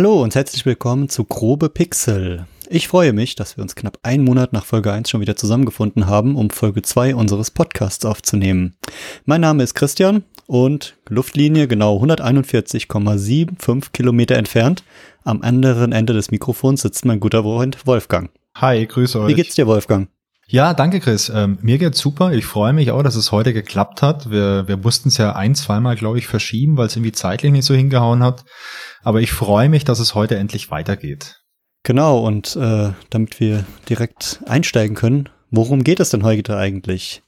Hallo und herzlich willkommen zu Grobe Pixel. Ich freue mich, dass wir uns knapp einen Monat nach Folge 1 schon wieder zusammengefunden haben, um Folge 2 unseres Podcasts aufzunehmen. Mein Name ist Christian und Luftlinie genau 141,75 Kilometer entfernt. Am anderen Ende des Mikrofons sitzt mein guter Freund Wolfgang. Hi, grüße euch. Wie geht's dir, Wolfgang? Ja, danke Chris. Ähm, mir geht's super. Ich freue mich auch, dass es heute geklappt hat. Wir, wir mussten es ja ein, zweimal, glaube ich, verschieben, weil es irgendwie zeitlich nicht so hingehauen hat. Aber ich freue mich, dass es heute endlich weitergeht. Genau, und äh, damit wir direkt einsteigen können, worum geht es denn heute eigentlich?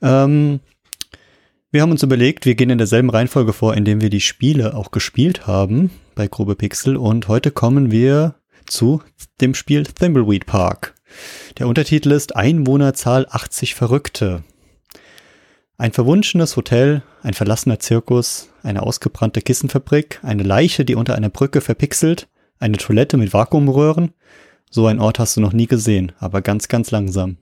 Ähm, wir haben uns überlegt, wir gehen in derselben Reihenfolge vor, indem wir die Spiele auch gespielt haben bei Grobe Pixel. Und heute kommen wir zu dem Spiel Thimbleweed Park. Der Untertitel ist Einwohnerzahl 80 Verrückte. Ein verwunschenes Hotel, ein verlassener Zirkus, eine ausgebrannte Kissenfabrik, eine Leiche, die unter einer Brücke verpixelt, eine Toilette mit Vakuumröhren. So ein Ort hast du noch nie gesehen, aber ganz, ganz langsam.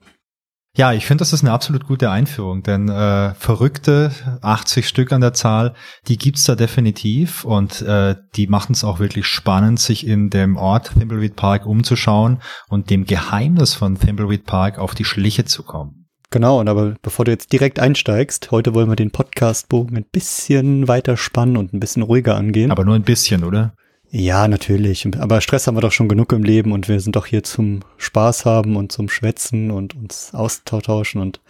Ja, ich finde, das ist eine absolut gute Einführung, denn äh, verrückte 80 Stück an der Zahl, die gibt's da definitiv und äh, die machen es auch wirklich spannend, sich in dem Ort Thimbleweed Park umzuschauen und dem Geheimnis von Thimbleweed Park auf die Schliche zu kommen. Genau, und aber bevor du jetzt direkt einsteigst, heute wollen wir den Podcastbogen ein bisschen weiter spannen und ein bisschen ruhiger angehen. Aber nur ein bisschen, oder? Ja, natürlich. Aber Stress haben wir doch schon genug im Leben und wir sind doch hier zum Spaß haben und zum Schwätzen und uns austauschen und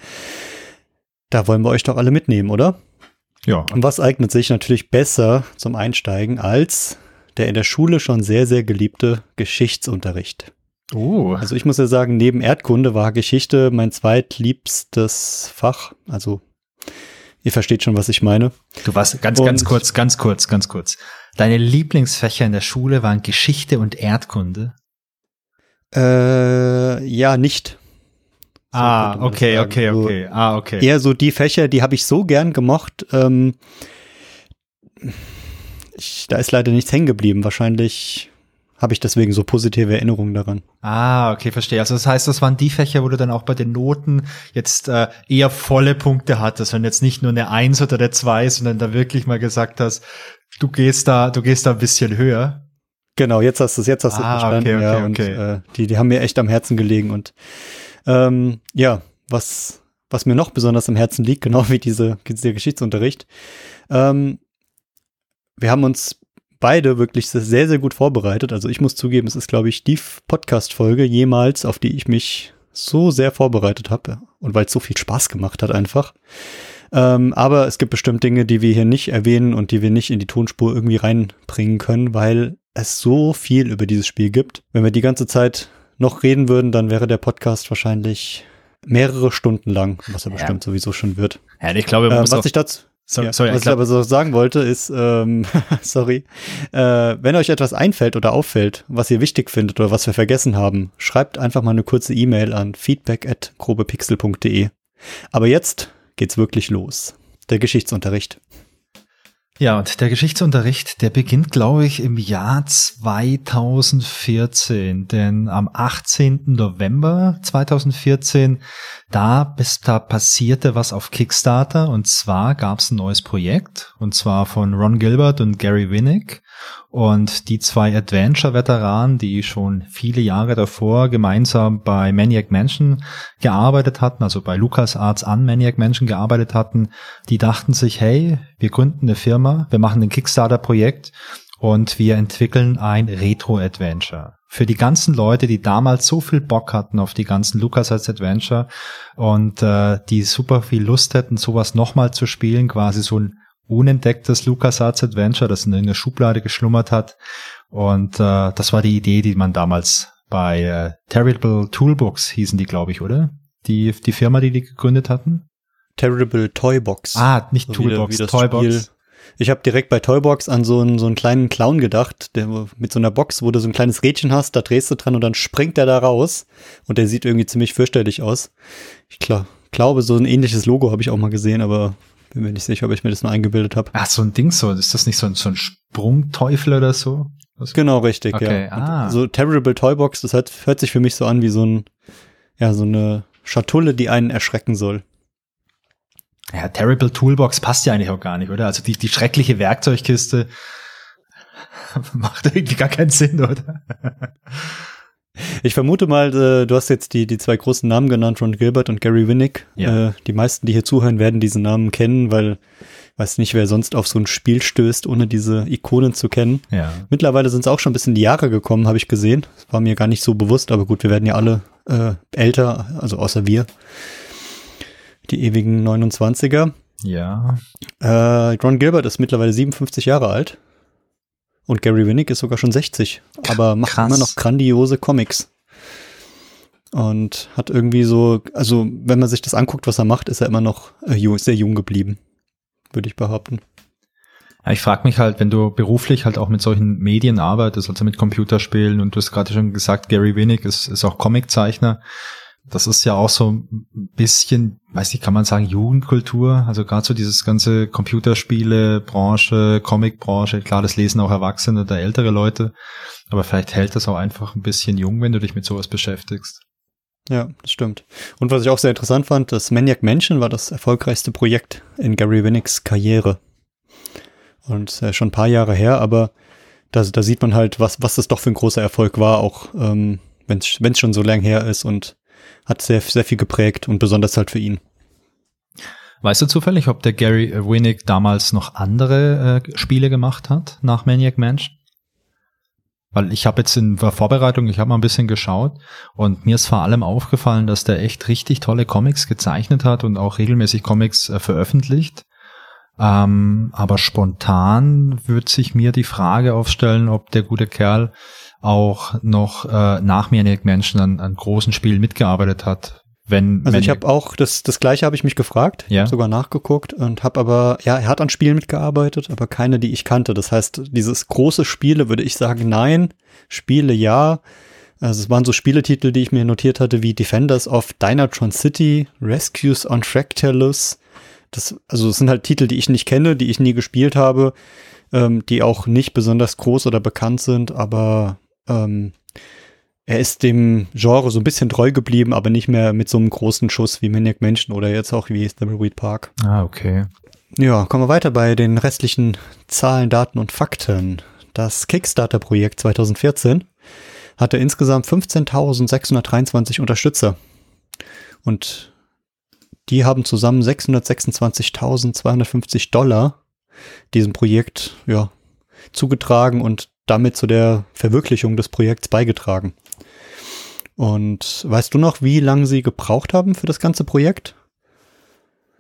da wollen wir euch doch alle mitnehmen, oder? Ja. Und was eignet sich natürlich besser zum Einsteigen als der in der Schule schon sehr, sehr geliebte Geschichtsunterricht? Oh. Also ich muss ja sagen, neben Erdkunde war Geschichte mein zweitliebstes Fach. Also ihr versteht schon, was ich meine. Du warst ganz, und ganz kurz, ganz kurz, ganz kurz. Deine Lieblingsfächer in der Schule waren Geschichte und Erdkunde? Äh, ja, nicht. So ah, okay, okay, okay. Ah, okay. Eher so die Fächer, die habe ich so gern gemocht. Ähm, ich, da ist leider nichts hängen geblieben. Wahrscheinlich habe ich deswegen so positive Erinnerungen daran. Ah, okay, verstehe. Also das heißt, das waren die Fächer, wo du dann auch bei den Noten jetzt äh, eher volle Punkte hattest und jetzt nicht nur eine Eins oder eine Zwei, sondern da wirklich mal gesagt hast, du gehst da, du gehst da ein bisschen höher. Genau, jetzt hast du es, jetzt hast du es ah, verstanden. Okay, okay, ja, und, okay. Äh, die, die haben mir echt am Herzen gelegen und ähm, ja, was, was mir noch besonders am Herzen liegt, genau wie diese, dieser Geschichtsunterricht. Ähm, wir haben uns beide wirklich sehr, sehr gut vorbereitet. Also ich muss zugeben, es ist, glaube ich, die Podcast-Folge jemals, auf die ich mich so sehr vorbereitet habe und weil es so viel Spaß gemacht hat einfach. Ähm, aber es gibt bestimmt Dinge, die wir hier nicht erwähnen und die wir nicht in die Tonspur irgendwie reinbringen können, weil es so viel über dieses Spiel gibt. Wenn wir die ganze Zeit noch reden würden, dann wäre der Podcast wahrscheinlich mehrere Stunden lang, was er ja. bestimmt sowieso schon wird. Ja, ich glaube, ähm, was ich dazu so, ja, sorry, was ich aber so sagen wollte, ist, ähm, sorry, äh, wenn euch etwas einfällt oder auffällt, was ihr wichtig findet oder was wir vergessen haben, schreibt einfach mal eine kurze E-Mail an feedback at grobepixel.de. Aber jetzt geht's wirklich los. Der Geschichtsunterricht. Ja, und der Geschichtsunterricht, der beginnt, glaube ich, im Jahr 2014. Denn am 18. November 2014, da, bis, da passierte was auf Kickstarter. Und zwar gab es ein neues Projekt. Und zwar von Ron Gilbert und Gary Winnick. Und die zwei Adventure-Veteranen, die schon viele Jahre davor gemeinsam bei Maniac Mansion gearbeitet hatten, also bei LucasArts an Maniac Mansion gearbeitet hatten, die dachten sich, hey, wir gründen eine Firma, wir machen ein Kickstarter-Projekt und wir entwickeln ein Retro-Adventure. Für die ganzen Leute, die damals so viel Bock hatten auf die ganzen LucasArts Adventure und äh, die super viel Lust hätten, sowas nochmal zu spielen, quasi so ein unentdecktes LucasArts Adventure, das in irgendeiner Schublade geschlummert hat. Und äh, das war die Idee, die man damals bei äh, Terrible Toolbox hießen die, glaube ich, oder? Die, die Firma, die die gegründet hatten? Terrible Toybox. Ah, nicht so Toolbox, wie, Toybox. Spiel. Ich habe direkt bei Toybox an so einen, so einen kleinen Clown gedacht, der mit so einer Box, wo du so ein kleines Rädchen hast, da drehst du dran und dann springt er da raus und der sieht irgendwie ziemlich fürchterlich aus. Ich glaub, glaube, so ein ähnliches Logo habe ich auch mal gesehen, aber bin mir nicht sicher, ob ich mir das nur eingebildet habe. Ach, so ein Ding so. Ist das nicht so ein, so ein Sprungteufel oder so? Was? Genau, richtig, okay. ja. Ah. So Terrible Toybox, das hört, hört sich für mich so an wie so ein, ja, so eine Schatulle, die einen erschrecken soll. Ja, Terrible Toolbox passt ja eigentlich auch gar nicht, oder? Also die, die schreckliche Werkzeugkiste. Macht irgendwie gar keinen Sinn, oder? Ich vermute mal, äh, du hast jetzt die, die zwei großen Namen genannt, Ron Gilbert und Gary Winnick. Ja. Äh, die meisten, die hier zuhören, werden diese Namen kennen, weil weiß nicht, wer sonst auf so ein Spiel stößt, ohne diese Ikonen zu kennen. Ja. Mittlerweile sind es auch schon ein bisschen die Jahre gekommen, habe ich gesehen. Das war mir gar nicht so bewusst, aber gut, wir werden ja alle äh, älter, also außer wir. Die ewigen 29er. Ja. Äh, Ron Gilbert ist mittlerweile 57 Jahre alt. Und Gary Winnick ist sogar schon 60, aber macht Krass. immer noch grandiose Comics. Und hat irgendwie so, also wenn man sich das anguckt, was er macht, ist er immer noch äh, sehr jung geblieben, würde ich behaupten. Ja, ich frage mich halt, wenn du beruflich halt auch mit solchen Medien arbeitest, also mit Computerspielen und du hast gerade schon gesagt, Gary Winnick ist, ist auch Comiczeichner, das ist ja auch so ein bisschen, weiß nicht, kann man sagen, Jugendkultur. Also gerade so dieses ganze Computerspiele, Branche, Comicbranche, klar, das lesen auch Erwachsene oder ältere Leute. Aber vielleicht hält das auch einfach ein bisschen jung, wenn du dich mit sowas beschäftigst. Ja, das stimmt. Und was ich auch sehr interessant fand, das Maniac Mansion war das erfolgreichste Projekt in Gary Winnicks Karriere. Und äh, schon ein paar Jahre her, aber da, da sieht man halt, was, was das doch für ein großer Erfolg war, auch ähm, wenn es schon so lang her ist und hat sehr, sehr viel geprägt und besonders halt für ihn. Weißt du zufällig, ob der Gary Winnick damals noch andere äh, Spiele gemacht hat nach Maniac Mansion? Weil ich habe jetzt in Vorbereitung, ich habe mal ein bisschen geschaut und mir ist vor allem aufgefallen, dass der echt richtig tolle Comics gezeichnet hat und auch regelmäßig Comics äh, veröffentlicht. Ähm, aber spontan würde sich mir die Frage aufstellen, ob der gute Kerl auch noch äh, nach Maniac Mansion an, an großen Spielen mitgearbeitet hat. Wenn also ich habe auch das das gleiche habe ich mich gefragt, ja. sogar nachgeguckt und habe aber ja er hat an Spielen mitgearbeitet, aber keine, die ich kannte. Das heißt, dieses große Spiele würde ich sagen, nein, Spiele ja. Also es waren so Spieletitel, die ich mir notiert hatte, wie Defenders of Dynatron City, Rescues on Fractalus. Das, also es sind halt Titel, die ich nicht kenne, die ich nie gespielt habe, ähm, die auch nicht besonders groß oder bekannt sind, aber ähm, er ist dem Genre so ein bisschen treu geblieben, aber nicht mehr mit so einem großen Schuss wie Maniac Mansion oder jetzt auch wie Thimbleweed Park. Ah, okay. Ja, kommen wir weiter bei den restlichen Zahlen, Daten und Fakten. Das Kickstarter-Projekt 2014 hatte insgesamt 15.623 Unterstützer. Und die haben zusammen 626.250 Dollar diesem Projekt ja, zugetragen und damit zu der Verwirklichung des Projekts beigetragen. Und weißt du noch, wie lange sie gebraucht haben für das ganze Projekt?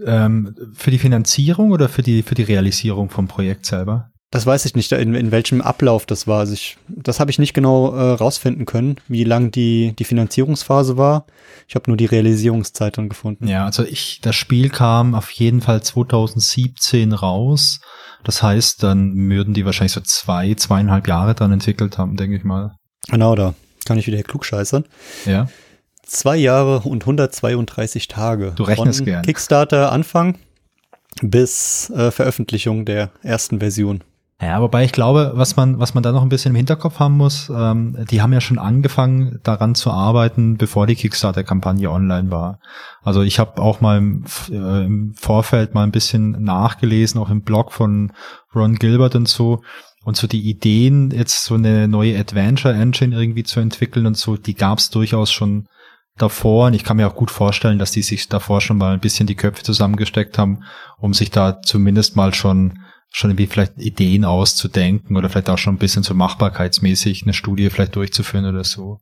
Ähm, für die Finanzierung oder für die, für die Realisierung vom Projekt selber? Das weiß ich nicht, in, in welchem Ablauf das war. Also ich, das habe ich nicht genau äh, rausfinden können, wie lang die, die Finanzierungsphase war. Ich habe nur die Realisierungszeit dann gefunden. Ja, also ich, das Spiel kam auf jeden Fall 2017 raus. Das heißt, dann würden die wahrscheinlich so zwei, zweieinhalb Jahre dann entwickelt haben, denke ich mal. Genau, da kann ich wieder klugscheißern. Ja. Zwei Jahre und 132 Tage. Du rechnest Von gern. Kickstarter Anfang bis äh, Veröffentlichung der ersten Version. Ja, wobei ich glaube, was man, was man da noch ein bisschen im Hinterkopf haben muss, ähm, die haben ja schon angefangen, daran zu arbeiten, bevor die Kickstarter-Kampagne online war. Also ich habe auch mal im, äh, im, Vorfeld mal ein bisschen nachgelesen, auch im Blog von Ron Gilbert und so. Und so die Ideen, jetzt so eine neue Adventure-Engine irgendwie zu entwickeln und so, die gab es durchaus schon davor. Und ich kann mir auch gut vorstellen, dass die sich davor schon mal ein bisschen die Köpfe zusammengesteckt haben, um sich da zumindest mal schon schon irgendwie vielleicht Ideen auszudenken oder vielleicht auch schon ein bisschen so machbarkeitsmäßig eine Studie vielleicht durchzuführen oder so.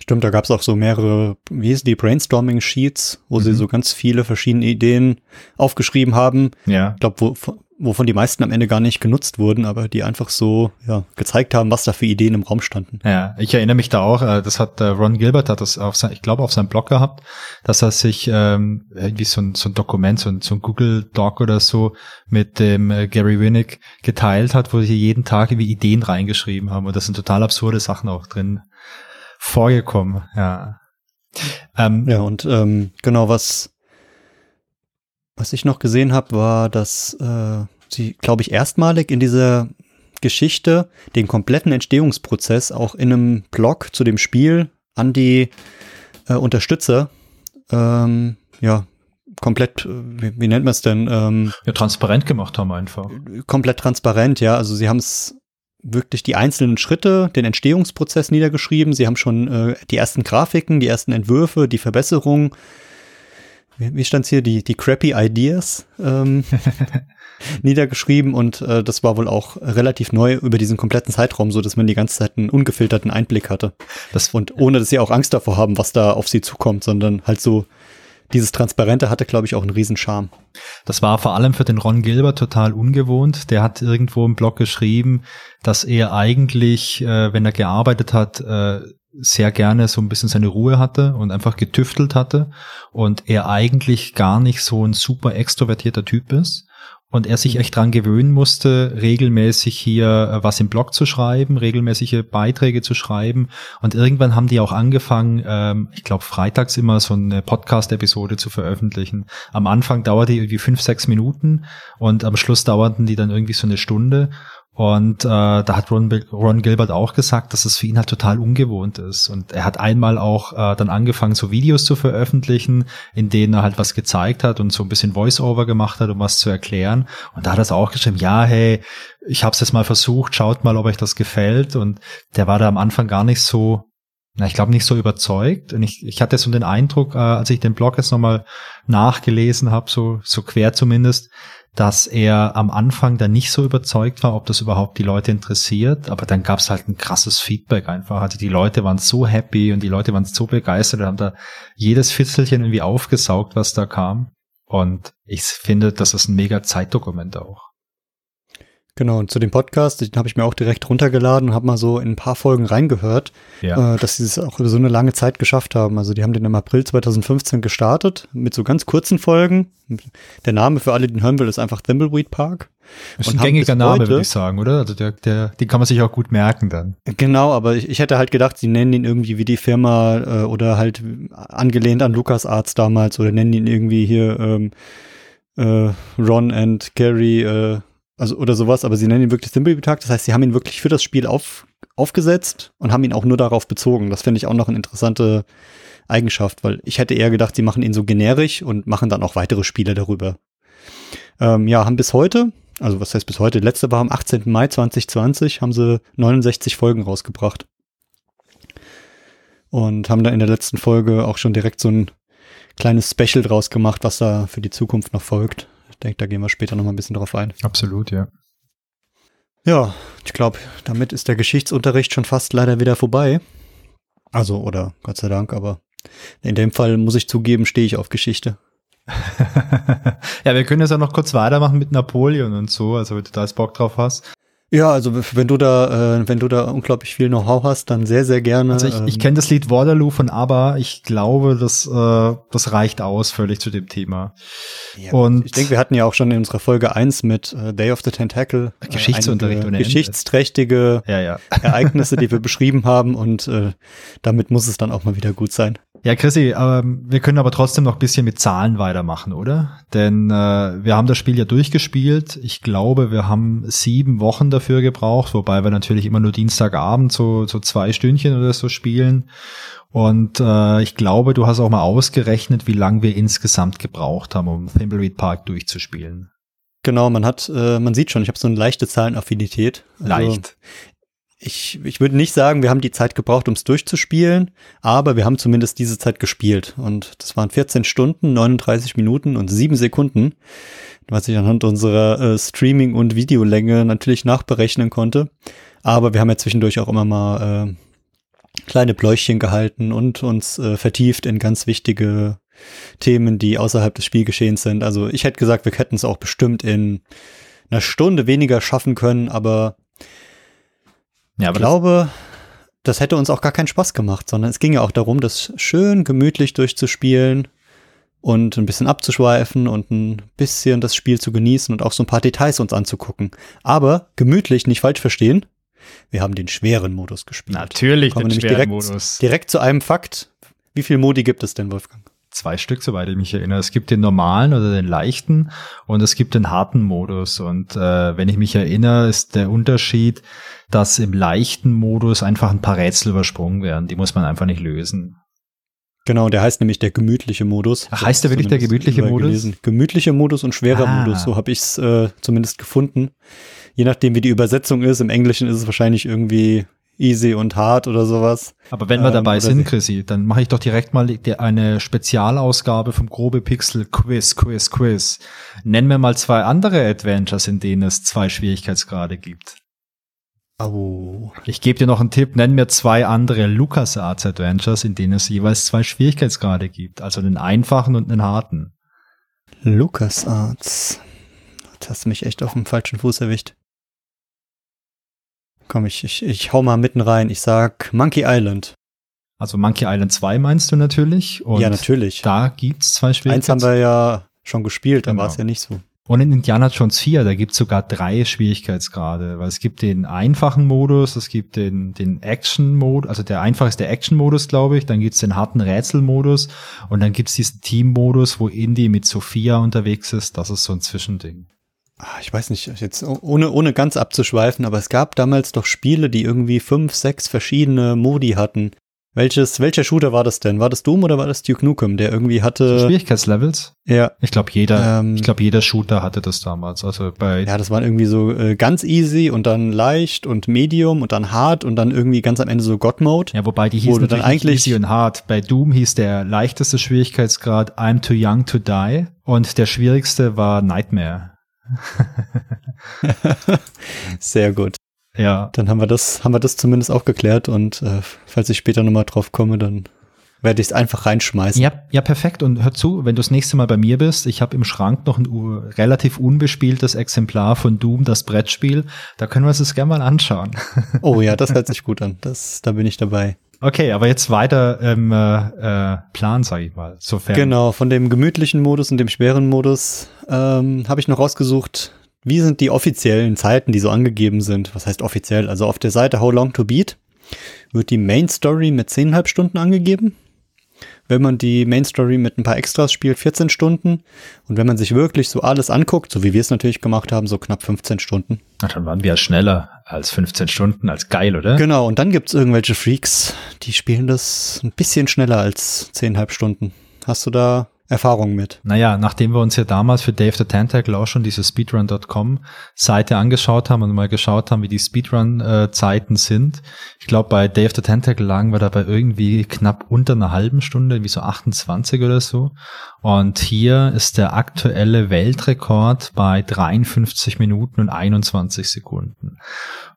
Stimmt, da gab es auch so mehrere, wie hieß die, Brainstorming-Sheets, wo mhm. sie so ganz viele verschiedene Ideen aufgeschrieben haben. Ja. Ich glaube, wovon die meisten am Ende gar nicht genutzt wurden, aber die einfach so ja, gezeigt haben, was da für Ideen im Raum standen. Ja, ich erinnere mich da auch, äh, das hat äh, Ron Gilbert hat das auf sein, ich glaube auf seinem Blog gehabt, dass er sich ähm, irgendwie so ein, so ein Dokument, so ein, so ein Google Doc oder so mit dem äh, Gary Winnick geteilt hat, wo sie jeden Tag irgendwie Ideen reingeschrieben haben und das sind total absurde Sachen auch drin vorgekommen, ja. Ähm, ja, und ähm, genau, was, was ich noch gesehen habe, war, dass äh, sie, glaube ich, erstmalig in dieser Geschichte den kompletten Entstehungsprozess auch in einem Blog zu dem Spiel an die äh, Unterstützer ähm, ja komplett, wie, wie nennt man es denn? Ähm, ja, transparent gemacht haben einfach. Komplett transparent, ja. Also sie haben es wirklich die einzelnen Schritte, den Entstehungsprozess niedergeschrieben. Sie haben schon äh, die ersten Grafiken, die ersten Entwürfe, die Verbesserungen. Wie, wie stand hier? Die, die crappy Ideas ähm, niedergeschrieben und äh, das war wohl auch relativ neu über diesen kompletten Zeitraum, so dass man die ganze Zeit einen ungefilterten Einblick hatte. Das, und ohne dass sie auch Angst davor haben, was da auf sie zukommt, sondern halt so dieses Transparente hatte, glaube ich, auch einen Riesenscharme. Das war vor allem für den Ron Gilbert total ungewohnt. Der hat irgendwo im Blog geschrieben, dass er eigentlich, äh, wenn er gearbeitet hat, äh, sehr gerne so ein bisschen seine Ruhe hatte und einfach getüftelt hatte und er eigentlich gar nicht so ein super extrovertierter Typ ist und er sich echt dran gewöhnen musste, regelmäßig hier äh, was im Blog zu schreiben, regelmäßige Beiträge zu schreiben. Und irgendwann haben die auch angefangen, ähm, ich glaube, freitags immer so eine Podcast-Episode zu veröffentlichen. Am Anfang dauerte die irgendwie fünf, sechs Minuten und am Schluss dauerten die dann irgendwie so eine Stunde. Und äh, da hat Ron, Ron Gilbert auch gesagt, dass es für ihn halt total ungewohnt ist. Und er hat einmal auch äh, dann angefangen, so Videos zu veröffentlichen, in denen er halt was gezeigt hat und so ein bisschen Voice-Over gemacht hat, um was zu erklären. Und da hat er es auch geschrieben, ja, hey, ich habe es jetzt mal versucht, schaut mal, ob euch das gefällt. Und der war da am Anfang gar nicht so na, ich glaube nicht so überzeugt. Und ich, ich hatte so den Eindruck, äh, als ich den Blog jetzt nochmal nachgelesen habe, so, so quer zumindest, dass er am Anfang dann nicht so überzeugt war, ob das überhaupt die Leute interessiert, aber dann gab es halt ein krasses Feedback einfach. Also die Leute waren so happy und die Leute waren so begeistert, haben da jedes Fitzelchen irgendwie aufgesaugt, was da kam. Und ich finde, das ist ein mega Zeitdokument auch. Genau, und zu dem Podcast, den habe ich mir auch direkt runtergeladen und habe mal so in ein paar Folgen reingehört, ja. äh, dass sie es auch über so eine lange Zeit geschafft haben. Also die haben den im April 2015 gestartet mit so ganz kurzen Folgen. Der Name für alle, die den hören will, ist einfach Thimbleweed Park. Das ist ein gängiger Name, würde ich sagen, oder? Also der, der, den kann man sich auch gut merken dann. Genau, aber ich, ich hätte halt gedacht, sie nennen ihn irgendwie wie die Firma äh, oder halt angelehnt an Lukas Arzt damals oder nennen ihn irgendwie hier ähm, äh, Ron and Gary äh, also oder sowas, aber sie nennen ihn wirklich Thimbleweed-Tag. Das heißt, sie haben ihn wirklich für das Spiel auf, aufgesetzt und haben ihn auch nur darauf bezogen. Das finde ich auch noch eine interessante Eigenschaft, weil ich hätte eher gedacht, sie machen ihn so generisch und machen dann auch weitere Spiele darüber. Ähm, ja, haben bis heute, also was heißt bis heute, letzte war am 18. Mai 2020, haben sie 69 Folgen rausgebracht. Und haben da in der letzten Folge auch schon direkt so ein kleines Special draus gemacht, was da für die Zukunft noch folgt denke, da gehen wir später noch mal ein bisschen drauf ein. Absolut, ja. Ja, ich glaube, damit ist der Geschichtsunterricht schon fast leider wieder vorbei. Also, oder Gott sei Dank, aber in dem Fall muss ich zugeben, stehe ich auf Geschichte. ja, wir können jetzt auch noch kurz weitermachen mit Napoleon und so, also wenn du da jetzt Bock drauf hast. Ja, also wenn du da, äh, wenn du da unglaublich viel Know-how hast, dann sehr, sehr gerne. Also ich, ähm, ich kenne das Lied Waterloo von ABBA. Ich glaube, das, äh, das reicht aus völlig zu dem Thema. Ja, und ich denke, wir hatten ja auch schon in unserer Folge eins mit äh, Day of the Tentacle äh, Geschichtsunterricht und geschichtsträchtige ja, ja. Ereignisse, die wir beschrieben haben und äh, damit muss es dann auch mal wieder gut sein. Ja, Chrissy, äh, wir können aber trotzdem noch ein bisschen mit Zahlen weitermachen, oder? Denn äh, wir haben das Spiel ja durchgespielt. Ich glaube, wir haben sieben Wochen dafür gebraucht, wobei wir natürlich immer nur Dienstagabend so, so zwei Stündchen oder so spielen. Und äh, ich glaube, du hast auch mal ausgerechnet, wie lange wir insgesamt gebraucht haben, um Thimbleweed Park durchzuspielen. Genau, man hat, äh, man sieht schon, ich habe so eine leichte Zahlenaffinität. Also, Leicht ich, ich würde nicht sagen, wir haben die Zeit gebraucht, um es durchzuspielen, aber wir haben zumindest diese Zeit gespielt. Und das waren 14 Stunden, 39 Minuten und 7 Sekunden, was ich anhand unserer äh, Streaming- und Videolänge natürlich nachberechnen konnte. Aber wir haben ja zwischendurch auch immer mal äh, kleine Bläuchchen gehalten und uns äh, vertieft in ganz wichtige Themen, die außerhalb des Spielgeschehens sind. Also ich hätte gesagt, wir hätten es auch bestimmt in einer Stunde weniger schaffen können, aber ja, aber ich glaube, das hätte uns auch gar keinen Spaß gemacht, sondern es ging ja auch darum, das schön gemütlich durchzuspielen und ein bisschen abzuschweifen und ein bisschen das Spiel zu genießen und auch so ein paar Details uns anzugucken. Aber gemütlich, nicht falsch verstehen. Wir haben den schweren Modus gespielt. Natürlich Kommen den schweren direkt, Modus. Direkt zu einem Fakt. Wie viel Modi gibt es denn, Wolfgang? zwei Stück, soweit ich mich erinnere. Es gibt den normalen oder den leichten und es gibt den harten Modus. Und äh, wenn ich mich erinnere, ist der Unterschied, dass im leichten Modus einfach ein paar Rätsel übersprungen werden. Die muss man einfach nicht lösen. Genau, der heißt nämlich der gemütliche Modus. Ach, heißt der wirklich der gemütliche Modus? Gelesen. Gemütliche Modus und schwerer Ah. Modus, so habe ich es äh, zumindest gefunden. Je nachdem, wie die Übersetzung ist. Im Englischen ist es wahrscheinlich irgendwie easy und hart oder sowas. Aber wenn wir Ähm, dabei sind, Chrissy, dann mache ich doch direkt mal eine Spezialausgabe vom Grobe Pixel Quiz, Quiz, Quiz. Nenn mir mal zwei andere Adventures, in denen es zwei Schwierigkeitsgrade gibt. Oh. Ich gebe dir noch einen Tipp, nenn mir zwei andere LucasArts Adventures, in denen es jeweils zwei Schwierigkeitsgrade gibt. Also einen einfachen und einen harten. LucasArts. Jetzt hast du mich echt auf dem falschen Fuß erwischt. Komm, ich, ich, ich hau mal mitten rein. Ich sag Monkey Island. Also Monkey Island 2 meinst du natürlich? Ja, natürlich. Da gibt's zwei Eins haben wir ja schon gespielt, da Genau. war es ja nicht so. Und in Indiana Jones 4, da gibt's sogar drei Schwierigkeitsgrade, weil es gibt den einfachen Modus, es gibt den, den Action-Modus, also der einfach ist der Action-Modus, glaube ich, dann gibt's den harten Rätsel-Modus und dann gibt's diesen Team-Modus, wo Indy mit Sophia unterwegs ist, das ist so ein Zwischending. Ah, Ich weiß nicht, jetzt oh- ohne, ohne ganz abzuschweifen, aber es gab damals doch Spiele, die irgendwie fünf, sechs verschiedene Modi hatten. Welches, welcher Shooter war das denn? War das Doom oder war das Duke Nukem, der irgendwie So hatte, Schwierigkeitslevels? ja, Ich glaube, jeder, Ähm, ich glaube, jeder Shooter hatte das damals. Also bei ja, das waren irgendwie so äh, ganz easy und dann leicht und medium und dann hard und dann irgendwie ganz am Ende so God Mode. Ja, wobei die hießen dann eigentlich- easy und hard. Bei Doom hieß der leichteste Schwierigkeitsgrad I'm too young to die und der schwierigste war Nightmare. Sehr gut. Ja. Dann haben wir das, haben wir das zumindest auch geklärt und äh, falls ich später nochmal drauf komme, dann werde ich es einfach reinschmeißen. Ja, ja, perfekt. Und hör zu, wenn du das nächste Mal bei mir bist, ich habe im Schrank noch ein relativ unbespieltes Exemplar von Doom, das Brettspiel. Da können wir uns das gerne mal anschauen. Oh ja, das hört sich gut an. Das, da bin ich dabei. Okay, aber jetzt weiter im äh, äh, Plan, sage ich mal. Sofern. Genau, von dem gemütlichen Modus und dem schweren Modus ähm, habe ich noch rausgesucht, wie sind die offiziellen Zeiten, die so angegeben sind. Was heißt offiziell? Also auf der Seite How Long to Beat wird die Main Story mit 10,5 Stunden angegeben. Wenn man die Main Story mit ein paar Extras spielt, 14 Stunden. Und wenn man sich wirklich so alles anguckt, so wie wir es natürlich gemacht haben, so knapp 15 Stunden. Na, dann waren wir ja schneller als 15 Stunden, als geil, oder? Genau, und dann gibt's irgendwelche Freaks, die spielen das ein bisschen schneller als 10,5 Stunden. Hast du da Erfahrungen mit? Naja, nachdem wir uns ja damals für Dave the Tentacle auch schon diese Speedrun.com Seite angeschaut haben und mal geschaut haben, wie die Speedrun-Zeiten sind. Ich glaube, bei Dave the Tentacle lagen wir dabei irgendwie knapp unter einer halben Stunde, wie so 28 oder so. Und hier ist der aktuelle Weltrekord bei 53 Minuten und 21 Sekunden.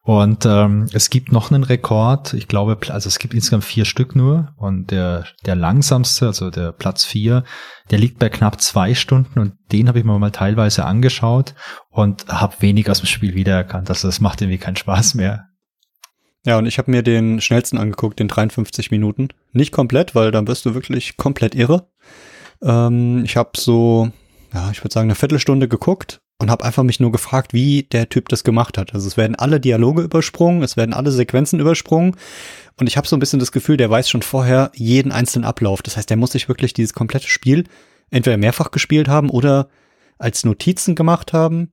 Und ähm, es gibt noch einen Rekord, ich glaube, also es gibt insgesamt vier Stück nur. Und der, der langsamste, also der Platz vier, der liegt bei knapp zwei Stunden und den habe ich mir mal teilweise angeschaut und habe wenig aus dem Spiel wiedererkannt. Also das macht irgendwie keinen Spaß mehr. Ja, und ich habe mir den schnellsten angeguckt, den 53 Minuten. Nicht komplett, weil dann wirst du wirklich komplett irre. Ähm, ich habe so, ja, ich würde sagen, eine Viertelstunde geguckt und habe einfach mich nur gefragt, wie der Typ das gemacht hat. Also es werden alle Dialoge übersprungen, es werden alle Sequenzen übersprungen und ich habe so ein bisschen das Gefühl, der weiß schon vorher jeden einzelnen Ablauf. Das heißt, der muss sich wirklich dieses komplette Spiel entweder mehrfach gespielt haben oder als Notizen gemacht haben.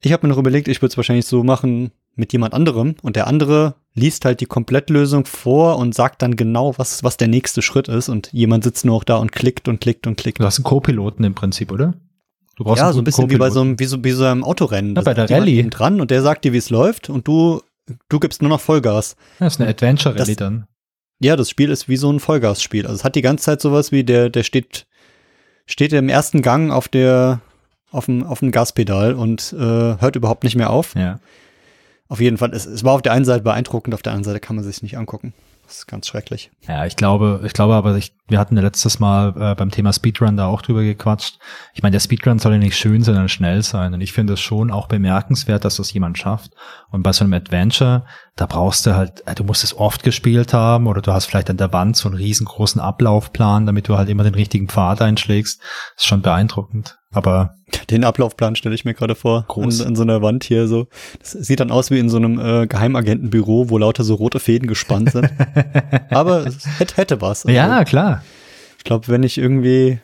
Ich habe mir noch überlegt, ich würde es wahrscheinlich so machen mit jemand anderem und der andere liest halt die Komplettlösung vor und sagt dann genau, was, was der nächste Schritt ist und jemand sitzt nur auch da und klickt und klickt und klickt. Du hast einen Co-Piloten im Prinzip, oder? Du brauchst Ja, so ein bisschen wie bei so einem, wie so, wie so einem Autorennen. Ja, bei der Rallye. dran und der sagt dir, wie es läuft und du, du gibst nur noch Vollgas. Ja, das ist eine Adventure-Rallye Das- dann. Ja, das Spiel ist wie so ein Vollgasspiel. Also es hat die ganze Zeit sowas wie der, der steht, steht im ersten Gang auf der, auf dem, auf dem Gaspedal und äh, hört überhaupt nicht mehr auf. Ja. Auf jeden Fall, es, es war auf der einen Seite beeindruckend, auf der anderen Seite kann man sich nicht angucken. Ist ganz schrecklich. Ja, ich glaube, ich glaube aber, ich, wir hatten ja letztes Mal äh, beim Thema Speedrun da auch drüber gequatscht. Ich meine, der Speedrun soll ja nicht schön, sondern schnell sein. Und ich finde es schon auch bemerkenswert, dass das jemand schafft. Und bei so einem Adventure, da brauchst du halt, äh, du musst es oft gespielt haben oder du hast vielleicht an der Wand so einen riesengroßen Ablaufplan, damit du halt immer den richtigen Pfad einschlägst. Das ist schon beeindruckend. Aber Den Ablaufplan stelle ich mir gerade vor. Groß. An, an so einer Wand hier so. Das sieht dann aus wie in so einem äh, Geheimagentenbüro, wo lauter so rote Fäden gespannt sind. Aber es hätte, hätte was. Also, ja, klar. Ich glaube, wenn ich irgendwie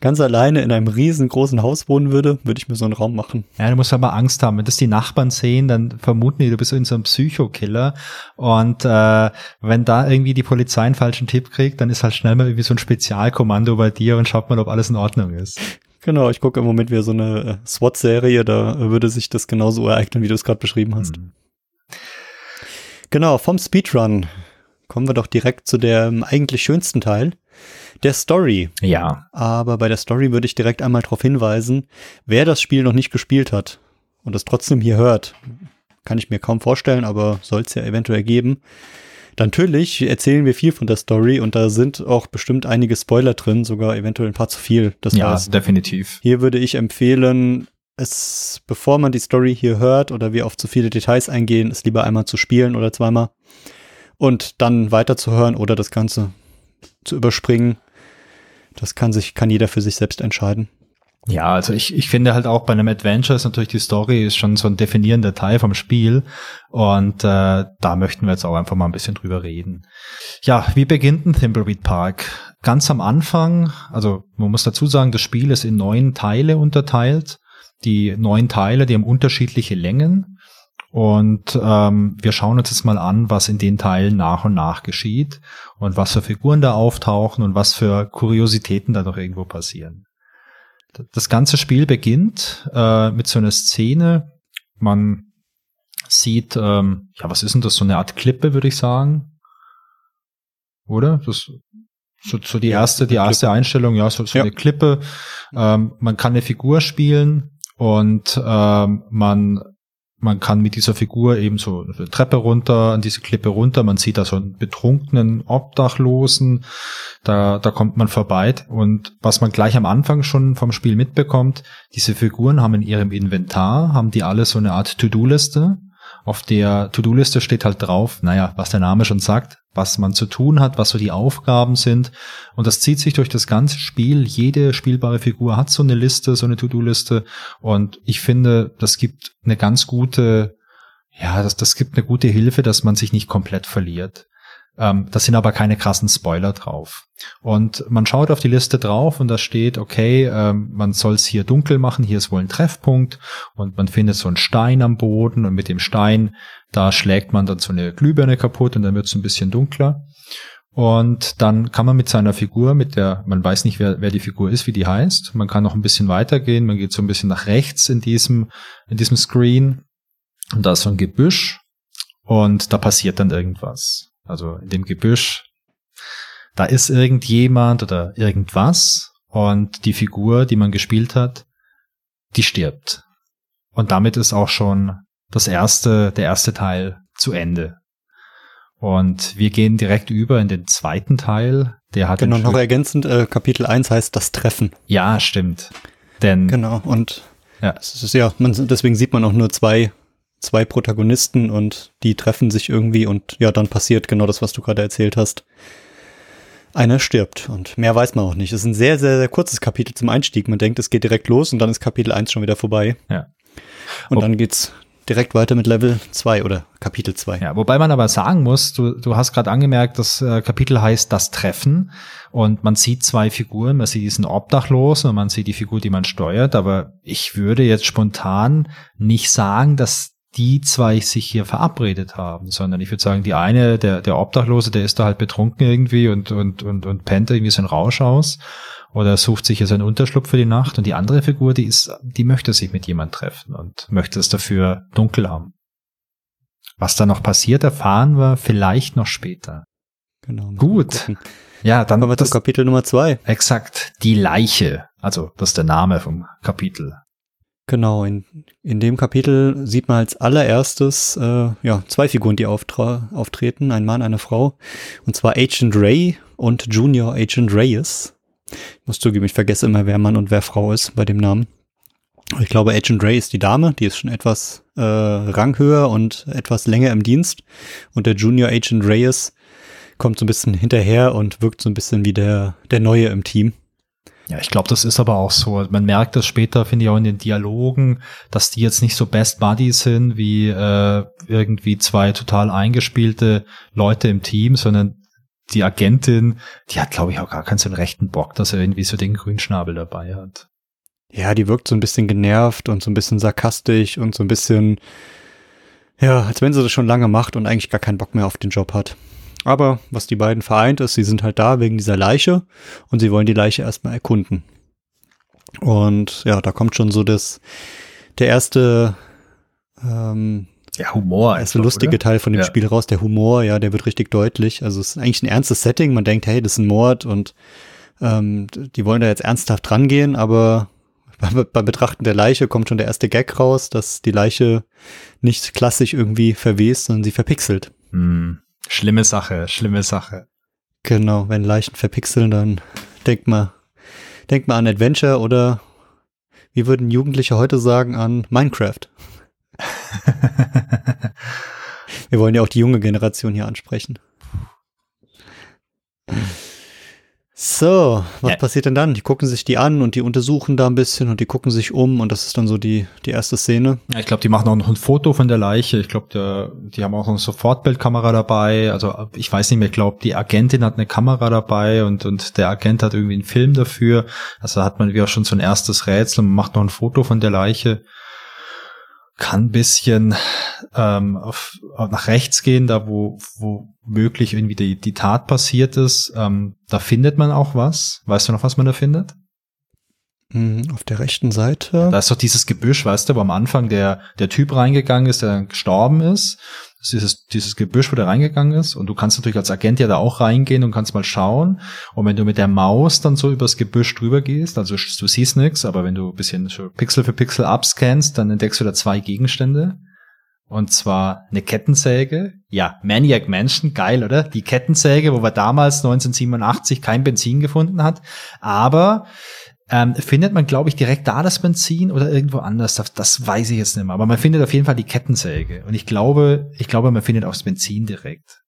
ganz alleine in einem riesengroßen Haus wohnen würde, würde ich mir so einen Raum machen. Ja, du musst aber Angst haben. Wenn das die Nachbarn sehen, dann vermuten die, du bist in so ein Psychokiller. Und äh, wenn da irgendwie die Polizei einen falschen Tipp kriegt, dann ist halt schnell mal irgendwie so ein Spezialkommando bei dir und schaut mal, ob alles in Ordnung ist. Genau, ich gucke im Moment wieder so eine äh, SWAT-Serie, da würde sich das genauso ereignen, wie du es gerade beschrieben hast. Mhm. Genau, vom Speedrun kommen wir doch direkt zu dem eigentlich schönsten Teil, der Story. Ja. Aber bei der Story würde ich direkt einmal darauf hinweisen, wer das Spiel noch nicht gespielt hat und es trotzdem hier hört, kann ich mir kaum vorstellen, aber soll es ja eventuell geben. Natürlich erzählen wir viel von der Story und da sind auch bestimmt einige Spoiler drin, sogar eventuell ein paar zu viel. Das ja, heißt, definitiv. Hier würde ich empfehlen, es, bevor man die Story hier hört oder wir auf zu viele Details eingehen, es lieber einmal zu spielen oder zweimal und dann weiterzuhören oder das Ganze zu überspringen. Das kann sich, kann jeder für sich selbst entscheiden. Ja, also ich, ich finde halt auch bei einem Adventure ist natürlich die Story ist schon so ein definierender Teil vom Spiel und äh, da möchten wir jetzt auch einfach mal ein bisschen drüber reden. Ja, wie beginnt ein Thimbleweed Park? Ganz am Anfang, also man muss dazu sagen, das Spiel ist in neun Teile unterteilt. Die neun Teile, die haben unterschiedliche Längen und ähm, wir schauen uns jetzt mal an, was in den Teilen nach und nach geschieht und was für Figuren da auftauchen und was für Kuriositäten da noch irgendwo passieren. Das ganze Spiel beginnt äh, mit so einer Szene. Man sieht, ähm, ja, was ist denn das? So eine Art Klippe, würde ich sagen. Oder? Das so, so die erste, die erste Einstellung, ja, so, so ja. eine Klippe. Ähm, man kann eine Figur spielen und ähm, man man kann mit dieser Figur eben so eine Treppe runter, an diese Klippe runter. Man sieht da so einen betrunkenen Obdachlosen. Da, da kommt man vorbei. Und was man gleich am Anfang schon vom Spiel mitbekommt, diese Figuren haben in ihrem Inventar, haben die alle so eine Art To-Do-Liste. Auf der To-Do-Liste steht halt drauf, naja, was der Name schon sagt, was man zu tun hat, was so die Aufgaben sind. Und das zieht sich durch das ganze Spiel. Jede spielbare Figur hat so eine Liste, so eine To-Do-Liste. Und ich finde, das gibt eine ganz gute, ja, das, das gibt eine gute Hilfe, dass man sich nicht komplett verliert. Ähm, da sind aber keine krassen Spoiler drauf. Und man schaut auf die Liste drauf und da steht, okay, ähm, man soll es hier dunkel machen, hier ist wohl ein Treffpunkt und man findet so einen Stein am Boden und mit dem Stein, da schlägt man dann so eine Glühbirne kaputt und dann wird es ein bisschen dunkler. Und dann kann man mit seiner Figur, mit der, man weiß nicht, wer, wer die Figur ist, wie die heißt. Man kann noch ein bisschen weitergehen. Man geht so ein bisschen nach rechts in diesem, in diesem Screen. Und da ist so ein Gebüsch. Und da passiert dann irgendwas. Also in dem Gebüsch, da ist irgendjemand oder irgendwas und die Figur, die man gespielt hat, die stirbt. Und damit ist auch schon das erste, der erste Teil zu Ende. Und wir gehen direkt über in den zweiten Teil. Der hat genau noch ergänzend, äh, Kapitel 1 heißt das Treffen. Ja, stimmt. Denn genau und ja, es ist ja, man, deswegen sieht man auch nur zwei zwei Protagonisten und die treffen sich irgendwie und ja, dann passiert genau das, was du gerade erzählt hast. Einer stirbt und mehr weiß man auch nicht. Es ist ein sehr, sehr, sehr kurzes Kapitel zum Einstieg. Man denkt, es geht direkt los und dann ist Kapitel 1 schon wieder vorbei. Ja. Und Ob dann geht's direkt weiter mit Level 2 oder Kapitel 2. Ja, wobei man aber sagen muss, du, du hast gerade angemerkt, das äh, Kapitel heißt Das Treffen und man sieht zwei Figuren, man sieht diesen Obdachlosen und man sieht die Figur, die man steuert, aber ich würde jetzt spontan nicht sagen, dass die zwei sich hier verabredet haben, sondern ich würde sagen, die eine, der, der Obdachlose, der ist da halt betrunken irgendwie und, und, und, und pennt irgendwie so einen Rausch aus oder sucht sich jetzt einen Unterschlupf für die Nacht und die andere Figur, die ist, die möchte sich mit jemand treffen und möchte es dafür dunkel haben. Was da noch passiert, erfahren wir vielleicht noch später. Genau. Gut. Ja, dann kommen wir zu Kapitel Nummer zwei. Exakt. Die Leiche. Also, das ist der Name vom Kapitel. Genau, in, in dem Kapitel sieht man als allererstes äh, ja, zwei Figuren, die auftreten, ein Mann, eine Frau, und zwar Agent Ray und Junior Agent Reyes. Ich muss zugeben, ich vergesse immer, wer Mann und wer Frau ist bei dem Namen. Ich glaube, Agent Ray ist die Dame, die ist schon etwas äh, ranghöher und etwas länger im Dienst. Und der Junior Agent Reyes kommt so ein bisschen hinterher und wirkt so ein bisschen wie der, der Neue im Team. Ja, ich glaube, das ist aber auch so. Man merkt das später, finde ich, auch in den Dialogen, dass die jetzt nicht so Best Buddies sind wie äh, irgendwie zwei total eingespielte Leute im Team, sondern die Agentin, die hat, glaube ich, auch gar keinen so rechten Bock, dass er irgendwie so den Grünschnabel dabei hat. Ja, die wirkt so ein bisschen genervt und so ein bisschen sarkastisch und so ein bisschen, ja, als wenn sie das schon lange macht und eigentlich gar keinen Bock mehr auf den Job hat. Aber was die beiden vereint ist, sie sind halt da wegen dieser Leiche und sie wollen die Leiche erstmal erkunden. Und ja, da kommt schon so das, der erste, ähm, ja, Humor. Der erste lustige oder? Teil von dem ja. Spiel raus, der Humor, ja, der wird richtig deutlich. Also es ist eigentlich ein ernstes Setting. Man denkt, hey, das ist ein Mord und ähm, die wollen da jetzt ernsthaft rangehen, aber beim, beim Betrachten der Leiche kommt schon der erste Gag raus, dass die Leiche nicht klassisch irgendwie verwest, sondern sie verpixelt. Hm. Schlimme Sache, schlimme Sache. Genau, wenn Leichen verpixeln, dann denkt mal, denkt mal an Adventure oder wie würden Jugendliche heute sagen an Minecraft. Wir wollen ja auch die junge Generation hier ansprechen. So, was ja. passiert denn dann? Die gucken sich die an und die untersuchen da ein bisschen und die gucken sich um und das ist dann so die, die erste Szene. Ja, ich glaube, die machen auch noch ein Foto von der Leiche. Ich glaube, die haben auch eine Sofortbildkamera dabei. Also ich weiß nicht mehr, ich glaube, die Agentin hat eine Kamera dabei und, und der Agent hat irgendwie einen Film dafür. Also hat man wie auch schon so ein erstes Rätsel und macht noch ein Foto von der Leiche kann bisschen ähm, auf, nach rechts gehen, da wo, wo möglich irgendwie die, die Tat passiert ist. Ähm, da findet man auch was. Weißt du noch, was man da findet? Hm, auf der rechten Seite. Da ist doch dieses Gebüsch, weißt du, wo am Anfang der, der Typ reingegangen ist, der gestorben ist. Das ist dieses, dieses Gebüsch, wo der reingegangen ist. Und du kannst natürlich als Agent ja da auch reingehen und kannst mal schauen. Und wenn du mit der Maus dann so übers Gebüsch drüber gehst, also du siehst nichts, aber wenn du ein bisschen Pixel für Pixel abscannst, dann entdeckst du da zwei Gegenstände. Und zwar eine Kettensäge. Ja, Maniac Mansion, geil, oder? Die Kettensäge, wo wir damals 1987 kein Benzin gefunden hat. Aber ähm, findet man, glaube ich, direkt da das Benzin oder irgendwo anders? Das, das weiß ich jetzt nicht mehr. Aber man findet auf jeden Fall die Kettensäge. Und ich glaube, ich glaube, man findet auch das Benzin direkt.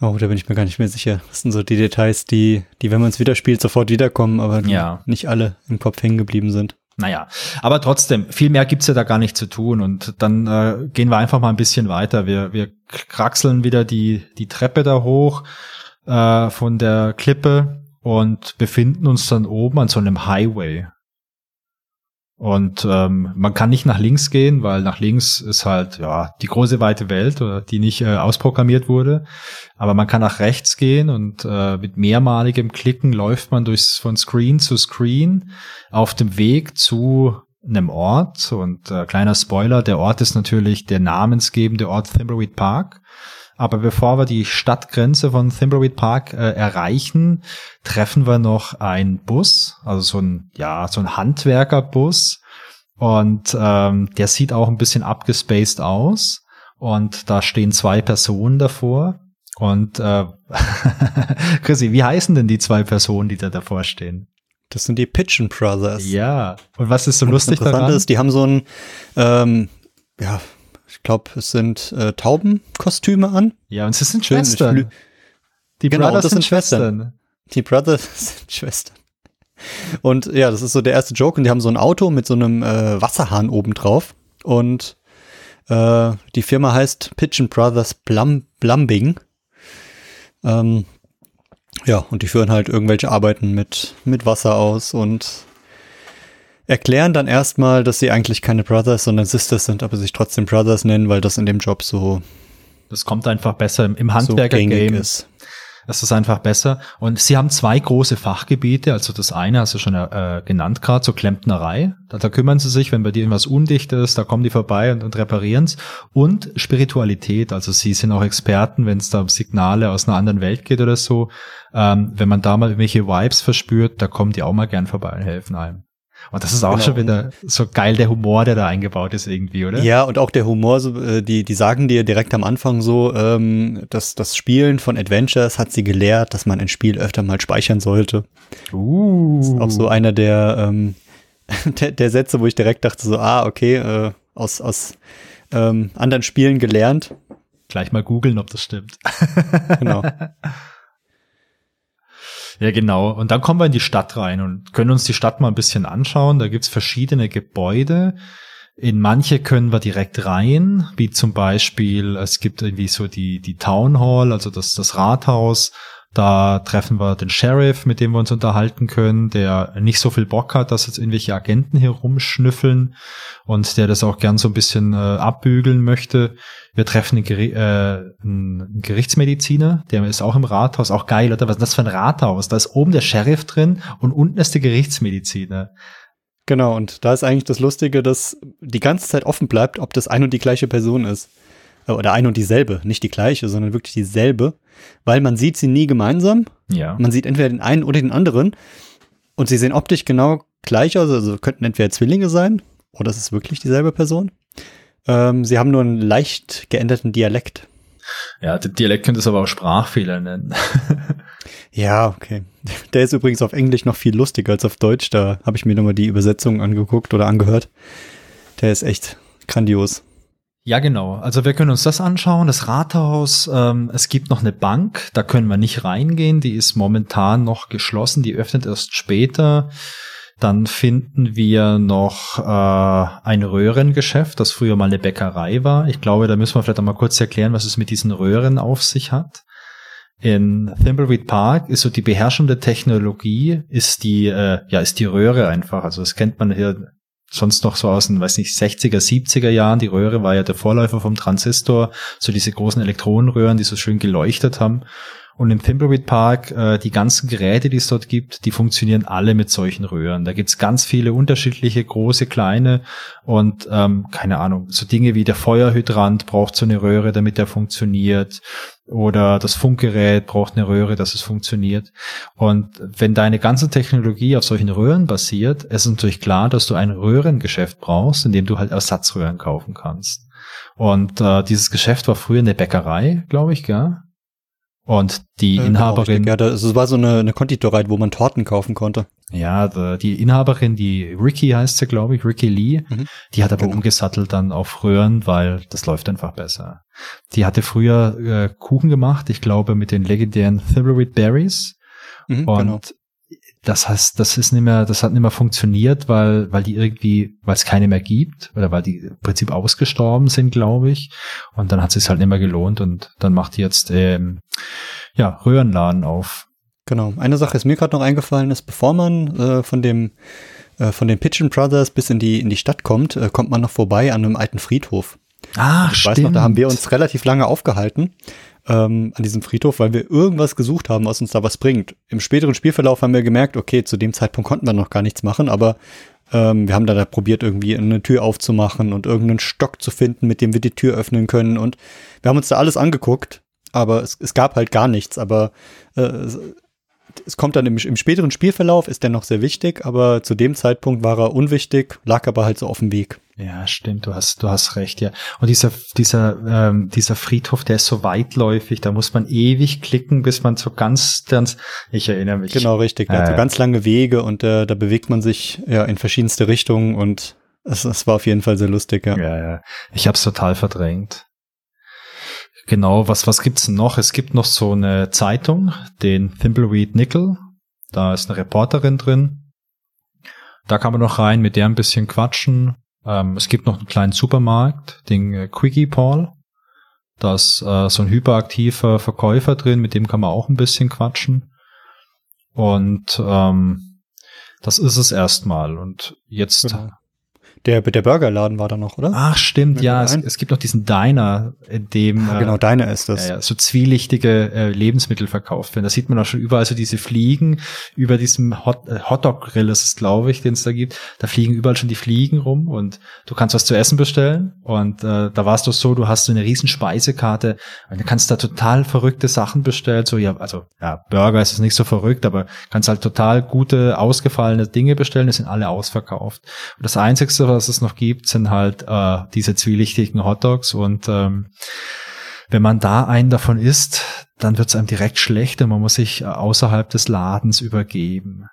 Oh, da bin ich mir gar nicht mehr sicher. Das sind so die Details, die, die, wenn man es wieder spielt, sofort wiederkommen, aber ja. nicht alle im Kopf hängen geblieben sind. Naja, aber trotzdem, viel mehr gibt's ja da gar nicht zu tun. Und dann äh, gehen wir einfach mal ein bisschen weiter. Wir, wir kraxeln wieder die, die Treppe da hoch äh, von der Klippe und befinden uns dann oben an so einem Highway. Und ähm, man kann nicht nach links gehen, weil nach links ist halt ja die große weite Welt, die nicht äh, ausprogrammiert wurde. Aber man kann nach rechts gehen und äh, mit mehrmaligem Klicken läuft man durchs von Screen zu Screen auf dem Weg zu einem Ort. Und äh, kleiner Spoiler: Der Ort ist natürlich der namensgebende Ort Thimbleweed Park. Aber bevor wir die Stadtgrenze von Thimbleweed Park äh, erreichen, treffen wir noch einen Bus, also so ein, ja, so ein Handwerkerbus. Und ähm, der sieht auch ein bisschen abgespaced aus. Und da stehen zwei Personen davor. Und äh, Chrissy, wie heißen denn die zwei Personen, die da davor stehen? Das sind die Pitchen Brothers. Ja. Und was ist so Und lustig daran? Ist, die haben so ein, ähm, ja, ich glaube, es sind äh, Taubenkostüme an. Ja, und es sind Schwestern. Die genau, Brothers das sind Schwestern. Schwestern. Die Brothers sind Schwestern. Und ja, das ist so der erste Joke. Und die haben so ein Auto mit so einem äh, Wasserhahn oben drauf. Und äh, die Firma heißt Pigeon Brothers Plum Plumbing. Ähm, ja, und die führen halt irgendwelche Arbeiten mit, mit Wasser aus und erklären dann erstmal, dass sie eigentlich keine Brothers, sondern Sisters sind, aber sich trotzdem Brothers nennen, weil das in dem Job so. Das kommt einfach besser im Handwerker-Game. So ist. Das ist einfach besser. Und sie haben zwei große Fachgebiete. Also das eine hast du schon äh, genannt gerade, so Klempnerei. Da, da, kümmern sie sich, wenn bei dir irgendwas undicht ist, da kommen die vorbei und, und reparieren es. Und Spiritualität. Also sie sind auch Experten, wenn es da um Signale aus einer anderen Welt geht oder so. Ähm, wenn man da mal irgendwelche Vibes verspürt, da kommen die auch mal gern vorbei und helfen einem. Und das ist auch genau. schon wieder so geil, der Humor, der da eingebaut ist irgendwie, oder? Ja, und auch der Humor, so, äh, die, die sagen dir direkt am Anfang so, ähm, dass das Spielen von Adventures hat sie gelehrt, dass man ein Spiel öfter mal speichern sollte. Uh. Das ist auch so einer der, ähm, der, der Sätze, wo ich direkt dachte so, ah, okay, äh, aus, aus ähm, anderen Spielen gelernt. Gleich mal googeln, ob das stimmt. genau. Ja, genau. Und dann kommen wir in die Stadt rein und können uns die Stadt mal ein bisschen anschauen. Da gibt's verschiedene Gebäude. In manche können wir direkt rein, wie zum Beispiel, es gibt irgendwie so die, die Town Hall, also das, das Rathaus. Da treffen wir den Sheriff, mit dem wir uns unterhalten können, der nicht so viel Bock hat, dass jetzt irgendwelche Agenten hier rumschnüffeln und der das auch gern so ein bisschen äh, abbügeln möchte. Wir treffen einen, Geri äh, einen Gerichtsmediziner, der ist auch im Rathaus, auch geil, oder? Was ist das für ein Rathaus? Da ist oben der Sheriff drin und unten ist der Gerichtsmediziner. Genau, und da ist eigentlich das Lustige, dass die ganze Zeit offen bleibt, ob das ein und die gleiche Person ist. Äh, oder ein und dieselbe, nicht die gleiche, sondern wirklich dieselbe, weil man sieht sie nie gemeinsam. Ja. Man sieht entweder den einen oder den anderen und sie sehen optisch genau gleich aus, also könnten entweder Zwillinge sein oder es ist wirklich dieselbe Person. Ähm, sie haben nur einen leicht geänderten Dialekt. Ja, der Dialekt könnte es aber auch Sprachfehler nennen. Ja, okay. Der ist übrigens auf Englisch noch viel lustiger als auf Deutsch. Da habe ich mir nochmal die Übersetzung angeguckt oder angehört. Der ist echt grandios. Ja, genau. Also wir können uns das anschauen. Das Rathaus, ähm, es gibt noch eine Bank, da können wir nicht reingehen. Die ist momentan noch geschlossen, die öffnet erst später. Dann finden wir noch äh, ein Röhrengeschäft, das früher mal eine Bäckerei war. Ich glaube, da müssen wir vielleicht einmal kurz erklären, was es mit diesen Röhren auf sich hat. In Thimbleweed Park ist so die beherrschende Technologie, ist die, äh, ja, ist die Röhre einfach. Also das kennt man hier sonst noch so aus den, weiß nicht, 60er, 70er Jahren. Die Röhre war ja der Vorläufer vom Transistor, so diese großen Elektronenröhren, die so schön geleuchtet haben. Und im Thimbleweed Park, äh, die ganzen Geräte, die es dort gibt, die funktionieren alle mit solchen Röhren. Da gibt's ganz viele unterschiedliche, große, kleine und ähm, keine Ahnung, so Dinge wie der Feuerhydrant braucht so eine Röhre, damit er funktioniert. Oder das Funkgerät braucht eine Röhre, dass es funktioniert. Und wenn deine ganze Technologie auf solchen Röhren basiert, ist natürlich klar, dass du ein Röhrengeschäft brauchst, in dem du halt Ersatzröhren kaufen kannst. Und äh, dieses Geschäft war früher eine Bäckerei, glaube ich, gell? Und die Äh, Inhaberin, genau, richtig. ja, das, es war so eine, eine Konditorei, wo man Torten kaufen konnte. ja, die Inhaberin, die Ricky heißt sie, glaube ich, Ricky Lee, Mhm. die hat aber Genau. umgesattelt dann auf Röhren, weil das läuft einfach besser. Die hatte früher äh, Kuchen gemacht, ich glaube, mit den legendären Thimbleweed Berries. Mhm, Und genau. Das heißt, das ist nicht mehr, das hat nicht mehr funktioniert, weil, weil die irgendwie, weil es keine mehr gibt, oder weil die im Prinzip ausgestorben sind, glaube ich. Und dann hat es sich halt nicht mehr gelohnt und dann macht die jetzt ähm, ja Röhrenladen auf. Genau. Eine Sache ist mir gerade noch eingefallen, ist, bevor man äh, von dem äh, von den Pigeon Brothers bis in die in die Stadt kommt, äh, kommt man noch vorbei an einem alten Friedhof. Ah, Ich weiß noch, da haben wir uns relativ lange aufgehalten ähm, an diesem Friedhof, weil wir irgendwas gesucht haben, was uns da was bringt. Im späteren Spielverlauf haben wir gemerkt, okay, zu dem Zeitpunkt konnten wir noch gar nichts machen, aber ähm, wir haben dann da probiert, irgendwie eine Tür aufzumachen und irgendeinen Stock zu finden, mit dem wir die Tür öffnen können. Und wir haben uns da alles angeguckt, aber es, es gab halt gar nichts. Aber äh, es, kommt dann im, im späteren Spielverlauf, ist der noch sehr wichtig, aber zu dem Zeitpunkt war er unwichtig, lag aber halt so auf dem Weg. Ja, stimmt, du hast, du hast recht, ja. Und dieser, dieser, ähm, dieser Friedhof, der ist so weitläufig, da muss man ewig klicken, bis man so ganz, ganz, ich erinnere mich. Genau, richtig. Äh. ganz lange Wege und äh, da bewegt man sich ja in verschiedenste Richtungen und es, es war auf jeden Fall sehr lustig, ja. Ja, ja. Ich hab's total verdrängt. Genau, was, was gibt's noch? Es gibt noch so eine Zeitung, den Thimbleweed Nickel. Da ist eine Reporterin drin. Da kann man noch rein, mit der ein bisschen quatschen. Ähm, es gibt noch einen kleinen Supermarkt, den äh, Quickie Paul. Da ist äh, so ein hyperaktiver Verkäufer drin, mit dem kann man auch ein bisschen quatschen. Und ähm, das ist es erstmal. Und jetzt Genau. Der, der Burgerladen war da noch, oder? Ach, stimmt, ja. Es, es gibt noch diesen Diner, in dem Ah, äh, genau, deine ist das. ja, ja, so zwielichtige äh, Lebensmittel verkauft werden. Da sieht man auch schon überall so diese Fliegen über diesem Hot, äh, Hotdog-Grill ist es, glaube ich, den es da gibt. Da fliegen überall schon die Fliegen rum und du kannst was zu essen bestellen. Und äh, da war es doch so, du hast so eine riesen Speisekarte und du kannst da total verrückte Sachen bestellen. So, ja, also ja, Burger ist es nicht so verrückt, aber kannst halt total gute, ausgefallene Dinge bestellen, die sind alle ausverkauft. Und das Einzige, was es noch gibt, sind halt äh, diese zwielichtigen Hotdogs und ähm, wenn man da einen davon isst, dann wird es einem direkt schlecht und man muss sich äh, außerhalb des Ladens übergeben.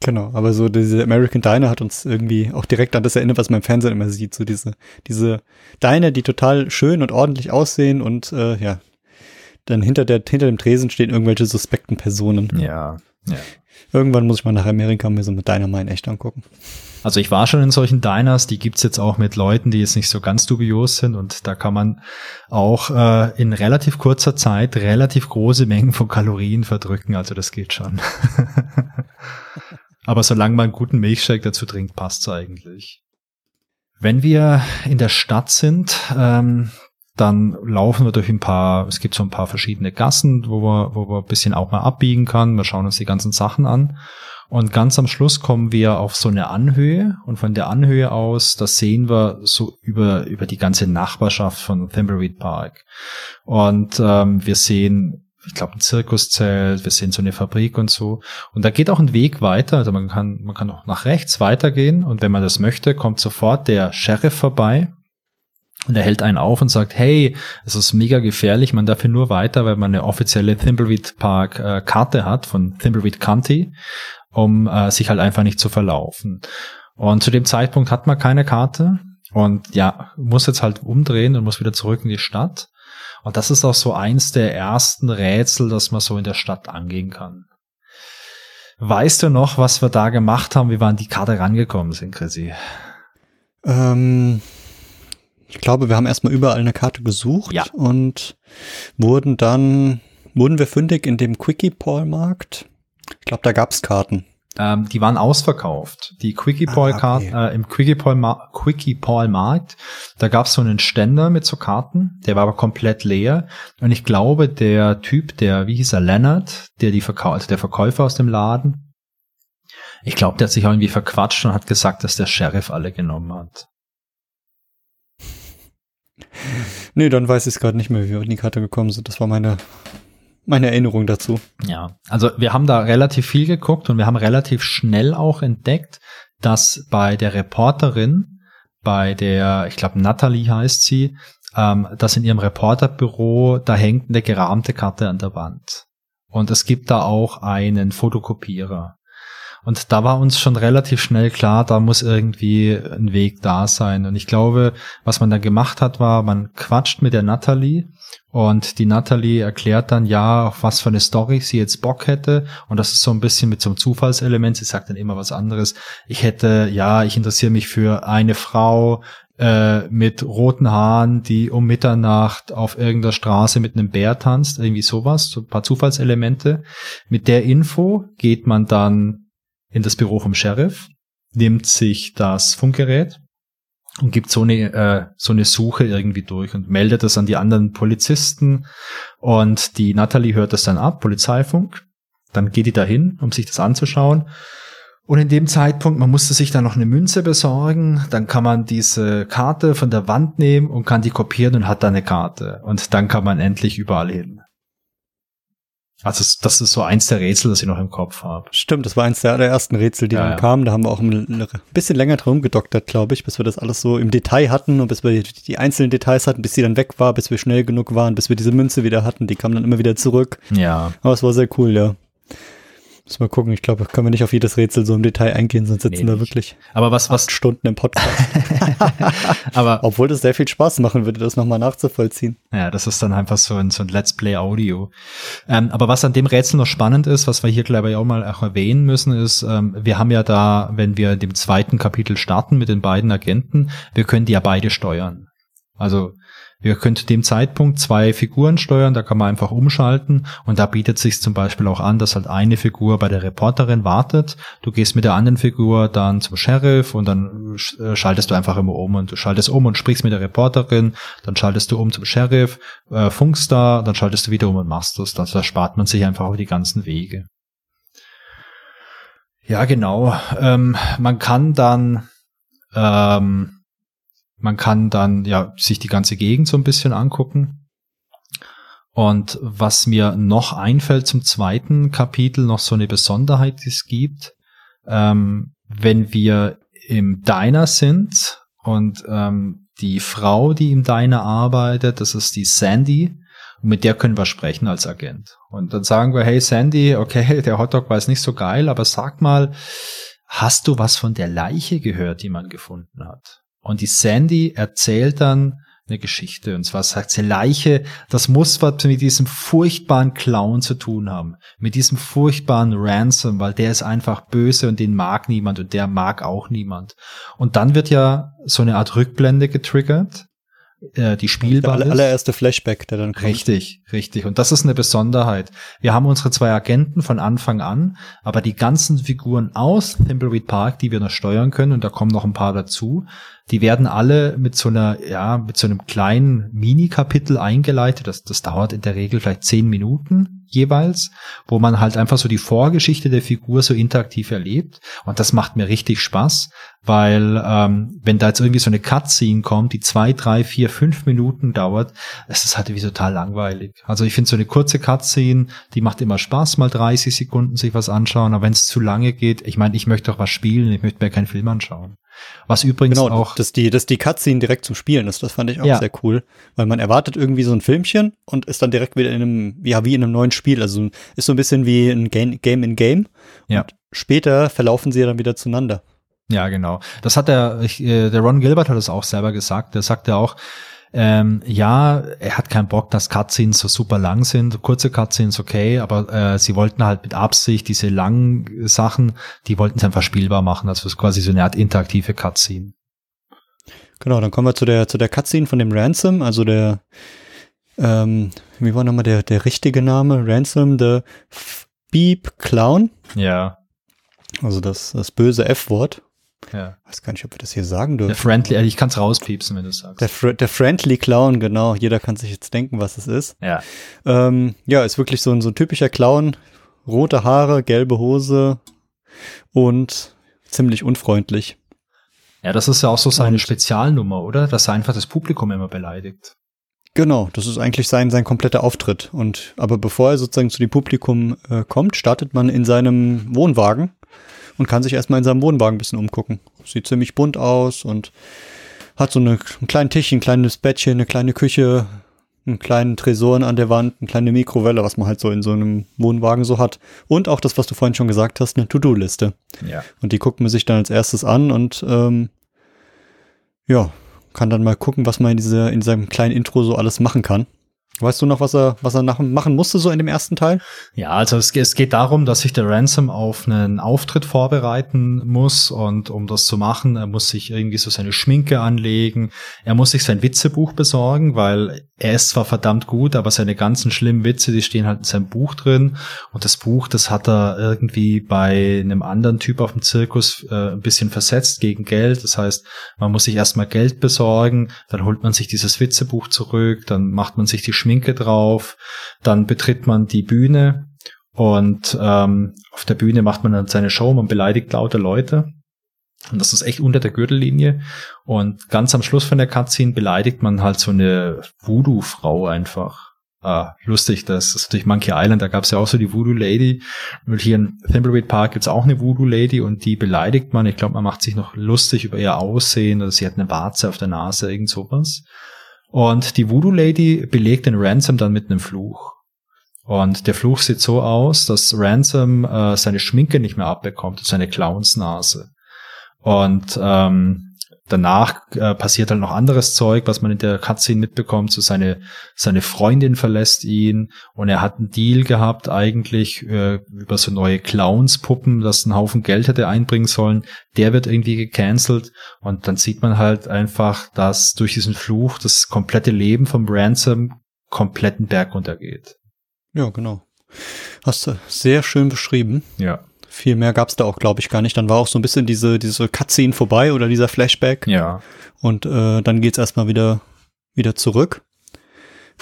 Genau, aber so diese American Diner hat uns irgendwie auch direkt an das erinnert, was man im Fernsehen immer sieht. So diese, diese Diner, die total schön und ordentlich aussehen und äh, ja, dann hinter, der, hinter dem Tresen stehen irgendwelche suspekten Personen. Ja, ja. Irgendwann muss ich mal nach Amerika mir so mit Dynamite echt angucken. Also ich war schon in solchen Diners, die gibt's jetzt auch mit Leuten, die jetzt nicht so ganz dubios sind und da kann man auch äh, in relativ kurzer Zeit relativ große Mengen von Kalorien verdrücken, also das geht schon. Aber solange man einen guten Milchshake dazu trinkt, passt's eigentlich. Wenn wir in der Stadt sind, ähm, dann laufen wir durch ein paar, es gibt so ein paar verschiedene Gassen, wo wir, wo wir ein bisschen auch mal abbiegen kann. Wir schauen uns die ganzen Sachen an. Und ganz am Schluss kommen wir auf so eine Anhöhe. Und von der Anhöhe aus, das sehen wir so über, über die ganze Nachbarschaft von Thimbleweed Park. Und ähm, wir sehen ich glaube, ein Zirkuszelt, wir sehen so eine Fabrik und so. Und da geht auch ein Weg weiter, also man kann, man kann auch nach rechts weitergehen. Und wenn man das möchte, kommt sofort der Sheriff vorbei. Und er hält einen auf und sagt, hey, es ist mega gefährlich, man darf hier nur weiter, weil man eine offizielle Thimbleweed Park äh, Karte hat von Thimbleweed County, um äh, sich halt einfach nicht zu verlaufen. Und zu dem Zeitpunkt hat man keine Karte und ja, muss jetzt halt umdrehen und muss wieder zurück in die Stadt. Und das ist auch so eins der ersten Rätsel, das man so in der Stadt angehen kann. Weißt du noch, was wir da gemacht haben, wie wir an die Karte rangekommen sind, Chrissy? Ähm, ich glaube, wir haben erstmal überall eine Karte gesucht ja. und wurden dann, wurden wir fündig in dem Quickie-Paul-Markt. Ich glaube, da gab's Karten. Ähm, die waren ausverkauft. Die Quickie Paul ah, okay. äh, im Quickie Paul, Ma Quickie Paul Markt, da gab's so einen Ständer mit so Karten, der war aber komplett leer. Und ich glaube, der Typ, der, wie hieß er, Leonard, der die Verkau also der Verkäufer aus dem Laden, ich glaube, der hat sich irgendwie verquatscht und hat gesagt, dass der Sheriff alle genommen hat. Nee, dann weiß ich es gerade nicht mehr, wie wir in die Karte gekommen sind. Das war meine, meine Erinnerung dazu. Ja, also wir haben da relativ viel geguckt und wir haben relativ schnell auch entdeckt, dass bei der Reporterin, bei der, ich glaube, Natalie heißt sie, ähm, dass in ihrem Reporterbüro, da hängt eine gerahmte Karte an der Wand. Und es gibt da auch einen Fotokopierer. Und da war uns schon relativ schnell klar, da muss irgendwie ein Weg da sein. Und ich glaube, was man da gemacht hat, war, man quatscht mit der Natalie und die Natalie erklärt dann ja, auf was für eine Story sie jetzt Bock hätte. Und das ist so ein bisschen mit so einem Zufallselement. Sie sagt dann immer was anderes. Ich hätte, ja, ich interessiere mich für eine Frau, äh, mit roten Haaren, die um Mitternacht auf irgendeiner Straße mit einem Bär tanzt, irgendwie sowas, so ein paar Zufallselemente. Mit der Info geht man dann in das Büro vom Sheriff, nimmt sich das Funkgerät und gibt so eine, äh, so eine Suche irgendwie durch und meldet das an die anderen Polizisten und die Natalie hört das dann ab, Polizeifunk. Dann geht die dahin, um sich das anzuschauen. Und in dem Zeitpunkt, man musste sich dann noch eine Münze besorgen, dann kann man diese Karte von der Wand nehmen und kann die kopieren und hat dann eine Karte. Und dann kann man endlich überall hin. Also das ist so eins der Rätsel, das ich noch im Kopf habe. Stimmt, das war eins der, der ersten Rätsel, die ja, dann ja. kamen. Da haben wir auch ein bisschen länger drum gedoktert, glaube ich, bis wir das alles so im Detail hatten und bis wir die, die, einzelnen Details hatten, bis sie dann weg war, bis wir schnell genug waren, bis wir diese Münze wieder hatten. Die kam dann immer wieder zurück. Ja. Aber es war sehr cool, ja. Müssen wir gucken. Ich glaube, können wir nicht auf jedes Rätsel so im Detail eingehen, sonst sitzen nee, wir wirklich aber was, was Stunden im Podcast. aber obwohl das sehr viel Spaß machen würde, das nochmal nachzuvollziehen. Ja, das ist dann einfach so ein, so ein Let's Play Audio. Ähm, aber was an dem Rätsel noch spannend ist, was wir hier glaube ich auch mal auch erwähnen müssen, ist, ähm, wir haben ja da, wenn wir dem zweiten Kapitel starten mit den beiden Agenten, wir können die ja beide steuern. Also Ihr könnt dem Zeitpunkt zwei Figuren steuern, da kann man einfach umschalten und da bietet sich zum Beispiel auch an, dass halt eine Figur bei der Reporterin wartet. Du gehst mit der anderen Figur dann zum Sheriff und dann äh, schaltest du einfach immer um und du schaltest um und sprichst mit der Reporterin, dann schaltest du um zum Sheriff, äh, funkst da, dann schaltest du wieder um und machst das. Da spart man sich einfach auch die ganzen Wege. Ja, genau. Ähm, man kann dann ähm, man kann dann ja sich die ganze Gegend so ein bisschen angucken. Und was mir noch einfällt zum zweiten Kapitel, noch so eine Besonderheit, die es gibt, ähm, wenn wir im Diner sind und ähm, die Frau, die im Diner arbeitet, das ist die Sandy, und mit der können wir sprechen als Agent. Und dann sagen wir, hey Sandy, okay, der Hotdog war jetzt nicht so geil, aber sag mal, hast du was von der Leiche gehört, die man gefunden hat? Und die Sandy erzählt dann, eine Geschichte. Und zwar sagt sie, Leiche, das muss was mit diesem furchtbaren Clown zu tun haben. Mit diesem furchtbaren Ransom, weil der ist einfach böse und den mag niemand und der mag auch niemand. Und dann wird ja so eine Art Rückblende getriggert äh, die spielbar der allererste Flashback, der dann kommt. Richtig, richtig. Und das ist eine Besonderheit. Wir haben unsere zwei Agenten von Anfang an, aber die ganzen Figuren aus Thimbleweed Park, die wir noch steuern können, und da kommen noch ein paar dazu, die werden alle mit so einer, ja, mit so einem kleinen Mini-Kapitel eingeleitet. Das, das dauert in der Regel vielleicht zehn Minuten jeweils, wo man halt einfach so die Vorgeschichte der Figur so interaktiv erlebt. Und das macht mir richtig Spaß, weil ähm, wenn da jetzt irgendwie so eine Cutscene kommt, die zwei, drei, vier, fünf Minuten dauert, das ist halt wie total langweilig. Also ich finde so eine kurze Cutscene, die macht immer Spaß, mal 30 Sekunden sich was anschauen, aber wenn es zu lange geht, ich meine, ich möchte doch was spielen, ich möchte mir keinen Film anschauen. Was übrigens genau, auch. Dass die, dass die Cutscene direkt zum Spielen ist, das fand ich auch ja. sehr cool. Weil man erwartet irgendwie so ein Filmchen und ist dann direkt wieder in einem, ja, wie in einem neuen Spiel. Also ist so ein bisschen wie ein Game, Game in Game. Ja. Und später verlaufen sie ja dann wieder zueinander. Ja, genau. Das hat der, äh, der Ron Gilbert hat es auch selber gesagt. Der sagte auch, ähm, ja, er hat keinen Bock, dass Cutscenes so super lang sind. Kurze Cutscenes okay, aber äh, sie wollten halt mit Absicht diese langen Sachen, die wollten sie einfach spielbar machen. Also quasi so eine Art interaktive Cutscene. Genau, dann kommen wir zu der zu der Cutscene von dem Ransom, also der ähm, wie war nochmal der der richtige Name? Ransom, the Beep Clown. Ja. Also das das böse F-Wort. Ja. Weiß gar nicht, ob wir das hier sagen dürfen. Der Friendly, äh, ich kann es rauspiepsen, wenn du sagst. Der, Fr der Friendly Clown, genau. Jeder kann sich jetzt denken, was es ist. Ja. Ähm, ja, ist wirklich so ein, so ein typischer Clown. Rote Haare, gelbe Hose und ziemlich unfreundlich. Ja, das ist ja auch so seine und, Spezialnummer, oder? Dass er einfach das Publikum immer beleidigt. Genau, das ist eigentlich sein, sein kompletter Auftritt. Und aber bevor er sozusagen zu dem Publikum äh, kommt, startet man in seinem Wohnwagen und kann sich erstmal in seinem Wohnwagen ein bisschen umgucken. Sieht ziemlich bunt aus und hat so eine, einen kleinen Tisch, ein kleines Bettchen, eine kleine Küche, einen kleinen Tresor an der Wand, eine kleine Mikrowelle, was man halt so in so einem Wohnwagen so hat. Und auch das, was du vorhin schon gesagt hast, eine To-Do-Liste. Ja. Und die guckt man sich dann als erstes an und ähm, ja, kann dann mal gucken, was man in, dieser, in seinem kleinen Intro so alles machen kann. Weißt du noch, was er, was er nach, machen musste, so in dem ersten Teil? Ja, also es, es, geht darum, dass sich der Ransom auf einen Auftritt vorbereiten muss und um das zu machen, er muss sich irgendwie so seine Schminke anlegen, er muss sich sein Witzebuch besorgen, weil er ist zwar verdammt gut, aber seine ganzen schlimmen Witze, die stehen halt in seinem Buch drin und das Buch, das hat er irgendwie bei einem anderen Typ auf dem Zirkus äh, ein bisschen versetzt gegen Geld, das heißt, man muss sich erstmal Geld besorgen, dann holt man sich dieses Witzebuch zurück, dann macht man sich die Schminke Schminke drauf, dann betritt man die Bühne und ähm, auf der Bühne macht man dann seine Show, man beleidigt lauter Leute. Und das ist echt unter der Gürtellinie. Und ganz am Schluss von der Cutscene beleidigt man halt so eine Voodoo-Frau einfach. Ah, lustig, das ist durch Monkey Island, da gab es ja auch so die Voodoo Lady. Und hier in Thimbleweed Park gibt's auch eine Voodoo Lady und die beleidigt man. Ich glaube, man macht sich noch lustig über ihr Aussehen oder sie hat eine Warze auf der Nase, irgend sowas. Und die Voodoo Lady belegt den Ransom dann mit einem Fluch. Und der Fluch sieht so aus, dass Ransom äh, seine Schminke nicht mehr abbekommt, seine Clownsnase. Und ähm, danach äh, passiert halt noch anderes Zeug, was man in der Cutscene mitbekommt. So seine, seine Freundin verlässt ihn und er hat einen Deal gehabt eigentlich äh, über so neue Clownspuppen, dass ein Haufen Geld hätte einbringen sollen. Der wird irgendwie gecancelt und dann sieht man halt einfach, dass durch diesen Fluch das komplette Leben vom Ransom kompletten Berg runtergeht. Ja, genau. Hast du sehr schön beschrieben. Ja. Viel mehr gab es da auch, glaube ich, gar nicht. Dann war auch so ein bisschen diese, diese Cutscene vorbei oder dieser Flashback. Ja. Und äh, dann geht's erstmal wieder, wieder zurück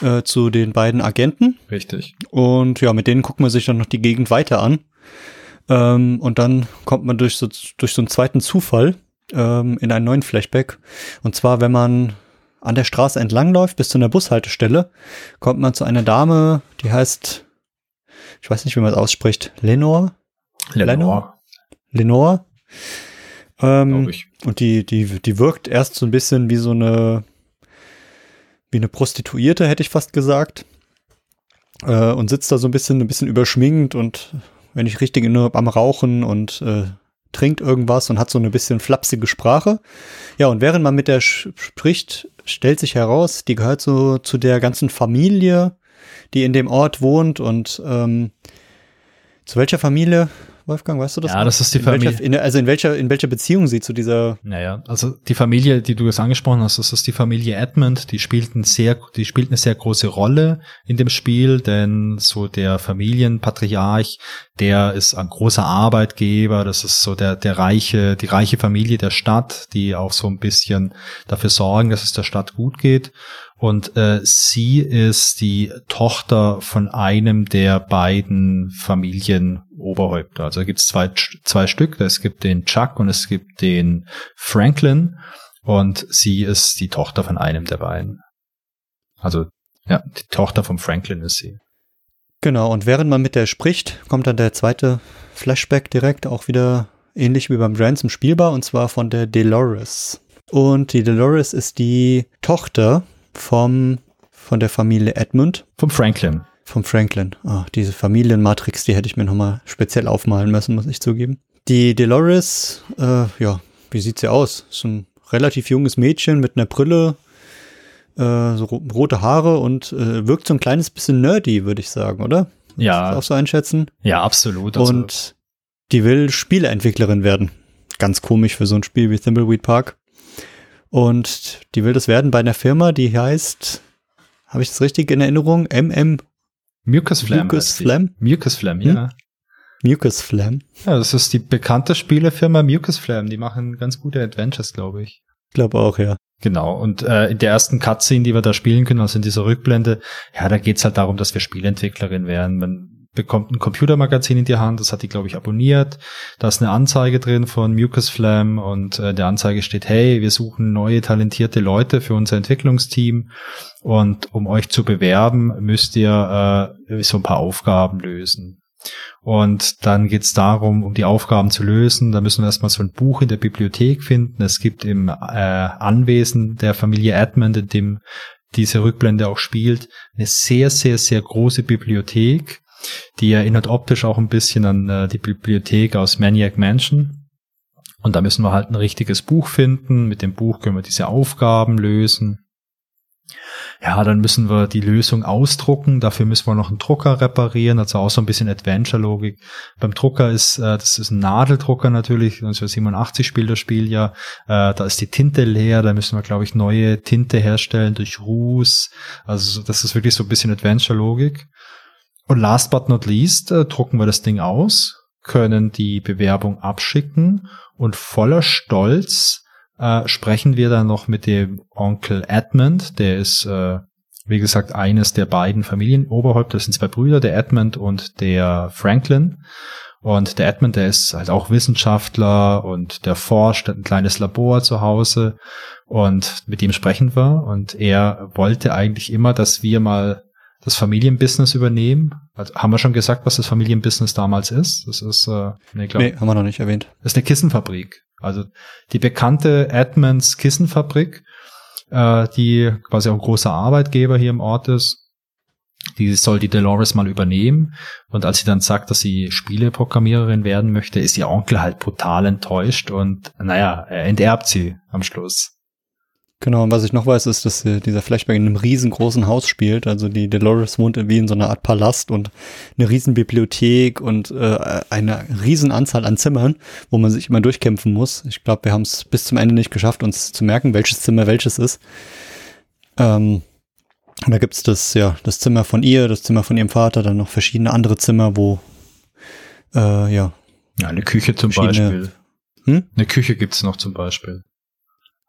äh, zu den beiden Agenten. Richtig. Und ja, mit denen gucken wir sich dann noch die Gegend weiter an. Ähm, und dann kommt man durch so, durch so einen zweiten Zufall ähm, in einen neuen Flashback. Und zwar, wenn man an der Straße entlangläuft bis zu einer Bushaltestelle, kommt man zu einer Dame, die heißt, ich weiß nicht, wie man es ausspricht, Lenore. Lenore. Lenore. Ähm, und die, die, die wirkt erst so ein bisschen wie so eine, wie eine Prostituierte, hätte ich fast gesagt. Äh, und sitzt da so ein bisschen, ein bisschen überschminkt und wenn ich richtig erinnere, am Rauchen und äh, trinkt irgendwas und hat so eine bisschen flapsige Sprache. Ja, und während man mit der spricht, stellt sich heraus, die gehört so zu der ganzen Familie, die in dem Ort wohnt und ähm, zu welcher Familie Wolfgang, weißt du das? Ja, das ist die in Familie. Welcher, in, also in welcher, in welcher Beziehung sie zu dieser. Naja, also die Familie, die du jetzt angesprochen hast, das ist die Familie Edmund, die spielt, ein sehr, die spielt eine sehr große Rolle in dem Spiel, denn so der Familienpatriarch, der ist ein großer Arbeitgeber, das ist so der, der reiche, die reiche Familie der Stadt, die auch so ein bisschen dafür sorgen, dass es der Stadt gut geht. Und äh, sie ist die Tochter von einem der beiden Familienoberhäupter. Also gibt es zwei, zwei Stück. Es gibt den Chuck und es gibt den Franklin. Und sie ist die Tochter von einem der beiden. Also ja, die Tochter von Franklin ist sie. Genau, und während man mit der spricht, kommt dann der zweite Flashback direkt, auch wieder ähnlich wie beim Ransom spielbar, und zwar von der Dolores. Und die Dolores ist die Tochter vom, von der Familie Edmund. Vom Franklin. Vom Franklin. Oh, diese Familienmatrix, die hätte ich mir nochmal speziell aufmalen müssen, muss ich zugeben. Die Dolores, äh, ja, wie sieht sie aus? So ein relativ junges Mädchen mit einer Brille, äh, so rote Haare und äh, wirkt so ein kleines bisschen nerdy, würde ich sagen, oder? Ja. Auch so einschätzen? Ja, absolut. Also und die will Spieleentwicklerin werden. Ganz komisch für so ein Spiel wie Thimbleweed Park. Und die will das werden bei einer Firma, die heißt, habe ich das richtig in Erinnerung? MM Mucus Flam. Mucus Flam? Mucus Flam, ja. Hm? Mucus Flam. Ja, das ist die bekannte Spielefirma Mucus Flam. Die machen ganz gute Adventures, glaube ich. Ich glaube auch, ja. Genau. Und äh, in der ersten Cutscene, die wir da spielen können, also in dieser Rückblende, ja, da geht's halt darum, dass wir Spielentwicklerin werden. Man bekommt ein Computermagazin in die Hand, das hat die, glaube ich, abonniert. Da ist eine Anzeige drin von Mucus Flam und äh, der Anzeige steht, hey, wir suchen neue talentierte Leute für unser Entwicklungsteam und um euch zu bewerben, müsst ihr äh, so ein paar Aufgaben lösen. Und dann geht's darum, um die Aufgaben zu lösen. Da müssen wir erstmal so ein Buch in der Bibliothek finden. Es gibt im äh, Anwesen der Familie Edmund, in dem diese Rückblende auch spielt, eine sehr, sehr, sehr große Bibliothek die erinnert optisch auch ein bisschen an äh, die Bibliothek aus Maniac Mansion. Und da müssen wir halt ein richtiges Buch finden. Mit dem Buch können wir diese Aufgaben lösen. Ja, dann müssen wir die Lösung ausdrucken. Dafür müssen wir noch einen Drucker reparieren, also auch so ein bisschen Adventure-Logik. Beim Drucker ist, äh, das ist ein Nadeldrucker natürlich, 1987 spielt das Spiel ja. Äh, da ist die Tinte leer, da müssen wir, glaube ich, neue Tinte herstellen durch Ruß. Also das ist wirklich so ein bisschen Adventure-Logik. Und last but not least äh, drucken wir das Ding aus, können die Bewerbung abschicken und voller Stolz äh, sprechen wir dann noch mit dem Onkel Edmund, der ist, äh, wie gesagt, eines der beiden Familienoberhäupter, das sind zwei Brüder, der Edmund und der Franklin. Und der Edmund, der ist halt auch Wissenschaftler und der forscht, hat ein kleines Labor zu Hause. Und mit ihm sprechen wir. Und er wollte eigentlich immer, dass wir mal das Familienbusiness übernehmen. Also, haben wir schon gesagt, was das Familienbusiness damals ist? Das ist, äh, nee, glaub, nee, haben wir noch nicht erwähnt. Das ist eine Kissenfabrik. Also die bekannte Edmonds Kissenfabrik, äh, die quasi auch ein großer Arbeitgeber hier im Ort ist. Die soll die Dolores mal übernehmen. Und als sie dann sagt, dass sie Spieleprogrammiererin werden möchte, ist ihr Onkel halt brutal enttäuscht und naja, er enterbt sie am Schluss. Genau, und was ich noch weiß, ist, dass dieser Flashback in einem riesengroßen Haus spielt. Also die Dolores wohnt wie in so einer Art Palast und eine riesen Bibliothek und äh, eine riesen Anzahl an Zimmern, wo man sich immer durchkämpfen muss. Ich glaube, wir haben es bis zum Ende nicht geschafft, uns zu merken, welches Zimmer welches ist. Ähm, und da gibt's das, ja, das Zimmer von ihr, das Zimmer von ihrem Vater, dann noch verschiedene andere Zimmer, wo äh, ja. Ja, eine Küche zum Beispiel. Hm? Eine Küche gibt's noch zum Beispiel.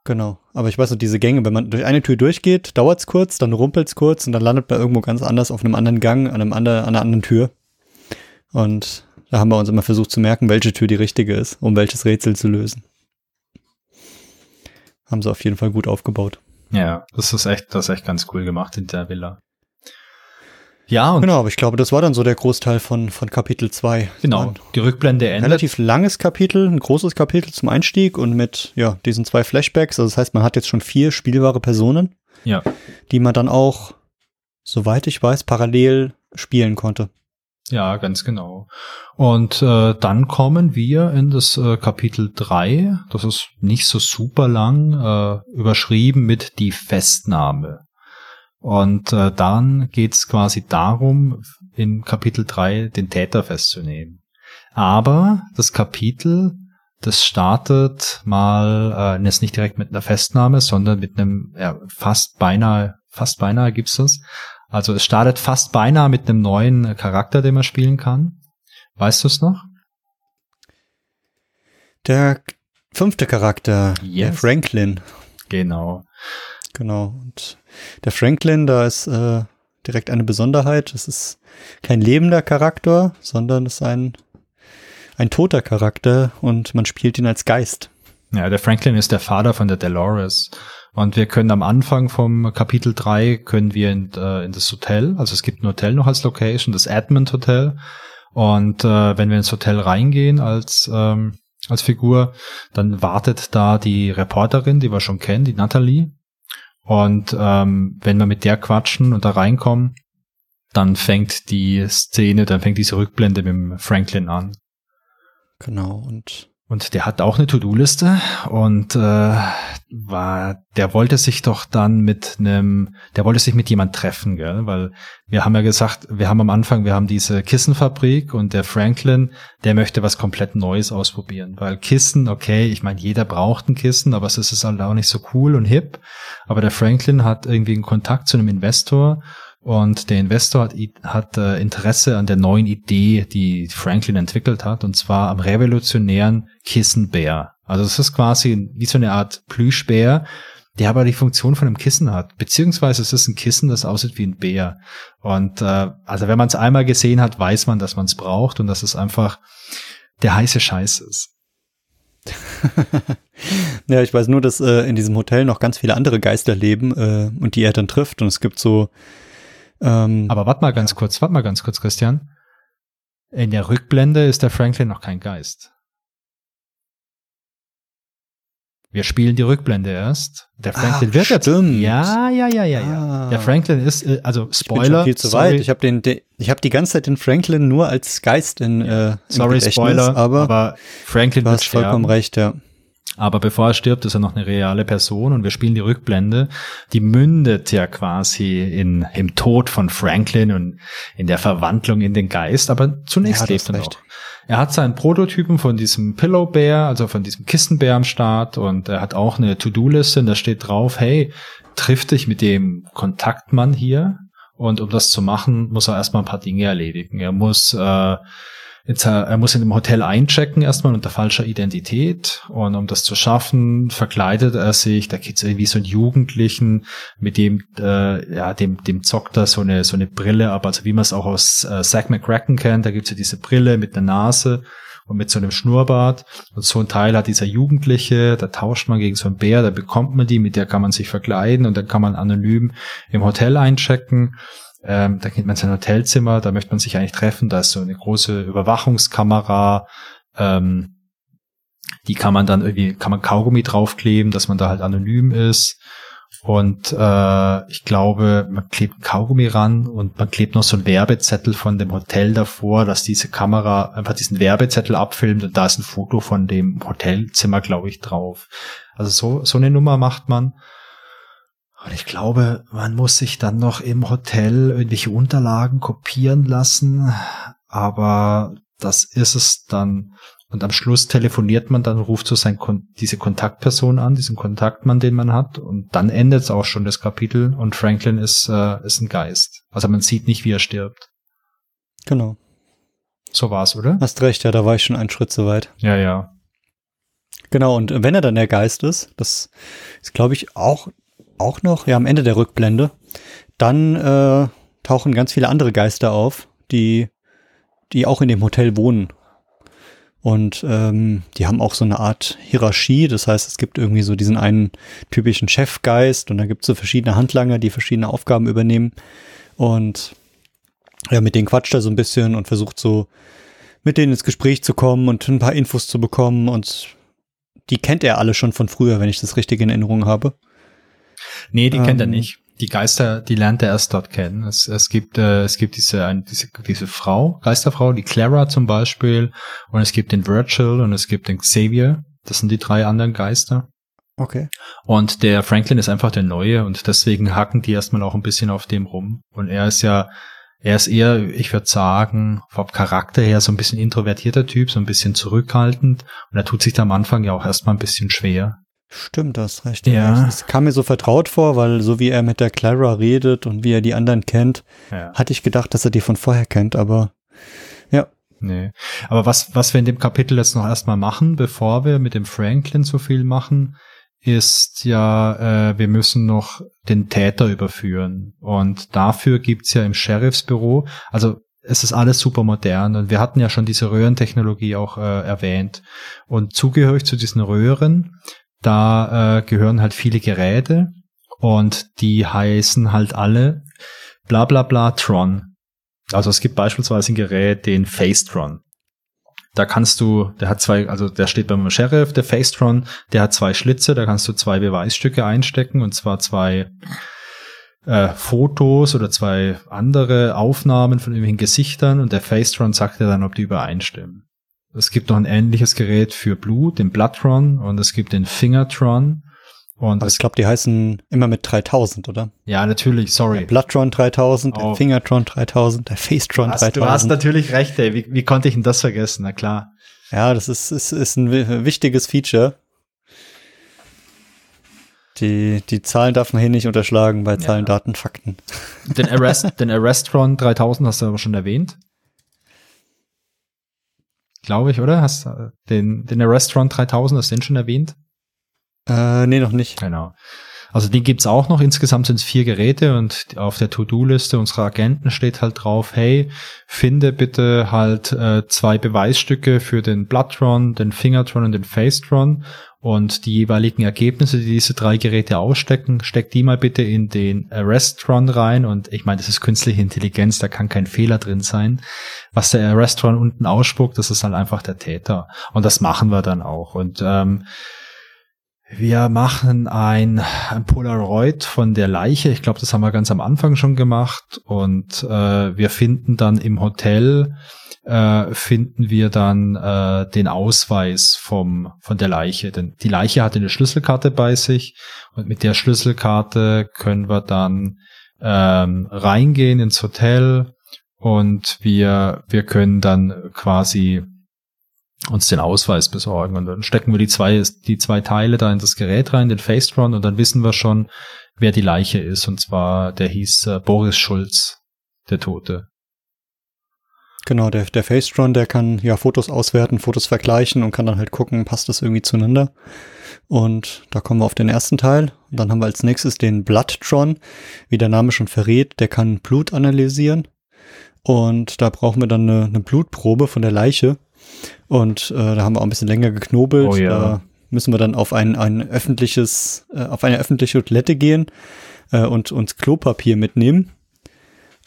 Genau. Aber ich weiß noch, diese Gänge, wenn man durch eine Tür durchgeht, dauert's kurz, dann rumpelt's kurz und dann landet man irgendwo ganz anders auf einem anderen Gang, an, einem andre, an einer anderen Tür. Und da haben wir uns immer versucht zu merken, welche Tür die richtige ist, um welches Rätsel zu lösen. Haben sie auf jeden Fall gut aufgebaut. Ja, das ist echt, das ist echt ganz cool gemacht in der Villa. Ja, und genau, aber ich glaube, das war dann so der Großteil von, von Kapitel 2. Genau, die Rückblende endet. Relativ langes Kapitel, ein großes Kapitel zum Einstieg und mit ja, diesen zwei Flashbacks. Also das heißt, man hat jetzt schon vier spielbare Personen, ja. die man dann auch, soweit ich weiß, parallel spielen konnte. Ja, ganz genau. Und äh, dann kommen wir in das äh, Kapitel 3, das ist nicht so super lang, äh, überschrieben mit die Festnahme. Und äh, dann geht's quasi darum, in Kapitel 3 den Täter festzunehmen. Aber das Kapitel, das startet mal, äh, jetzt nicht direkt mit einer Festnahme, sondern mit einem, ja, fast beinahe, fast beinahe gibt's das, also es startet fast beinahe mit einem neuen Charakter, den man spielen kann. Weißt du es noch? Der fünfte Charakter, yes. der Franklin. Genau. Genau. Und der Franklin, da ist äh, direkt eine Besonderheit. Es ist kein lebender Charakter, sondern es ist ein, ein toter Charakter und man spielt ihn als Geist. Ja, der Franklin ist der Vater von der Dolores. Und wir können am Anfang vom Kapitel 3 können wir in, äh, in das Hotel, also es gibt ein Hotel noch als Location, das Edmund Hotel. Und äh, wenn wir ins Hotel reingehen als, ähm, als Figur, dann wartet da die Reporterin, die wir schon kennen, die Natalie. Und ähm, wenn wir mit der quatschen und da reinkommen, dann fängt die Szene, dann fängt diese Rückblende mit dem Franklin an. Genau, und und der hat auch eine To-Do-Liste und äh, war, der wollte sich doch dann mit einem, der wollte sich mit jemand treffen, gell? Weil wir haben ja gesagt, wir haben am Anfang, wir haben diese Kissenfabrik und der Franklin, der möchte was komplett Neues ausprobieren. Weil Kissen, okay, ich meine, jeder braucht ein Kissen, aber es ist halt auch nicht so cool und hip. Aber der Franklin hat irgendwie einen Kontakt zu einem Investor und der Investor hat, hat äh, Interesse an der neuen Idee, die Franklin entwickelt hat, und zwar am revolutionären Kissenbär. Also es ist quasi wie so eine Art Plüschbär, der aber die Funktion von einem Kissen hat. Beziehungsweise es ist ein Kissen, das aussieht wie ein Bär. Und äh, also wenn man es einmal gesehen hat, weiß man, dass man es braucht und dass es einfach der heiße Scheiß ist. ja, ich weiß nur, dass äh, in diesem Hotel noch ganz viele andere Geister leben äh, und die er dann trifft. Und es gibt so ähm, Aber warte mal ganz kurz, warte mal ganz kurz, Christian. In der Rückblende ist der Franklin noch kein Geist. Wir spielen die Rückblende erst. Der Franklin Ach, wird jetzt. Stimmt. Ja, ja, ja, ja, ja. Ah. Der Franklin ist, äh, also Spoiler. Ich bin schon viel zu sorry. weit. Ich habe den, den, ich habe die ganze Zeit den Franklin nur als Geist in. Äh, sorry, Spoiler. Aber, aber Franklin du hast vollkommen recht, ja. Aber bevor er stirbt, ist er noch eine reale Person und wir spielen die Rückblende. Die mündet ja quasi in, im Tod von Franklin und in der Verwandlung in den Geist. Aber zunächst ja, lebt er noch. Er hat seinen Prototypen von diesem Pillow Bear, also von diesem Kissenbär am Start und er hat auch eine To-Do-Liste und da steht drauf, hey, triff dich mit dem Kontaktmann hier und um das zu machen, muss er erstmal ein paar Dinge erledigen. Er muss äh, Jetzt, äh, er muss in dem Hotel einchecken erstmal unter falscher Identität. Und um das zu schaffen, verkleidet er sich, da gibt's irgendwie so einen Jugendlichen, mit dem, äh, ja, dem, dem zockt er so eine, so eine Brille ab, also wie man es auch aus äh, Zack McCracken kennt, da gibt's ja diese Brille mit einer Nase und mit so einem Schnurrbart. Und so ein Teil hat dieser Jugendliche, da tauscht man gegen so einen Bär, da bekommt man die, mit der kann man sich verkleiden. Und dann kann man anonym im Hotel einchecken ähm, da geht man in sein Hotelzimmer, da möchte man sich eigentlich treffen, da ist so eine große Überwachungskamera, ähm, die kann man dann irgendwie, kann man Kaugummi draufkleben, dass man da halt anonym ist. Und äh, ich glaube, man klebt Kaugummi ran und man klebt noch so einen Werbezettel von dem Hotel davor, dass diese Kamera einfach diesen Werbezettel abfilmt und da ist ein Foto von dem Hotelzimmer, glaube ich, drauf. Also so, so eine Nummer macht man. Und ich glaube, man muss sich dann noch im Hotel irgendwelche Unterlagen kopieren lassen. Aber das ist es dann. Und am Schluss telefoniert man dann, ruft so sein, diese Kontaktperson an, diesen Kontaktmann, den man hat. Und dann endet es auch schon das Kapitel. Und Franklin ist, äh, ist ein Geist. Also man sieht nicht, wie er stirbt. Genau. So war's, oder? Hast recht, ja, da war ich schon einen Schritt zu weit. Ja, ja. Genau, und wenn er dann der Geist ist, das ist, glaube ich, auch auch noch, ja, am Ende der Rückblende, dann äh, tauchen ganz viele andere Geister auf, die, die auch in dem Hotel wohnen. Und ähm, die haben auch so eine Art Hierarchie. Das heißt, es gibt irgendwie so diesen einen typischen Chefgeist und dann gibt es so verschiedene Handlanger, die verschiedene Aufgaben übernehmen. Und ja, mit denen quatscht er so ein bisschen und versucht so mit denen ins Gespräch zu kommen und ein paar Infos zu bekommen. Und die kennt er alle schon von früher, wenn ich das richtig in Erinnerung habe. Nee, die ähm, kennt er ähm, nicht. die Geister, die lernt er erst dort kennen. Es, es gibt, äh, es gibt diese, ein, diese, diese Frau, Geisterfrau, die Clara zum Beispiel, und es gibt den Virgil und es gibt den Xavier. Das sind die drei anderen Geister. Okay. Und der Franklin ist einfach der Neue und deswegen hacken die erstmal auch ein bisschen auf dem rum. Und er ist ja, er ist eher, ich würde sagen, vom Charakter her so ein bisschen introvertierter Typ, so ein bisschen zurückhaltend. Und er tut sich da am Anfang ja auch erstmal ein bisschen schwer. Stimmt, das recht. Ja. Es kam mir so vertraut vor, weil so wie er mit der Clara redet und wie er die anderen kennt, Ja. hatte ich gedacht, dass er die von vorher kennt, aber ja. Nee. Aber was, was wir in dem Kapitel jetzt noch erstmal machen, bevor wir mit dem Franklin so viel machen, ist ja, äh, wir müssen noch den Täter überführen. Und dafür gibt's ja im Sheriffsbüro, also es ist alles super modern und wir hatten ja schon diese Röhrentechnologie auch äh, erwähnt. Und zugehörig zu diesen Röhren, da äh, gehören halt viele Geräte und die heißen halt alle bla bla bla Tron. Also es gibt beispielsweise ein Gerät, den Facetron. Da kannst du, der hat zwei, also der steht beim Sheriff, der Facetron, der hat zwei Schlitze, da kannst du zwei Beweisstücke einstecken und zwar zwei äh, Fotos oder zwei andere Aufnahmen von irgendwelchen Gesichtern und der Facetron sagt dir dann, ob die übereinstimmen. Es gibt noch ein ähnliches Gerät für Blut, den Bloodtron und es gibt den Fingertron und Aber ich glaube, die heißen immer mit 3000, oder? ja, natürlich, Der sorry. Bloodtron 3000, Oh. der Fingertron 3000, der Facetron Du hast, du hast 3000. natürlich recht, ey. Wie, wie konnte ich denn das vergessen? Na klar. Ja, das ist, ist, ist ein wi- wichtiges Feature. Die, die Zahlen darf man hier nicht unterschlagen bei Zahlen, Ja. Daten, Fakten. Den Arrest, den Arrestron 3000 hast du aber schon erwähnt. Glaube ich, oder? Hast du den, den Arrestron 3000, hast du den schon erwähnt? Äh, nee, noch nicht. Genau. Also die gibt's auch noch. Insgesamt sind es vier Geräte und auf der To-Do-Liste unserer Agenten steht halt drauf, hey, finde bitte halt äh, zwei Beweisstücke für den Bloodtron, den Fingertron und den Facetron und die jeweiligen Ergebnisse, die diese drei Geräte ausstecken, steck die mal bitte in den Arrestron rein. Und ich meine, das ist künstliche Intelligenz, da kann kein Fehler drin sein. Was der Arrestron unten ausspuckt, das ist halt einfach der Täter. Und das machen wir dann auch. Und ähm, wir machen ein, ein Polaroid von der Leiche. Ich glaube, das haben wir ganz am Anfang schon gemacht. Und äh, wir finden dann im Hotel, äh, finden wir dann äh, den Ausweis vom, von der Leiche. Denn die Leiche hatte eine Schlüsselkarte bei sich. Und mit der Schlüsselkarte können wir dann ähm, reingehen ins Hotel. Und wir, wir können dann quasi uns den Ausweis besorgen und dann stecken wir die zwei, die zwei Teile da in das Gerät rein, den Facetron und dann wissen wir schon, wer die Leiche ist und zwar der hieß äh, Boris Schulz, der Tote. Genau, der, der Facetron, der kann ja Fotos auswerten, Fotos vergleichen und kann dann halt gucken, passt das irgendwie zueinander. Und da kommen wir auf den ersten Teil. Und dann haben wir als nächstes den Bloodtron, wie der Name schon verrät, der kann Blut analysieren. Und da brauchen wir dann eine, eine Blutprobe von der Leiche. Und äh, da haben wir auch ein bisschen länger geknobelt. Oh ja. Da müssen wir dann auf ein, ein öffentliches, äh, auf eine öffentliche Toilette gehen äh, und uns Klopapier mitnehmen.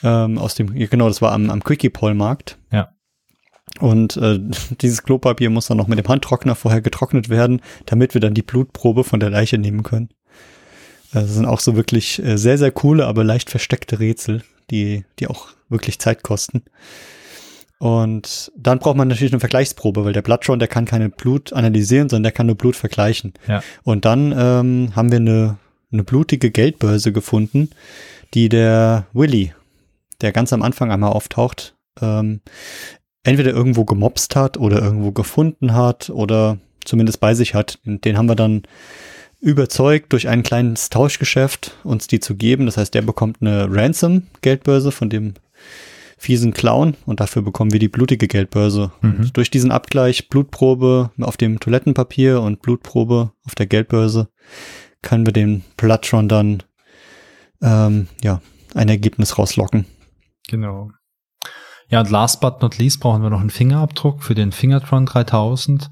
Ähm, aus dem, genau, das war am, am Quickie-Poll-Markt. Ja. Und äh, dieses Klopapier muss dann noch mit dem Handtrockner vorher getrocknet werden, damit wir dann die Blutprobe von der Leiche nehmen können. Äh, Das sind auch so wirklich äh, sehr, sehr coole, aber leicht versteckte Rätsel, die, die auch wirklich Zeit kosten. Und dann braucht man natürlich eine Vergleichsprobe, weil der Bloodtron, der kann keine Blut analysieren, sondern der kann nur Blut vergleichen. Ja. Und dann ähm, haben wir eine, eine blutige Geldbörse gefunden, die der Willy, der ganz am Anfang einmal auftaucht, ähm, entweder irgendwo gemobst hat oder irgendwo gefunden hat oder zumindest bei sich hat. Den, den haben wir dann überzeugt, durch ein kleines Tauschgeschäft uns die zu geben. Das heißt, der bekommt eine Ransom-Geldbörse von dem fiesen Clown und dafür bekommen wir die blutige Geldbörse. Mhm. Durch diesen Abgleich Blutprobe auf dem Toilettenpapier und Blutprobe auf der Geldbörse können wir den Bloodtron dann ähm, ja ein Ergebnis rauslocken. Genau. Ja, und last but not least brauchen wir noch einen Fingerabdruck für den Fingertron 3000.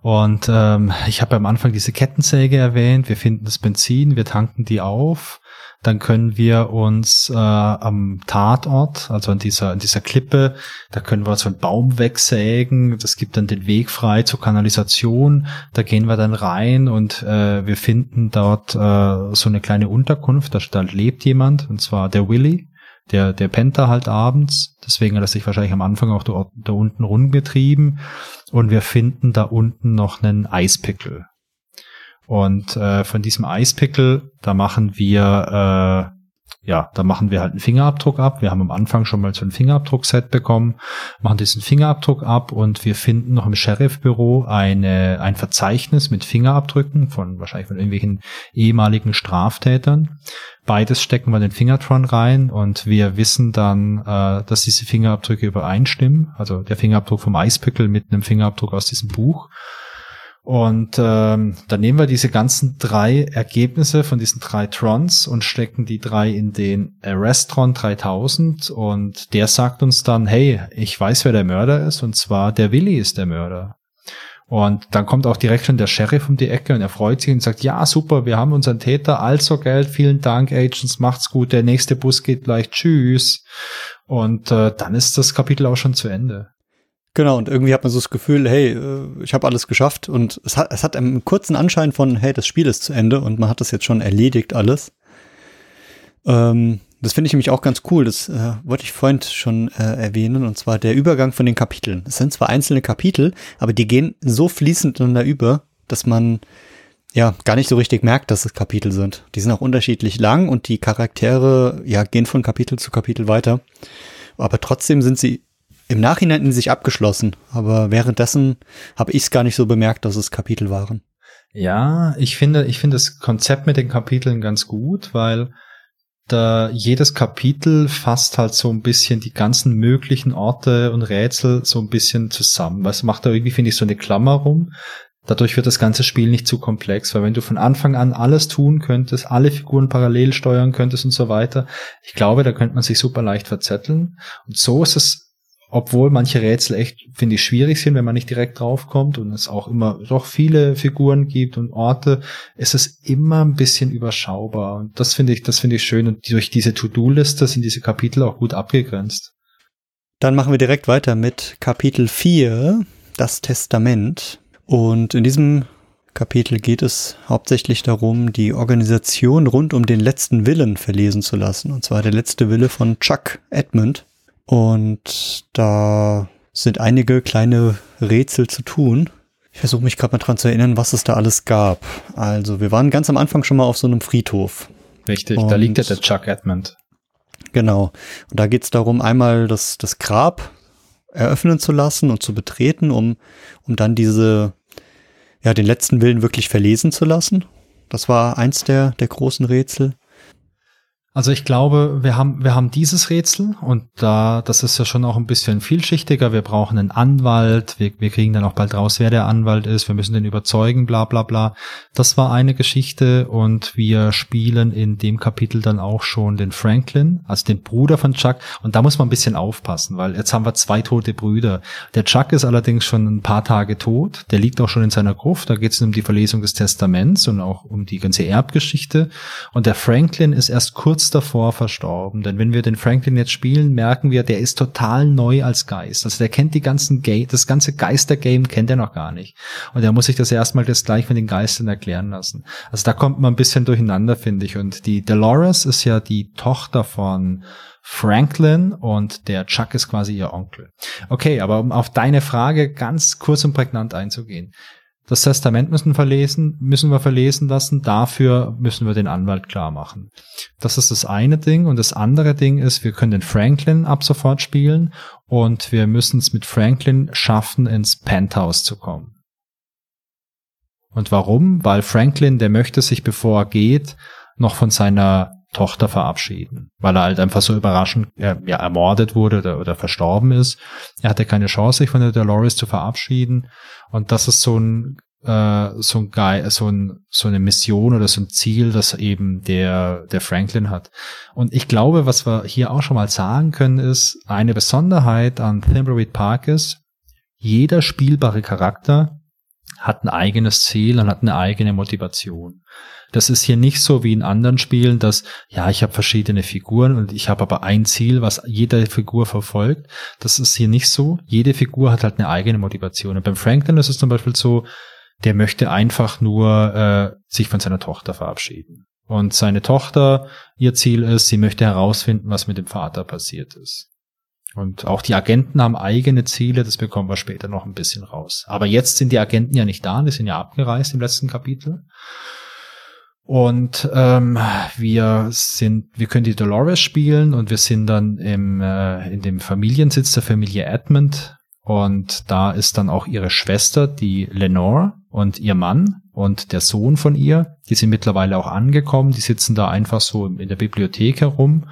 Und ähm, ich habe am Anfang diese Kettensäge erwähnt. Wir finden das Benzin, wir tanken die auf. Dann können wir uns äh, am Tatort, also an dieser, an dieser Klippe, da können wir so einen Baum wegsägen. Das gibt dann den Weg frei zur Kanalisation. Da gehen wir dann rein und äh, wir finden dort äh, so eine kleine Unterkunft. Da, da lebt jemand, und zwar der Willy der, der pennt da halt abends. Deswegen hat er sich wahrscheinlich am Anfang auch da, da unten rumgetrieben. Und wir finden da unten noch einen Eispickel. Und äh, von diesem Eispickel, da machen wir äh, ja, da machen wir halt einen Fingerabdruck ab. Wir haben am Anfang schon mal so ein Fingerabdruckset bekommen, machen diesen Fingerabdruck ab und wir finden noch im Sheriffbüro eine, ein Verzeichnis mit Fingerabdrücken von wahrscheinlich von irgendwelchen ehemaligen Straftätern. Beides stecken wir in den Fingertron rein und wir wissen dann, äh, dass diese Fingerabdrücke übereinstimmen. Also der Fingerabdruck vom Eispickel mit einem Fingerabdruck aus diesem Buch. Und ähm, dann nehmen wir diese ganzen drei Ergebnisse von diesen drei Trons und stecken die drei in den Arrestron 3000 und der sagt uns dann, hey, ich weiß, wer der Mörder ist und zwar der Willi ist der Mörder. Und dann kommt auch direkt schon der Sheriff um die Ecke und er freut sich und sagt, ja, super, wir haben unseren Täter, also Geld, vielen Dank, Agents, macht's gut, der nächste Bus geht gleich, tschüss. Und äh, dann ist das Kapitel auch schon zu Ende. Genau, und irgendwie hat man so das Gefühl, hey, äh, ich habe alles geschafft und es hat, es hat einen kurzen Anschein von, hey, das Spiel ist zu Ende und man hat das jetzt schon erledigt alles. Ähm, das finde ich nämlich auch ganz cool, das äh, wollte ich vorhin schon äh, erwähnen, und zwar der Übergang von den Kapiteln. Es sind zwar einzelne Kapitel, aber die gehen so fließend ineinander über, dass man ja gar nicht so richtig merkt, dass es Kapitel sind. Die sind auch unterschiedlich lang und die Charaktere ja gehen von Kapitel zu Kapitel weiter. Aber trotzdem sind sie im Nachhinein in sich abgeschlossen, aber währenddessen habe ich es gar nicht so bemerkt, dass es Kapitel waren. Ja, ich finde, ich finde das Konzept mit den Kapiteln ganz gut, weil da jedes Kapitel fasst halt so ein bisschen die ganzen möglichen Orte und Rätsel so ein bisschen zusammen. Was macht da irgendwie, finde ich, so eine Klammer rum. Dadurch wird das ganze Spiel nicht zu komplex, weil wenn du von Anfang an alles tun könntest, alle Figuren parallel steuern könntest und so weiter, ich glaube, da könnte man sich super leicht verzetteln. Und so ist es obwohl manche Rätsel echt, finde ich, schwierig sind, wenn man nicht direkt draufkommt und es auch immer doch viele Figuren gibt und Orte, ist es immer ein bisschen überschaubar. Und das finde ich, das finde ich schön. Und durch diese To-Do-Liste sind diese Kapitel auch gut abgegrenzt. Dann machen wir direkt weiter mit Kapitel 4, das Testament. Und in diesem Kapitel geht es hauptsächlich darum, die Organisation rund um den letzten Willen verlesen zu lassen. Und zwar der letzte Wille von Chuck Edmund. Und da sind einige kleine Rätsel zu tun. Ich versuche mich gerade mal dran zu erinnern, was es da alles gab. Also, wir waren ganz am Anfang schon mal auf so einem Friedhof. Richtig, und da liegt ja der Chuck Edmund. Genau. Und da geht es darum, einmal das, das Grab eröffnen zu lassen und zu betreten, um, um dann diese, ja, den letzten Willen wirklich verlesen zu lassen. Das war eins der, der großen Rätsel. Also ich glaube, wir haben, wir haben dieses Rätsel und da, das ist ja schon auch ein bisschen vielschichtiger. Wir brauchen einen Anwalt, wir, wir kriegen dann auch bald raus, wer der Anwalt ist, wir müssen den überzeugen, bla bla bla. Das war eine Geschichte und wir spielen in dem Kapitel dann auch schon den Franklin, also den Bruder von Chuck. Und da muss man ein bisschen aufpassen, weil jetzt haben wir zwei tote Brüder. Der Chuck ist allerdings schon ein paar Tage tot, der liegt auch schon in seiner Gruft, da geht es um die Verlesung des Testaments und auch um die ganze Erbgeschichte. Und der Franklin ist erst kurz davor verstorben. Denn wenn wir den Franklin jetzt spielen, merken wir, der ist total neu als Geist. Also der kennt die ganzen Ga das ganze Geistergame kennt er noch gar nicht. Und er muss sich das erstmal das gleich mit den Geistern erklären lassen. Also da kommt man ein bisschen durcheinander, finde ich. Und die Dolores ist ja die Tochter von Franklin und der Chuck ist quasi ihr Onkel. Okay, aber um auf deine Frage ganz kurz und prägnant einzugehen. Das Testament müssen, verlesen, müssen wir verlesen lassen. Dafür müssen wir den Anwalt klar machen. Das ist das eine Ding. Und das andere Ding ist, wir können den Franklin ab sofort spielen und wir müssen es mit Franklin schaffen, ins Penthouse zu kommen. Und warum? Weil Franklin, der möchte sich, bevor er geht, noch von seiner Tochter verabschieden, weil er halt einfach so überraschend äh, ja, ermordet wurde oder, oder verstorben ist. Er hatte keine Chance, sich von der Dolores zu verabschieden. Und das ist so ein äh, so ein Guy, so ein so eine Mission oder so ein Ziel, das eben der der Franklin hat. Und ich glaube, was wir hier auch schon mal sagen können, ist eine Besonderheit an Thimbleweed Park ist, jeder spielbare Charakter hat ein eigenes Ziel und hat eine eigene Motivation. Das ist hier nicht so wie in anderen Spielen, dass ja, ich habe verschiedene Figuren und ich habe aber ein Ziel, was jede Figur verfolgt. Das ist hier nicht so. Jede Figur hat halt eine eigene Motivation. Und beim Franklin ist es zum Beispiel so, der möchte einfach nur äh, sich von seiner Tochter verabschieden. Und seine Tochter, ihr Ziel ist, sie möchte herausfinden, was mit dem Vater passiert ist. Und auch die Agenten haben eigene Ziele, das bekommen wir später noch ein bisschen raus. Aber jetzt sind die Agenten ja nicht da, die sind ja abgereist im letzten Kapitel. Und ähm, wir sind, wir können die Dolores spielen und wir sind dann im, äh, in dem Familiensitz der Familie Edmund. Und da ist dann auch ihre Schwester, die Lenore, und ihr Mann und der Sohn von ihr. Die sind mittlerweile auch angekommen. Die sitzen da einfach so in der Bibliothek herum.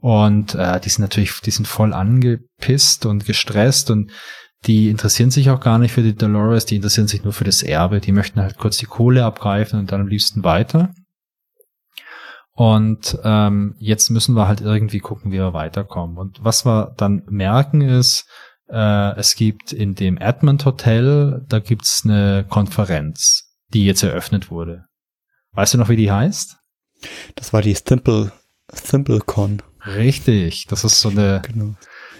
Und äh, die sind natürlich, die sind voll angepisst und gestresst und die interessieren sich auch gar nicht für die Dolores, die interessieren sich nur für das Erbe. Die möchten halt kurz die Kohle abgreifen und dann am liebsten weiter. Und ähm, jetzt müssen wir halt irgendwie gucken, wie wir weiterkommen. Und was wir dann merken ist, äh, es gibt in dem Edmund Hotel, da gibt's eine Konferenz, die jetzt eröffnet wurde. Weißt du noch, wie die heißt? Das war die Simple, SimpleCon. Richtig, das ist so eine. Genau.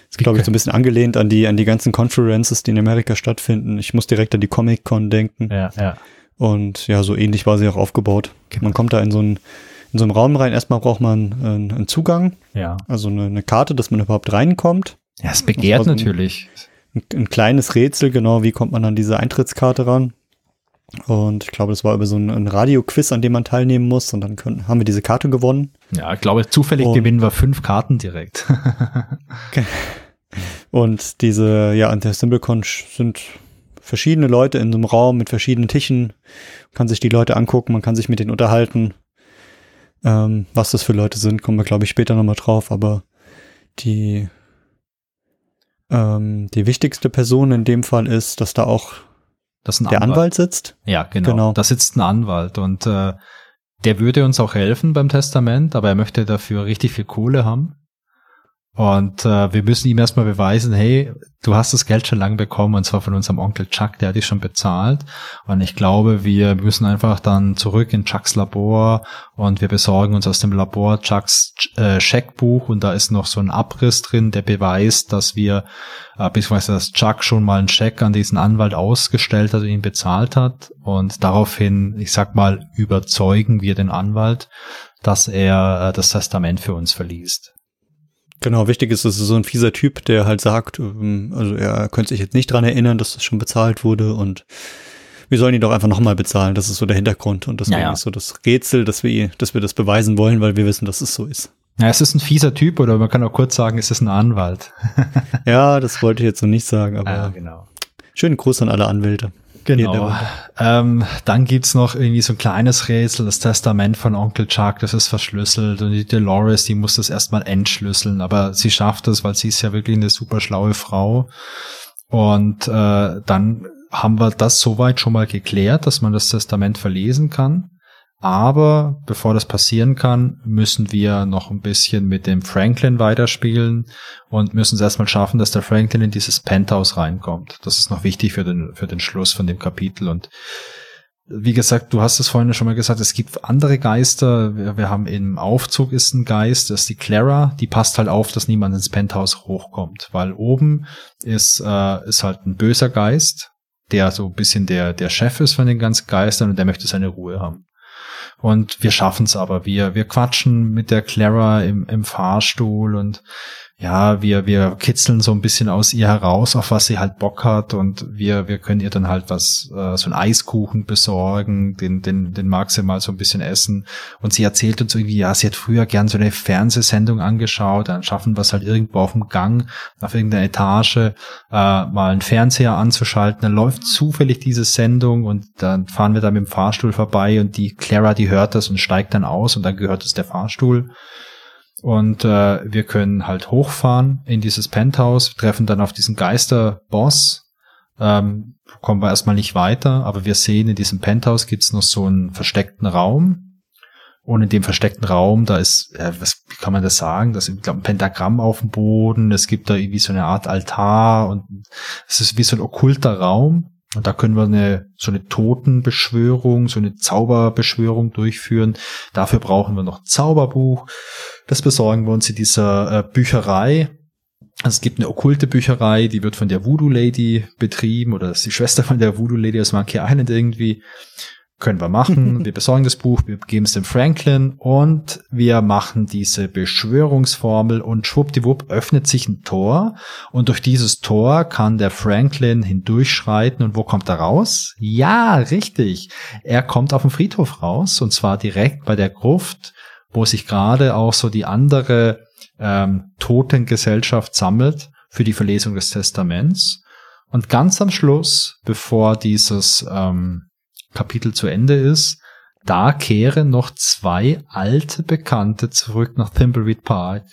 Das ist, glaube ich, so ein bisschen angelehnt an die, an die ganzen Conferences, die in Amerika stattfinden. Ich muss direkt an die Comic-Con denken. Ja, ja. Und ja, so ähnlich war sie auch aufgebaut. Genau. Man kommt da in so einen, in so einen Raum rein. Erstmal braucht man einen, einen Zugang. Ja. Also eine, eine, Karte, dass man überhaupt reinkommt. Ja, es begehrt so natürlich. Ein, ein, kleines Rätsel, genau, wie kommt man an diese Eintrittskarte ran? Und ich glaube, das war über so ein, ein Radio-Quiz, an dem man teilnehmen muss. Und dann können, haben wir diese Karte gewonnen. Ja, ich glaube, zufällig und gewinnen wir fünf Karten direkt. und diese, ja, an der SimbleCon sind verschiedene Leute in so einem Raum mit verschiedenen Tischen. Man kann sich die Leute angucken, man kann sich mit denen unterhalten. Ähm, was das für Leute sind, kommen wir, glaube ich, später nochmal drauf. Aber die, ähm, die wichtigste Person in dem Fall ist, dass da auch dass ein der Anwalt. Anwalt sitzt. Ja, genau. genau. Da sitzt ein Anwalt und äh, der würde uns auch helfen beim Testament, aber er möchte dafür richtig viel Kohle haben. Und äh, wir müssen ihm erstmal beweisen, hey, du hast das Geld schon lange bekommen, und zwar von unserem Onkel Chuck, der hat dich schon bezahlt. Und ich glaube, wir müssen einfach dann zurück in Chucks Labor und wir besorgen uns aus dem Labor Chucks äh, Scheckbuch und da ist noch so ein Abriss drin, der beweist, dass wir, äh, beziehungsweise dass Chuck schon mal einen Scheck an diesen Anwalt ausgestellt hat und ihn bezahlt hat. Und daraufhin, ich sag mal, überzeugen wir den Anwalt, dass er äh, das Testament für uns verliest. Genau, wichtig ist, es ist so ein fieser Typ, der halt sagt, ähm, also er könnte sich jetzt nicht dran erinnern, dass das schon bezahlt wurde und wir sollen ihn doch einfach nochmal bezahlen. Das ist so der Hintergrund und deswegen ja, ja. ist so das Rätsel, dass wir, dass wir das beweisen wollen, weil wir wissen, dass es so ist. Ja, es ist ein fieser Typ oder man kann auch kurz sagen, es ist ein Anwalt. ja, das wollte ich jetzt so nicht sagen, aber ja, genau. schönen Gruß an alle Anwälte. Genau. Ähm, dann gibt's noch irgendwie so ein kleines Rätsel, das Testament von Onkel Chuck, das ist verschlüsselt und die Dolores, die muss das erstmal entschlüsseln, aber sie schafft es, weil sie ist ja wirklich eine super schlaue Frau. Und äh, dann haben wir das soweit schon mal geklärt, dass man das Testament verlesen kann. Aber bevor das passieren kann, müssen wir noch ein bisschen mit dem Franklin weiterspielen und müssen es erstmal schaffen, dass der Franklin in dieses Penthouse reinkommt. Das ist noch wichtig für den, für den Schluss von dem Kapitel. Und wie gesagt, du hast es vorhin schon mal gesagt, es gibt andere Geister. Wir, wir haben im Aufzug ist ein Geist, das ist die Clara, die passt halt auf, dass niemand ins Penthouse hochkommt, weil oben ist, äh, ist halt ein böser Geist, der so ein bisschen der, der Chef ist von den ganzen Geistern und der möchte seine Ruhe haben. Und wir schaffen es aber. Wir, wir quatschen mit der Clara im, im Fahrstuhl und ja, wir, wir kitzeln so ein bisschen aus ihr heraus, auf was sie halt Bock hat und wir, wir können ihr dann halt was, äh, so ein Eiskuchen besorgen, den, den, den mag sie mal so ein bisschen essen. Und sie erzählt uns irgendwie, ja, sie hat früher gern so eine Fernsehsendung angeschaut, dann schaffen wir es halt irgendwo auf dem Gang, auf irgendeiner Etage, äh, mal einen Fernseher anzuschalten, dann läuft zufällig diese Sendung und dann fahren wir da mit dem Fahrstuhl vorbei und die Clara, die hört das und steigt dann aus und dann gehört es der Fahrstuhl und äh, wir können halt hochfahren in dieses Penthouse, treffen dann auf diesen Geisterboss. Ähm, kommen wir erstmal nicht weiter, aber wir sehen, in diesem Penthouse gibt's noch so einen versteckten Raum. Und in dem versteckten Raum, da ist, äh, was wie kann man das sagen? Da ist, glaube, ein Pentagramm auf dem Boden. Es gibt da irgendwie so eine Art Altar und es ist wie so ein okkulter Raum. Und da können wir eine, so eine Totenbeschwörung, so eine Zauberbeschwörung durchführen. Dafür brauchen wir noch ein Zauberbuch. Das besorgen wir uns in dieser äh, Bücherei. Es gibt eine okkulte Bücherei, die wird von der Voodoo Lady betrieben oder ist die Schwester von der Voodoo Lady aus Monkey Island irgendwie. Können wir machen. wir besorgen das Buch, wir geben es dem Franklin und wir machen diese Beschwörungsformel und schwuppdiwupp öffnet sich ein Tor und durch dieses Tor kann der Franklin hindurchschreiten und wo kommt er raus? Ja, richtig. Er kommt auf dem Friedhof raus und zwar direkt bei der Gruft, wo sich gerade auch so die andere ähm, Totengesellschaft sammelt für die Verlesung des Testaments. Und ganz am Schluss, bevor dieses ähm, Kapitel zu Ende ist, da kehren noch zwei alte Bekannte zurück nach Thimbleweed Park.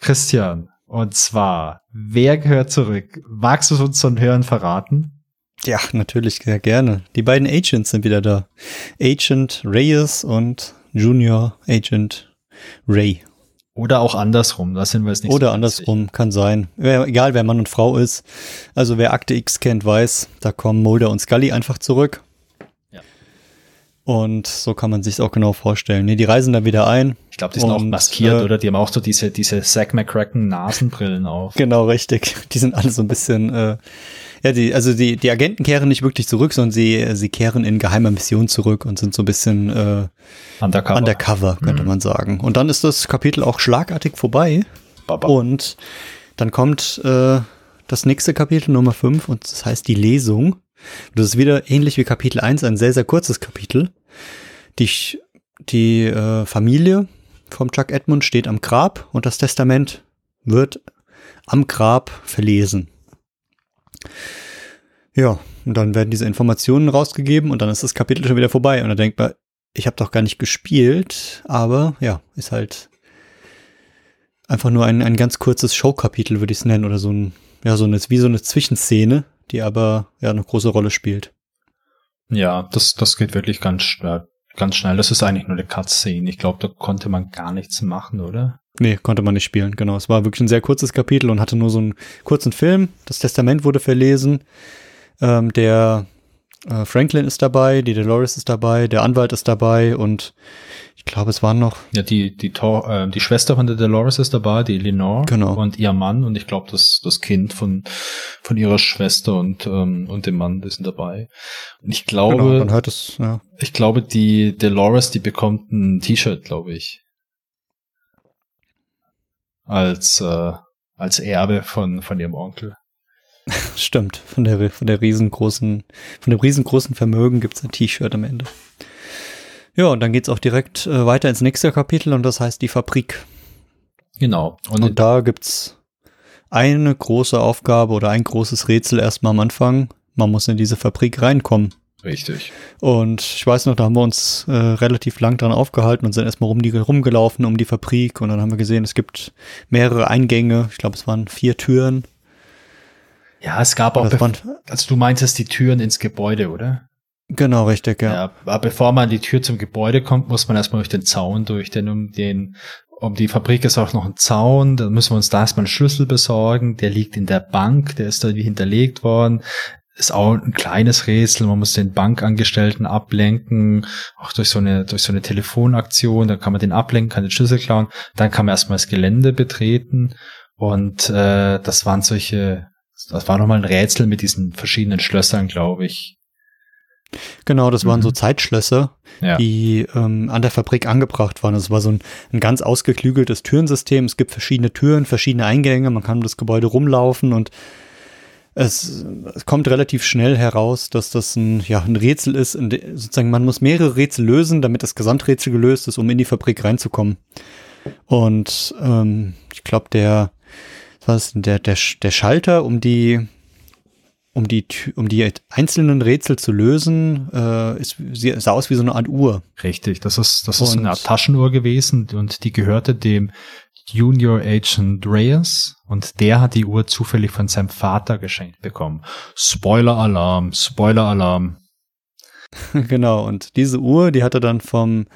Christian, und zwar, wer gehört zurück? Magst du uns so ein Hören verraten? Ja, natürlich, sehr gerne. Die beiden Agents sind wieder da. Agent Reyes und Junior Agent Ray. Oder auch andersrum, da sind wir jetzt nicht Oder so andersrum, kann sein. Egal, wer Mann und Frau ist. Also wer Akte X kennt, weiß, da kommen Mulder und Scully einfach zurück. Und so kann man sich auch genau vorstellen. Nee, die reisen dann wieder ein. Ich glaube, die sind auch maskiert, äh, oder? Die haben auch so diese, diese Zack McCracken Nasenbrillen auf. Genau, richtig. Die sind alle so ein bisschen, äh, ja, die, also die, die Agenten kehren nicht wirklich zurück, sondern sie, sie kehren in geheimer Mission zurück und sind so ein bisschen äh, Undercover. undercover, könnte Mhm. man sagen. Und dann ist das Kapitel auch schlagartig vorbei. Baba. Und dann kommt äh, das nächste Kapitel, Nummer 5, und das heißt die Lesung. Das ist wieder ähnlich wie Kapitel 1, ein sehr, sehr kurzes Kapitel. Die, die äh, Familie vom Chuck Edmund steht am Grab und das Testament wird am Grab verlesen. Ja, und dann werden diese Informationen rausgegeben und dann ist das Kapitel schon wieder vorbei. Und dann denkt man, ich habe doch gar nicht gespielt, aber ja, ist halt einfach nur ein, ein ganz kurzes Showkapitel, würde ich es nennen, oder so ein, ja, so eine, wie so eine Zwischenszene, die aber ja eine große Rolle spielt. Ja, das, das geht wirklich ganz, sch- ganz schnell. Das ist eigentlich nur eine Cutscene. Ich glaube, da konnte man gar nichts machen, oder? Nee, konnte man nicht spielen, genau. Es war wirklich ein sehr kurzes Kapitel und hatte nur so einen kurzen Film. Das Testament wurde verlesen. Ähm, der äh, Franklin ist dabei, die Dolores ist dabei, der Anwalt ist dabei und ich glaube, es waren noch, Ja, die, die, Tor, äh, die Schwester von der Dolores ist dabei, die Eleanor. Genau. Und ihr Mann und ich glaube, das, das Kind von, von ihrer Schwester und, ähm, und dem Mann, die sind dabei. Und ich glaube, genau, man hört es, ja. ich glaube, die Dolores, die bekommt ein T-Shirt, glaube ich. Als, äh, als Erbe von, von ihrem Onkel. Stimmt, von der, von der riesengroßen, von dem riesengroßen Vermögen gibt's ein T-Shirt am Ende. Ja, und dann geht's auch direkt äh, weiter ins nächste Kapitel und das heißt die Fabrik. Genau. Und, Und da gibt's eine große Aufgabe oder ein großes Rätsel erstmal am Anfang. Man muss in diese Fabrik reinkommen. richtig. Und ich weiß noch, da haben wir uns äh, relativ lang dran aufgehalten und sind erstmal rum die, rumgelaufen um die Fabrik und dann haben wir gesehen, es gibt mehrere Eingänge. Ich glaube, es waren vier Türen. Ja, es gab auch, also du meintest die Türen ins Gebäude, oder? genau, richtig, ja. Ja. aber bevor man an die Tür zum Gebäude kommt, muss man erstmal durch den Zaun durch, denn um den, um die Fabrik ist auch noch ein Zaun, da müssen wir uns da erstmal einen Schlüssel besorgen, der liegt in der Bank, der ist da wie hinterlegt worden. Ist auch ein kleines Rätsel, man muss den Bankangestellten ablenken, auch durch so eine, durch so eine Telefonaktion, da kann man den ablenken, kann den Schlüssel klauen, dann kann man erstmal das Gelände betreten und äh, das waren solche, das war nochmal ein Rätsel mit diesen verschiedenen Schlössern, glaube ich. Genau, das waren Mhm. so Zeitschlösser, Ja. die ähm, an der Fabrik angebracht waren. Es war so ein, ein ganz ausgeklügeltes Türensystem. Es gibt verschiedene Türen, verschiedene Eingänge. Man kann um das Gebäude rumlaufen und es, es kommt relativ schnell heraus, dass das ein, ja, ein Rätsel ist. Sozusagen, man muss mehrere Rätsel lösen, damit das Gesamträtsel gelöst ist, um in die Fabrik reinzukommen. Und ähm, ich glaube, der, was der, der, der Schalter, um die, um die, um die einzelnen Rätsel zu lösen, äh, ist, sah aus wie so eine Art Uhr. Richtig, das ist, das ist eine Art Taschenuhr gewesen und die gehörte dem Junior Agent Reyes und der hat die Uhr zufällig von seinem Vater geschenkt bekommen. Spoiler-Alarm, Spoiler-Alarm. genau, und diese Uhr, die hat er dann vom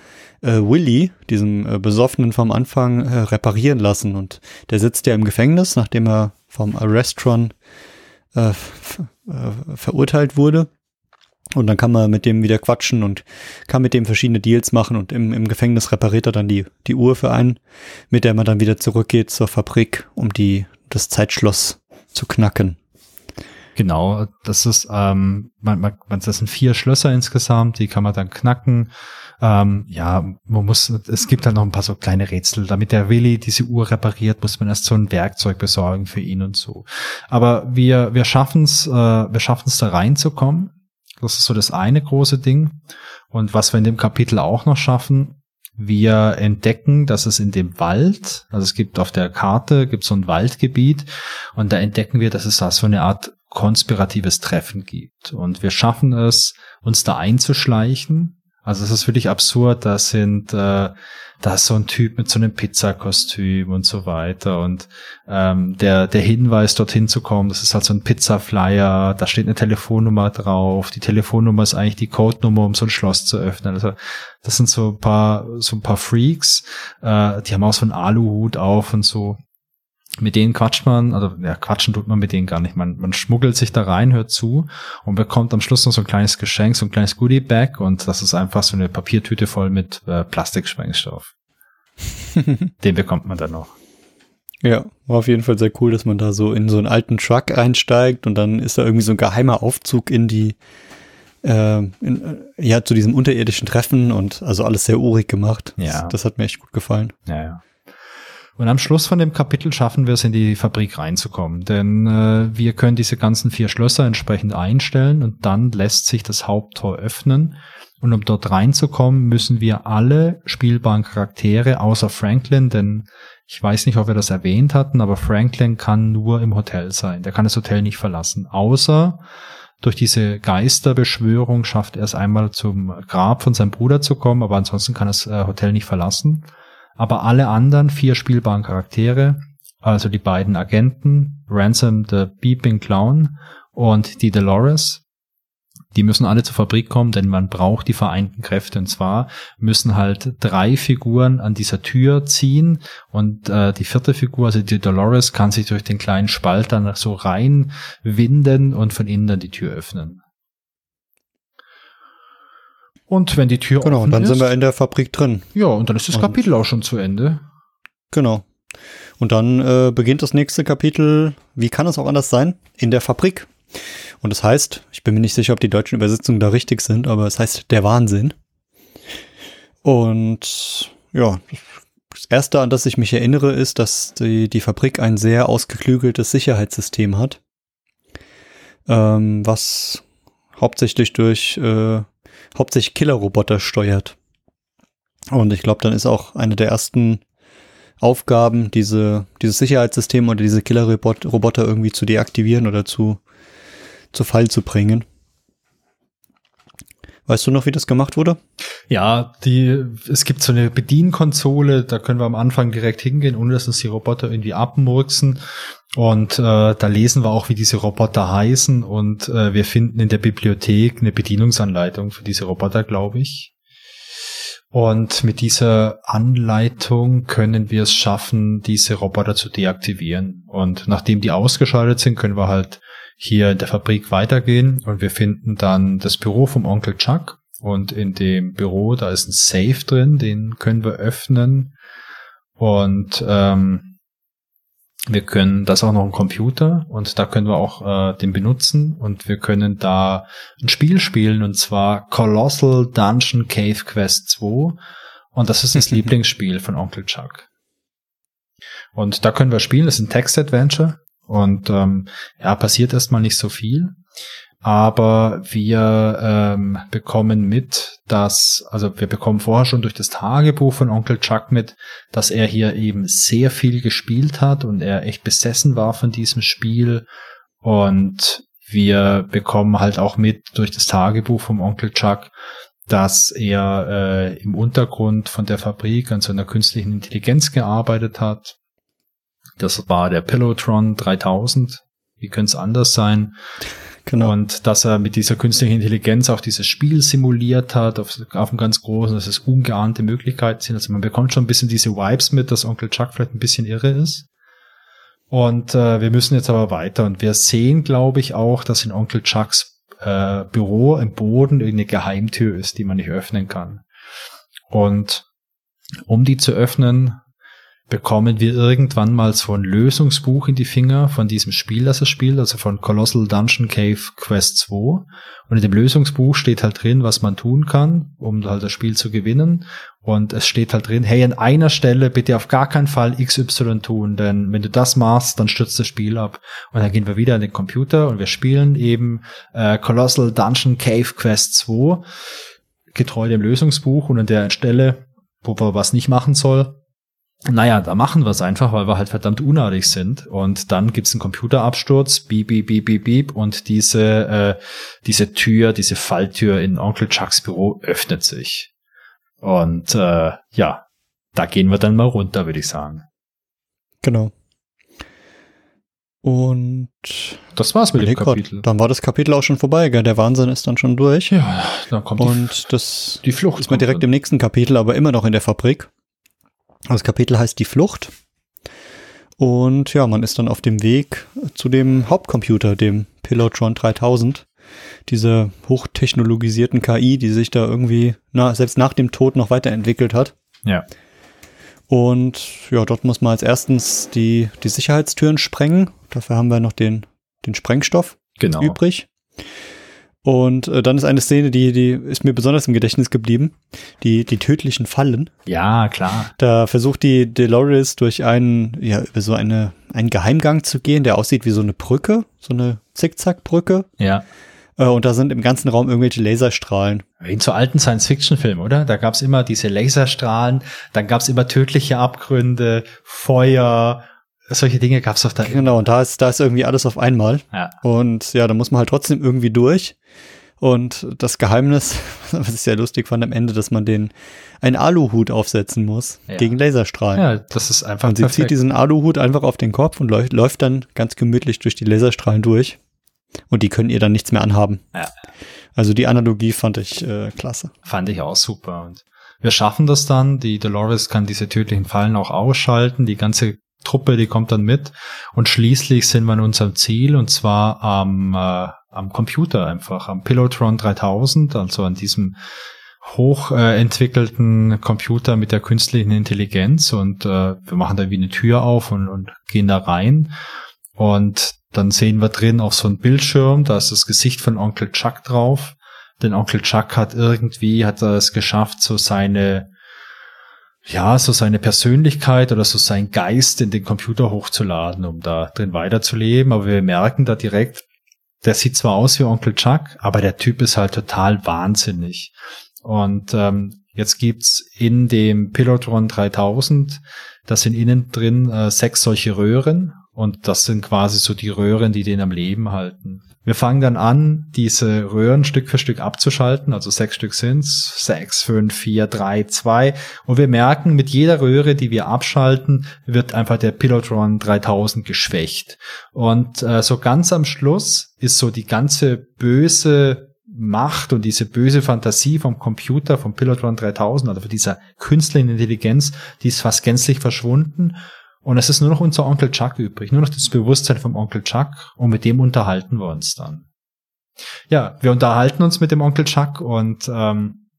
äh, Willy, diesem äh, Besoffenen vom Anfang, äh, reparieren lassen. Und der sitzt ja im Gefängnis, nachdem er vom Arrestron äh, äh, verurteilt wurde. Und dann kann man mit dem wieder quatschen und kann mit dem verschiedene Deals machen und im, im Gefängnis repariert er dann die, die Uhr für einen, mit der man dann wieder zurückgeht zur Fabrik, um die, das Zeitschloss zu knacken. Genau, das ist, ähm, man, man, das sind vier Schlösser insgesamt, die kann man dann knacken. Ähm, ja, man muss, es gibt halt noch ein paar so kleine Rätsel. Damit der Willi diese Uhr repariert, muss man erst so ein Werkzeug besorgen für ihn und so. Aber wir, wir schaffen es, äh, wir schaffen es da reinzukommen. Das ist so das eine große Ding. Und was wir in dem Kapitel auch noch schaffen, wir entdecken, dass es in dem Wald, also es gibt auf der Karte, gibt so ein Waldgebiet und da entdecken wir, dass es da so eine Art konspiratives Treffen gibt. Und wir schaffen es, uns da einzuschleichen. Also es ist wirklich absurd, da sind, äh, da ist so ein Typ mit so einem Pizzakostüm und so weiter. Und ähm, der, der Hinweis, dorthin zu kommen, das ist halt so ein Pizza-Flyer, da steht eine Telefonnummer drauf. Die Telefonnummer ist eigentlich die Codenummer, um so ein Schloss zu öffnen. Also das sind so ein paar, so ein paar Freaks, äh, die haben auch so einen Aluhut auf und so mit denen quatscht man, also ja, quatschen tut man mit denen gar nicht. Man, man schmuggelt sich da rein, hört zu und bekommt am Schluss noch so ein kleines Geschenk, so ein kleines Goodie-Bag und das ist einfach so eine Papiertüte voll mit äh, Plastiksprengstoff. Den bekommt man dann noch. Ja, war auf jeden Fall sehr cool, dass man da so in so einen alten Truck einsteigt und dann ist da irgendwie so ein geheimer Aufzug in die, äh, in, ja, zu diesem unterirdischen Treffen und also alles sehr urig gemacht. Ja. Das, das hat mir echt gut gefallen. Ja, ja. Und am Schluss von dem Kapitel schaffen wir es, in die Fabrik reinzukommen. Denn äh, wir können diese ganzen vier Schlösser entsprechend einstellen und dann lässt sich das Haupttor öffnen. Und um dort reinzukommen, müssen wir alle spielbaren Charaktere außer Franklin, denn ich weiß nicht, ob wir das erwähnt hatten, aber Franklin kann nur im Hotel sein. Der kann das Hotel nicht verlassen. Außer durch diese Geisterbeschwörung schafft er es einmal zum Grab von seinem Bruder zu kommen, aber ansonsten kann das äh, Hotel nicht verlassen. Aber alle anderen vier spielbaren Charaktere, also die beiden Agenten, Ransom the Beeping Clown und die Dolores, die müssen alle zur Fabrik kommen, denn man braucht die vereinten Kräfte. Und zwar müssen halt drei Figuren an dieser Tür ziehen und äh, die vierte Figur, also die Dolores, kann sich durch den kleinen Spalt dann so reinwinden und von innen dann die Tür öffnen. Und wenn die Tür genau, offen dann ist, sind wir in der Fabrik drin. ja, und dann ist das Und- Kapitel auch schon zu Ende. Genau. Und dann äh, beginnt das nächste Kapitel, wie kann es auch anders sein, in der Fabrik. Und das heißt, ich bin mir nicht sicher, ob die deutschen Übersetzungen da richtig sind, aber es heißt der Wahnsinn. Und ja, das Erste, an das ich mich erinnere, ist, dass die, die Fabrik ein sehr ausgeklügeltes Sicherheitssystem hat, ähm, was hauptsächlich durch äh, hauptsächlich Killerroboter steuert. Und ich glaube, dann ist auch eine der ersten Aufgaben, diese, dieses Sicherheitssystem oder diese Killerroboter irgendwie zu deaktivieren oder zu, zu Fall zu bringen. Weißt du noch, wie das gemacht wurde? Ja, die, es gibt so eine Bedienkonsole, da können wir am Anfang direkt hingehen, ohne dass uns die Roboter irgendwie abmurksen. Und äh, da lesen wir auch, wie diese Roboter heißen. Und äh, wir finden in der Bibliothek eine Bedienungsanleitung für diese Roboter, glaube ich. Und mit dieser Anleitung können wir es schaffen, diese Roboter zu deaktivieren. Und nachdem die ausgeschaltet sind, können wir halt hier in der Fabrik weitergehen und wir finden dann das Büro vom Onkel Chuck. Und in dem Büro, da ist ein Safe drin, den können wir öffnen. Und ähm, wir können, das ist auch noch ein Computer und da können wir auch äh, den benutzen und wir können da ein Spiel spielen und zwar Colossal Dungeon Cave Quest 2 und das ist das Lieblingsspiel von Onkel Chuck. Und da können wir spielen, das ist ein Text-Adventure und ähm, ja, passiert erstmal nicht so viel, aber wir ähm, bekommen mit, dass, also wir bekommen vorher schon durch das Tagebuch von Onkel Chuck mit, dass er hier eben sehr viel gespielt hat und er echt besessen war von diesem Spiel und wir bekommen halt auch mit durch das Tagebuch vom Onkel Chuck, dass er äh, im Untergrund von der Fabrik an so einer künstlichen Intelligenz gearbeitet hat. Das war der Pillowtron 3000. Wie könnte es anders sein? Genau. Und dass er mit dieser künstlichen Intelligenz auch dieses Spiel simuliert hat, auf, auf einem ganz großen, dass es ungeahnte Möglichkeiten sind. Also man bekommt schon ein bisschen diese Vibes mit, dass Onkel Chuck vielleicht ein bisschen irre ist. Und äh, wir müssen jetzt aber weiter. Und wir sehen, glaube ich, auch, dass in Onkel Chucks äh, Büro im Boden eine Geheimtür ist, die man nicht öffnen kann. Und um die zu öffnen, bekommen wir irgendwann mal so ein Lösungsbuch in die Finger von diesem Spiel, das er spielt, also von Colossal Dungeon Cave Quest 2. Und in dem Lösungsbuch steht halt drin, was man tun kann, um halt das Spiel zu gewinnen. Und es steht halt drin, hey, an einer Stelle bitte auf gar keinen Fall XY tun, denn wenn du das machst, dann stürzt das Spiel ab. Und dann gehen wir wieder an den Computer und wir spielen eben äh, Colossal Dungeon Cave Quest 2, getreu dem Lösungsbuch und an der Stelle, wo wir was nicht machen soll, naja, da machen wir es einfach, weil wir halt verdammt unartig sind. Und dann gibt's einen Computerabsturz, beep, beep, beep, beep, beep, und diese, äh, diese Tür, diese Falltür in Onkel Chucks Büro öffnet sich. Und äh, ja, da gehen wir dann mal runter, würde ich sagen. Genau. Und das war's mit dem Kapitel. Gott, dann war das Kapitel auch schon vorbei, gell? Der Wahnsinn ist dann schon durch. Ja, dann kommt und die, das die Flucht ist mir direkt dann. im nächsten Kapitel, aber immer noch in der Fabrik. Das Kapitel heißt Die Flucht. Und ja, man ist dann auf dem Weg zu dem Hauptcomputer, dem Pilotron 3000. Diese hochtechnologisierten KI, die sich da irgendwie, na, selbst nach dem Tod noch weiterentwickelt hat. Ja. Und ja, dort muss man als erstens die, die Sicherheitstüren sprengen. Dafür haben wir noch den, den Sprengstoff genau. übrig. Und äh, dann ist eine Szene, die, die ist mir besonders im Gedächtnis geblieben. Die, die tödlichen Fallen. Ja, klar. Da versucht die Dolores durch einen, ja, über so eine, einen Geheimgang zu gehen, der aussieht wie so eine Brücke, so eine Zickzackbrücke. Ja. Äh, und da sind im ganzen Raum irgendwelche Laserstrahlen. Wie zu alten Science-Fiction-Filmen, oder? Da gab's immer diese Laserstrahlen, dann gab's immer tödliche Abgründe, Feuer solche Dinge gab's doch da. Genau, und da ist, da ist irgendwie alles auf einmal. Ja. Und ja, da muss man halt trotzdem irgendwie durch. Und das Geheimnis, was ich sehr lustig fand am Ende, dass man den einen Aluhut aufsetzen muss ja. gegen Laserstrahlen. Ja, das ist einfach. Und sie perfekt. zieht diesen Aluhut einfach auf den Kopf und läuft, läuft dann ganz gemütlich durch die Laserstrahlen durch. Und die können ihr dann nichts mehr anhaben. Ja. Also die Analogie fand ich äh, klasse. Fand ich auch super. Und wir schaffen das dann. Die Dolores kann diese tödlichen Fallen auch ausschalten. Die ganze Truppe, die kommt dann mit. Und schließlich sind wir in unserem Ziel und zwar am, äh, am Computer einfach, am Pilotron 3000, also an diesem hochentwickelten äh, Computer mit der künstlichen Intelligenz und äh, wir machen da wie eine Tür auf und, und gehen da rein und dann sehen wir drin auch so ein Bildschirm, da ist das Gesicht von Onkel Chuck drauf. Denn Onkel Chuck hat irgendwie, hat er es geschafft, so seine ja, so seine Persönlichkeit oder so sein Geist in den Computer hochzuladen, um da drin weiterzuleben. Aber wir merken da direkt, der sieht zwar aus wie Onkel Chuck, aber der Typ ist halt total wahnsinnig. Und ähm, jetzt gibt's in dem Pilotron 3000, das sind innen drin äh, sechs solche Röhren und das sind quasi so die Röhren, die den am Leben halten. Wir fangen dann an, diese Röhren Stück für Stück abzuschalten, also sechs Stück sind's, sechs, fünf, vier, drei, zwei. Und wir merken, mit jeder Röhre, die wir abschalten, wird einfach der Pilotron 3000 geschwächt. Und äh, so ganz am Schluss ist so die ganze böse Macht und diese böse Fantasie vom Computer, vom Pilotron 3000, also von dieser künstlichen Intelligenz, die ist fast gänzlich verschwunden. Und es ist nur noch unser Onkel Chuck übrig, nur noch das Bewusstsein vom Onkel Chuck und mit dem unterhalten wir uns dann. Ja, wir unterhalten uns mit dem Onkel Chuck und ähm,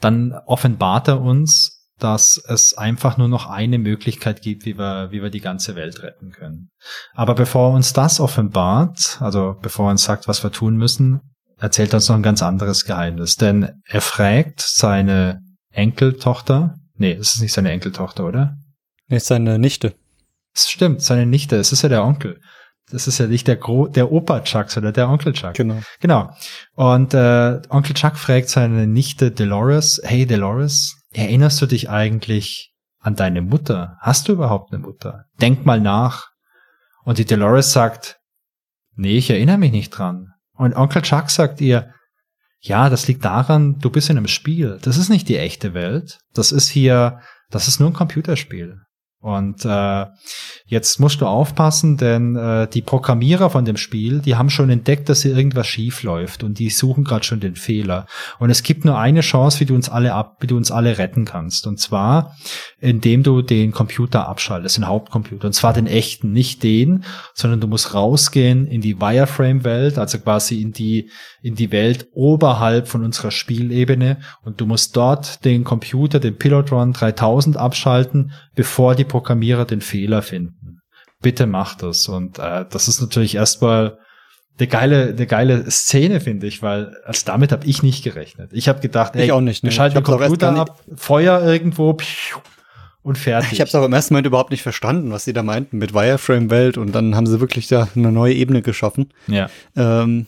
dann offenbart er uns, dass es einfach nur noch eine Möglichkeit gibt, wie wir, wie wir die ganze Welt retten können. Aber bevor er uns das offenbart, also bevor er uns sagt, was wir tun müssen, erzählt er uns noch ein ganz anderes Geheimnis. Denn er fragt seine Enkeltochter, nee, es ist nicht seine Enkeltochter, oder? Er ist seine Nichte. Das stimmt, seine Nichte. Es ist ja der Onkel. Das ist ja nicht der Gro der Opa Chuck, sondern der Onkel Chuck. Genau. Genau. Und äh, Onkel Chuck fragt seine Nichte Dolores, hey Dolores, erinnerst du dich eigentlich an deine Mutter? Hast du überhaupt eine Mutter? Denk mal nach. Und die Dolores sagt, nee, ich erinnere mich nicht dran. Und Onkel Chuck sagt ihr, ja, das liegt daran, du bist in einem Spiel. Das ist nicht die echte Welt. Das ist hier, das ist nur ein Computerspiel. Und äh, jetzt musst du aufpassen, denn äh, die Programmierer von dem Spiel, die haben schon entdeckt, dass hier irgendwas schief läuft und die suchen gerade schon den Fehler. Und es gibt nur eine Chance, wie du uns alle ab, wie du uns alle retten kannst. Und zwar, indem du den Computer abschaltest, den Hauptcomputer. Und zwar den echten, nicht den, sondern du musst rausgehen in die Wireframe-Welt, also quasi in die in die Welt oberhalb von unserer Spielebene und du musst dort den Computer, den Pilotron 3000 abschalten, bevor die Programmierer den Fehler finden. Bitte mach das. Und äh, das ist natürlich erstmal eine geile, eine geile Szene, finde ich, weil als damit habe ich nicht gerechnet. Ich habe gedacht, ey, ich auch nicht, ne? wir schalten den Computer ab, Feuer irgendwo und fertig. Ich habe es auch im ersten Moment überhaupt nicht verstanden, was sie da meinten mit Wireframe-Welt und dann haben sie wirklich da eine neue Ebene geschaffen. Ja. Ähm,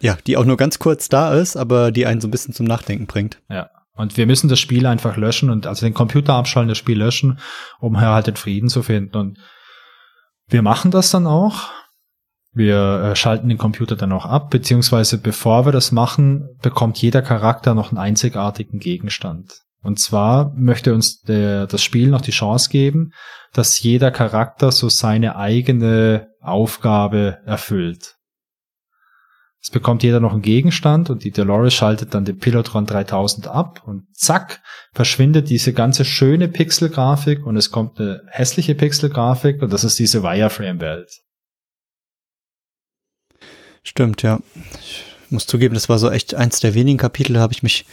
ja, die auch nur ganz kurz da ist, aber die einen so ein bisschen zum Nachdenken bringt. Ja. Und wir müssen das Spiel einfach löschen und also den Computer abschalten, das Spiel löschen, um halt den Frieden zu finden. Und wir machen das dann auch. Wir äh, schalten den Computer dann auch ab, beziehungsweise bevor wir das machen, bekommt jeder Charakter noch einen einzigartigen Gegenstand. Und zwar möchte uns der, das Spiel noch die Chance geben, dass jeder Charakter so seine eigene Aufgabe erfüllt. Es bekommt jeder noch einen Gegenstand und die Dolores schaltet dann den Pilotron 3000 ab und zack, verschwindet diese ganze schöne Pixelgrafik und es kommt eine hässliche Pixelgrafik und das ist diese Wireframe-Welt. Stimmt, ja. Ich muss zugeben, das war so echt eins der wenigen Kapitel, da habe ich mich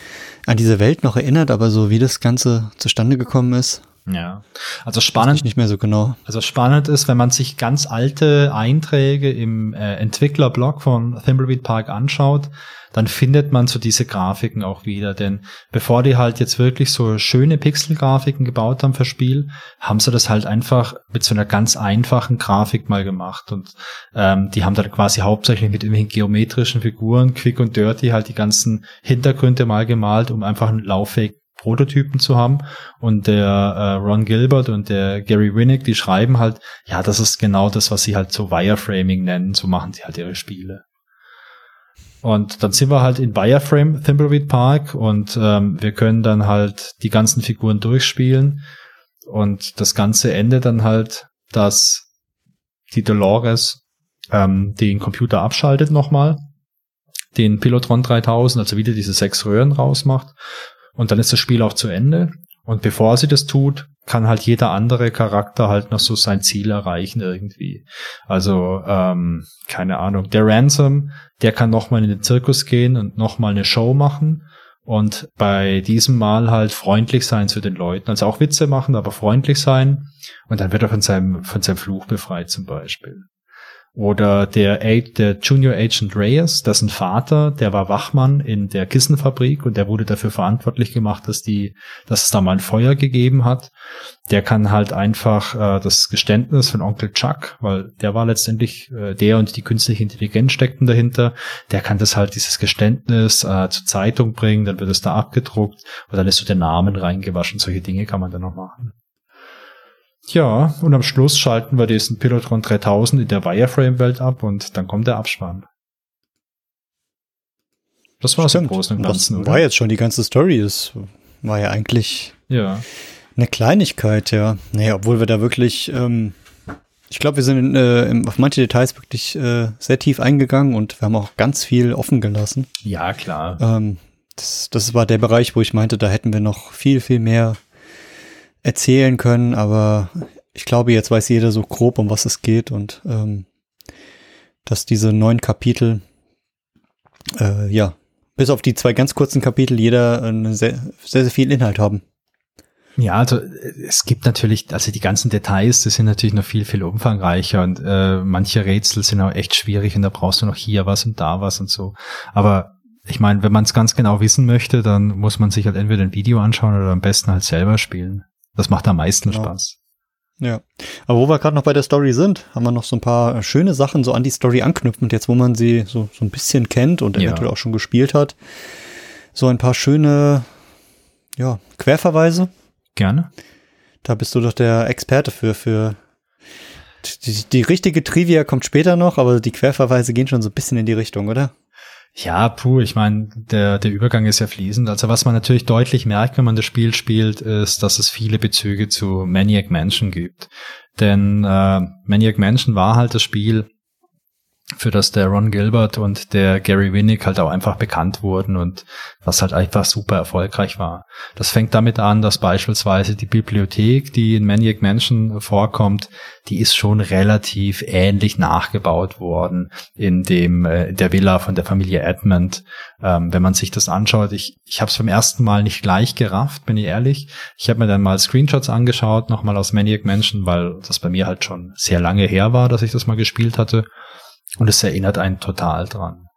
an diese Welt noch erinnert, aber so wie das Ganze zustande gekommen ist, ja, also spannend. Nicht mehr so genau. Also spannend ist, wenn man sich ganz alte Einträge im äh, Entwicklerblog von Thimbleweed Park anschaut, dann findet man so diese Grafiken auch wieder. Denn bevor die halt jetzt wirklich so schöne Pixelgrafiken gebaut haben für Spiel, haben sie das halt einfach mit so einer ganz einfachen Grafik mal gemacht. Und ähm, die haben dann quasi hauptsächlich mit irgendwelchen geometrischen Figuren, quick und dirty, halt die ganzen Hintergründe mal gemalt, um einfach einen lauffähigen Prototypen zu haben. Und der äh, Ron Gilbert und der Gary Winnick, die schreiben halt, ja, das ist genau das, was sie halt so Wireframing nennen. So machen sie halt ihre Spiele. Und dann sind wir halt in Wireframe Thimbleweed Park und ähm, wir können dann halt die ganzen Figuren durchspielen. Und das Ganze endet dann halt, dass die Dolores ähm, den Computer abschaltet nochmal, den Pilotron 3000, also wieder diese sechs Röhren rausmacht und dann ist das Spiel auch zu Ende. Und bevor sie das tut, kann halt jeder andere Charakter halt noch so sein Ziel erreichen irgendwie. Also, ähm, keine Ahnung, der Ransom, der kann nochmal in den Zirkus gehen und nochmal eine Show machen und bei diesem Mal halt freundlich sein zu den Leuten. Also auch Witze machen, aber freundlich sein. Und dann wird er von seinem, von seinem Fluch befreit zum Beispiel. Oder der, der Junior Agent Reyes, dessen Vater, der war Wachmann in der Kissenfabrik und der wurde dafür verantwortlich gemacht, dass die, dass es da mal ein Feuer gegeben hat. Der kann halt einfach äh, das Geständnis von Onkel Chuck, weil der war letztendlich äh, der und die künstliche Intelligenz steckten dahinter. Der kann das halt dieses Geständnis äh, zur Zeitung bringen, dann wird es da abgedruckt und dann ist so der Namen reingewaschen. Solche Dinge kann man dann noch machen. Ja, und am Schluss schalten wir diesen Pilotron 3000 in der Wireframe-Welt ab und dann kommt der Abspann. Das war es im Großen und Ganzen, das war jetzt schon die ganze Story. Das war ja eigentlich ja. eine Kleinigkeit, ja. Nee, obwohl wir da wirklich, ähm, ich glaube, wir sind äh, auf manche Details wirklich äh, sehr tief eingegangen und wir haben auch ganz viel offen gelassen. Ja, klar. Ähm, das, das war der Bereich, wo ich meinte, da hätten wir noch viel, viel mehr erzählen können, aber ich glaube, jetzt weiß jeder so grob, um was es geht und ähm, dass diese neun Kapitel, äh, ja, bis auf die zwei ganz kurzen Kapitel jeder eine sehr, sehr, sehr viel Inhalt haben. Ja, also es gibt natürlich, also die ganzen Details, das sind natürlich noch viel, viel umfangreicher und äh, manche Rätsel sind auch echt schwierig und da brauchst du noch hier was und da was und so. Aber ich meine, wenn man es ganz genau wissen möchte, dann muss man sich halt entweder ein Video anschauen oder am besten halt selber spielen. Das macht am meisten genau. Spaß. Ja, aber wo wir gerade noch bei der Story sind, haben wir noch so ein paar schöne Sachen so an die Story anknüpfend, jetzt wo man sie so, so ein bisschen kennt und ja. eventuell auch schon gespielt hat. So ein paar schöne, ja, Querverweise. Gerne. Da bist du doch der Experte für, für die, die richtige Trivia kommt später noch, aber die Querverweise gehen schon so ein bisschen in die Richtung, oder? Ja, puh, ich meine, der, der Übergang ist ja fließend. Also was man natürlich deutlich merkt, wenn man das Spiel spielt, ist, dass es viele Bezüge zu Maniac Mansion gibt. Denn äh, Maniac Mansion war halt das Spiel, für das der Ron Gilbert und der Gary Winnick halt auch einfach bekannt wurden und was halt einfach super erfolgreich war. Das fängt damit an, dass beispielsweise die Bibliothek, die in Maniac Mansion vorkommt, die ist schon relativ ähnlich nachgebaut worden in dem äh, der Villa von der Familie Edmund. Ähm, wenn man sich das anschaut, ich ich habe es beim ersten Mal nicht gleich gerafft, bin ich ehrlich. Ich habe mir dann mal Screenshots angeschaut, nochmal aus Maniac Mansion, weil das bei mir halt schon sehr lange her war, dass ich das mal gespielt hatte. Und es erinnert einen total dran.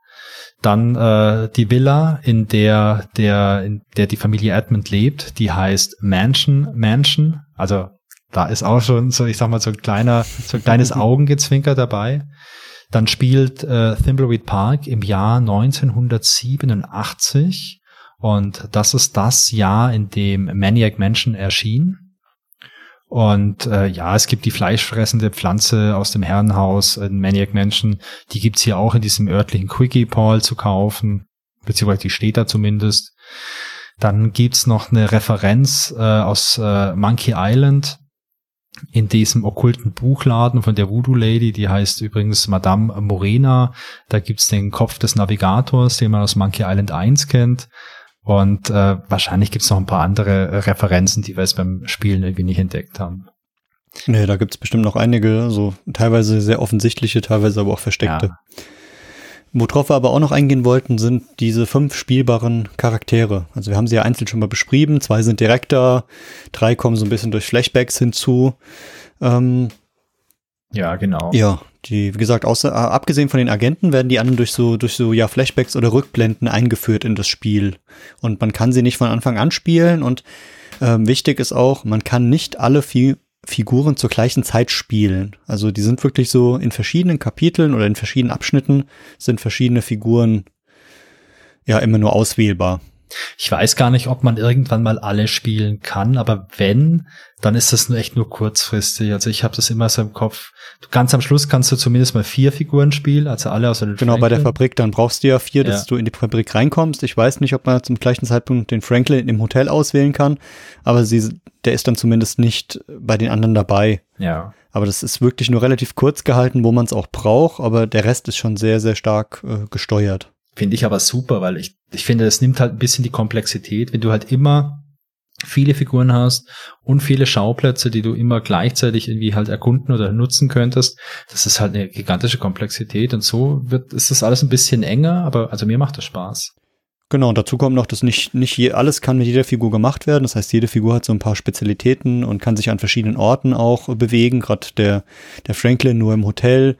Dann äh, die Villa, in der der in der die Familie Edmund lebt, die heißt Mansion Mansion. Also da ist auch schon so, ich sag mal so ein kleiner so ein kleines Augengezwinker dabei. Dann spielt äh, Thimbleweed Park im Jahr 1987 und das ist das Jahr, in dem Maniac Mansion erschien. Und äh, ja, es gibt die fleischfressende Pflanze aus dem Herrenhaus in Maniac Mansion. Die gibt's hier auch in diesem örtlichen Quickie Paul zu kaufen. Beziehungsweise die steht da zumindest. Dann gibt's noch eine Referenz äh, aus äh, Monkey Island in diesem okkulten Buchladen von der Voodoo Lady, die heißt übrigens Madame Morena. Da gibt's den Kopf des Navigators, den man aus Monkey Island 1 kennt. Und äh, wahrscheinlich gibt's noch ein paar andere Referenzen, die wir jetzt beim Spielen irgendwie nicht entdeckt haben. Nee, da gibt's bestimmt noch einige, so teilweise sehr offensichtliche, teilweise aber auch versteckte. Ja. Worauf wir aber auch noch eingehen wollten, sind diese fünf spielbaren Charaktere. Also wir haben sie ja einzeln schon mal beschrieben. Zwei sind direkter, drei kommen so ein bisschen durch Flashbacks hinzu. Ähm, ja, genau. Ja, die, wie gesagt, außer, äh, abgesehen von den Agenten werden die anderen durch so, durch so, ja, Flashbacks oder Rückblenden eingeführt in das Spiel. Und man kann sie nicht von Anfang an spielen und ähm, wichtig ist auch, man kann nicht alle Fi Figuren zur gleichen Zeit spielen. Also die sind wirklich so in verschiedenen Kapiteln oder in verschiedenen Abschnitten sind verschiedene Figuren ja immer nur auswählbar. Ich weiß gar nicht, ob man irgendwann mal alle spielen kann, aber wenn, dann ist das nur echt nur kurzfristig. Also ich habe das immer so im Kopf. Ganz am Schluss kannst du zumindest mal vier Figuren spielen, also alle außer den Genau, Franklin. bei der Fabrik, dann brauchst du ja vier, dass ja. du in die Fabrik reinkommst. Ich weiß nicht, ob man zum gleichen Zeitpunkt den Franklin im Hotel auswählen kann, aber sie, der ist dann zumindest nicht bei den anderen dabei. Ja. Aber das ist wirklich nur relativ kurz gehalten, wo man es auch braucht, aber der Rest ist schon sehr, sehr stark äh, gesteuert. Finde ich aber super, weil ich, ich finde, es nimmt halt ein bisschen die Komplexität, wenn du halt immer viele Figuren hast und viele Schauplätze, die du immer gleichzeitig irgendwie halt erkunden oder nutzen könntest. Das ist halt eine gigantische Komplexität und so wird, ist das alles ein bisschen enger, aber also mir macht das Spaß. Genau, und dazu kommt noch, dass nicht, nicht je, alles kann mit jeder Figur gemacht werden. Das heißt, jede Figur hat so ein paar Spezialitäten und kann sich an verschiedenen Orten auch bewegen. Gerade der, der Franklin nur im Hotel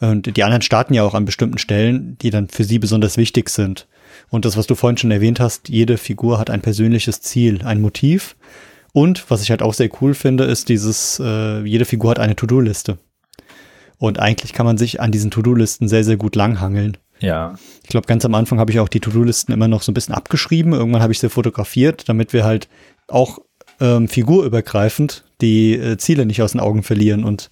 und die anderen starten ja auch an bestimmten Stellen, die dann für sie besonders wichtig sind. Und das, was du vorhin schon erwähnt hast, jede Figur hat ein persönliches Ziel, ein Motiv. Und was ich halt auch sehr cool finde, ist dieses, äh, jede Figur hat eine To-Do-Liste. Und eigentlich kann man sich an diesen To-Do-Listen sehr, sehr gut langhangeln. Ja. Ich glaube, ganz am Anfang habe ich auch die To-Do-Listen immer noch so ein bisschen abgeschrieben. Irgendwann habe ich sie fotografiert, damit wir halt auch ähm, figurübergreifend die äh, Ziele nicht aus den Augen verlieren und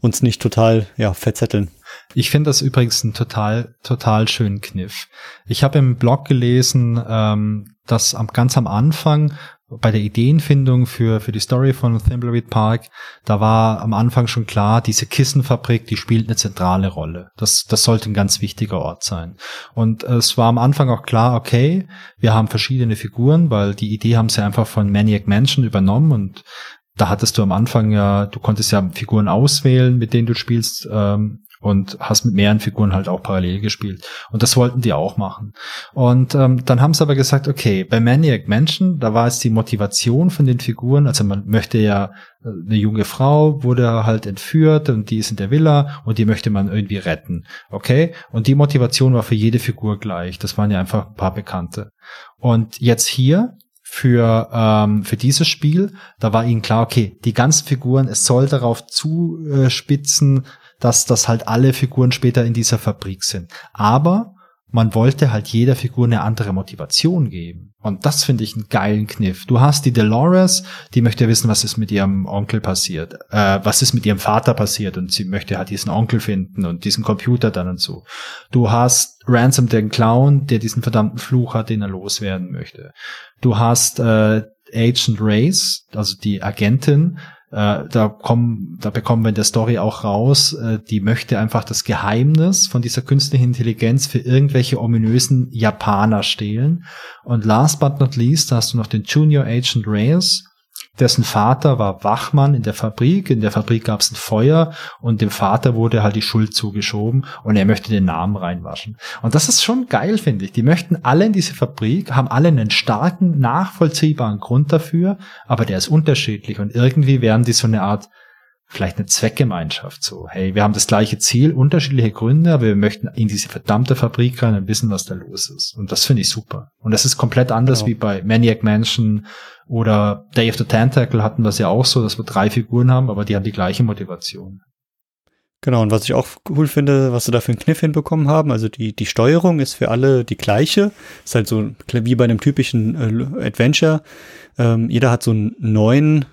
uns nicht total ja, verzetteln. Ich finde das übrigens einen total, total schönen Kniff. Ich habe im Blog gelesen, ähm, dass am, ganz am Anfang bei der Ideenfindung für, für die Story von Thimbleweed Park, da war am Anfang schon klar, diese Kissenfabrik, die spielt eine zentrale Rolle. Das, das sollte ein ganz wichtiger Ort sein. Und es war am Anfang auch klar, okay, wir haben verschiedene Figuren, weil die Idee haben sie einfach von Maniac Mansion übernommen und da hattest du am Anfang ja, du konntest ja Figuren auswählen, mit denen du spielst, ähm, und hast mit mehreren Figuren halt auch parallel gespielt. Und das wollten die auch machen. Und ähm, dann haben sie aber gesagt, okay, bei Maniac Mansion, da war es die Motivation von den Figuren, also man möchte ja, äh, eine junge Frau wurde halt entführt und die ist in der Villa und die möchte man irgendwie retten. Okay? Und die Motivation war für jede Figur gleich. Das waren ja einfach ein paar Bekannte. Und jetzt hier für, ähm, für dieses Spiel, da war ihnen klar, okay, die ganzen Figuren, es soll darauf zuspitzen, dass das halt alle Figuren später in dieser Fabrik sind. Aber man wollte halt jeder Figur eine andere Motivation geben. Und das finde ich einen geilen Kniff. Du hast die Dolores, die möchte wissen, was ist mit ihrem Onkel passiert, äh, was ist mit ihrem Vater passiert und sie möchte halt diesen Onkel finden und diesen Computer dann und so. Du hast Ransom, den Clown, der diesen verdammten Fluch hat, den er loswerden möchte. Du hast äh, Agent Race, also die Agentin, äh, da kommen, da bekommen wir in der Story auch raus, äh, die möchte einfach das Geheimnis von dieser künstlichen Intelligenz für irgendwelche ominösen Japaner stehlen. Und last but not least hast du noch den Junior Agent Reyes, dessen Vater war Wachmann in der Fabrik. In der Fabrik gab es ein Feuer und dem Vater wurde halt die Schuld zugeschoben und er möchte den Namen reinwaschen. Und das ist schon geil, finde ich. Die möchten alle in diese Fabrik, haben alle einen starken, nachvollziehbaren Grund dafür, aber der ist unterschiedlich und irgendwie werden die so eine Art vielleicht eine Zweckgemeinschaft so. Hey, wir haben das gleiche Ziel, unterschiedliche Gründe, aber wir möchten in diese verdammte Fabrik rein und wissen, was da los ist. Und das finde ich super. Und das ist komplett anders genau. wie bei Maniac Mansion oder Day of the Tentacle hatten wir es ja auch so, dass wir drei Figuren haben, aber die haben die gleiche Motivation. Genau, und was ich auch cool finde, was sie da für einen Kniff hinbekommen haben, also die, die Steuerung ist für alle die gleiche. Ist halt so wie bei einem typischen äh, Adventure. Ähm, jeder hat so einen neuen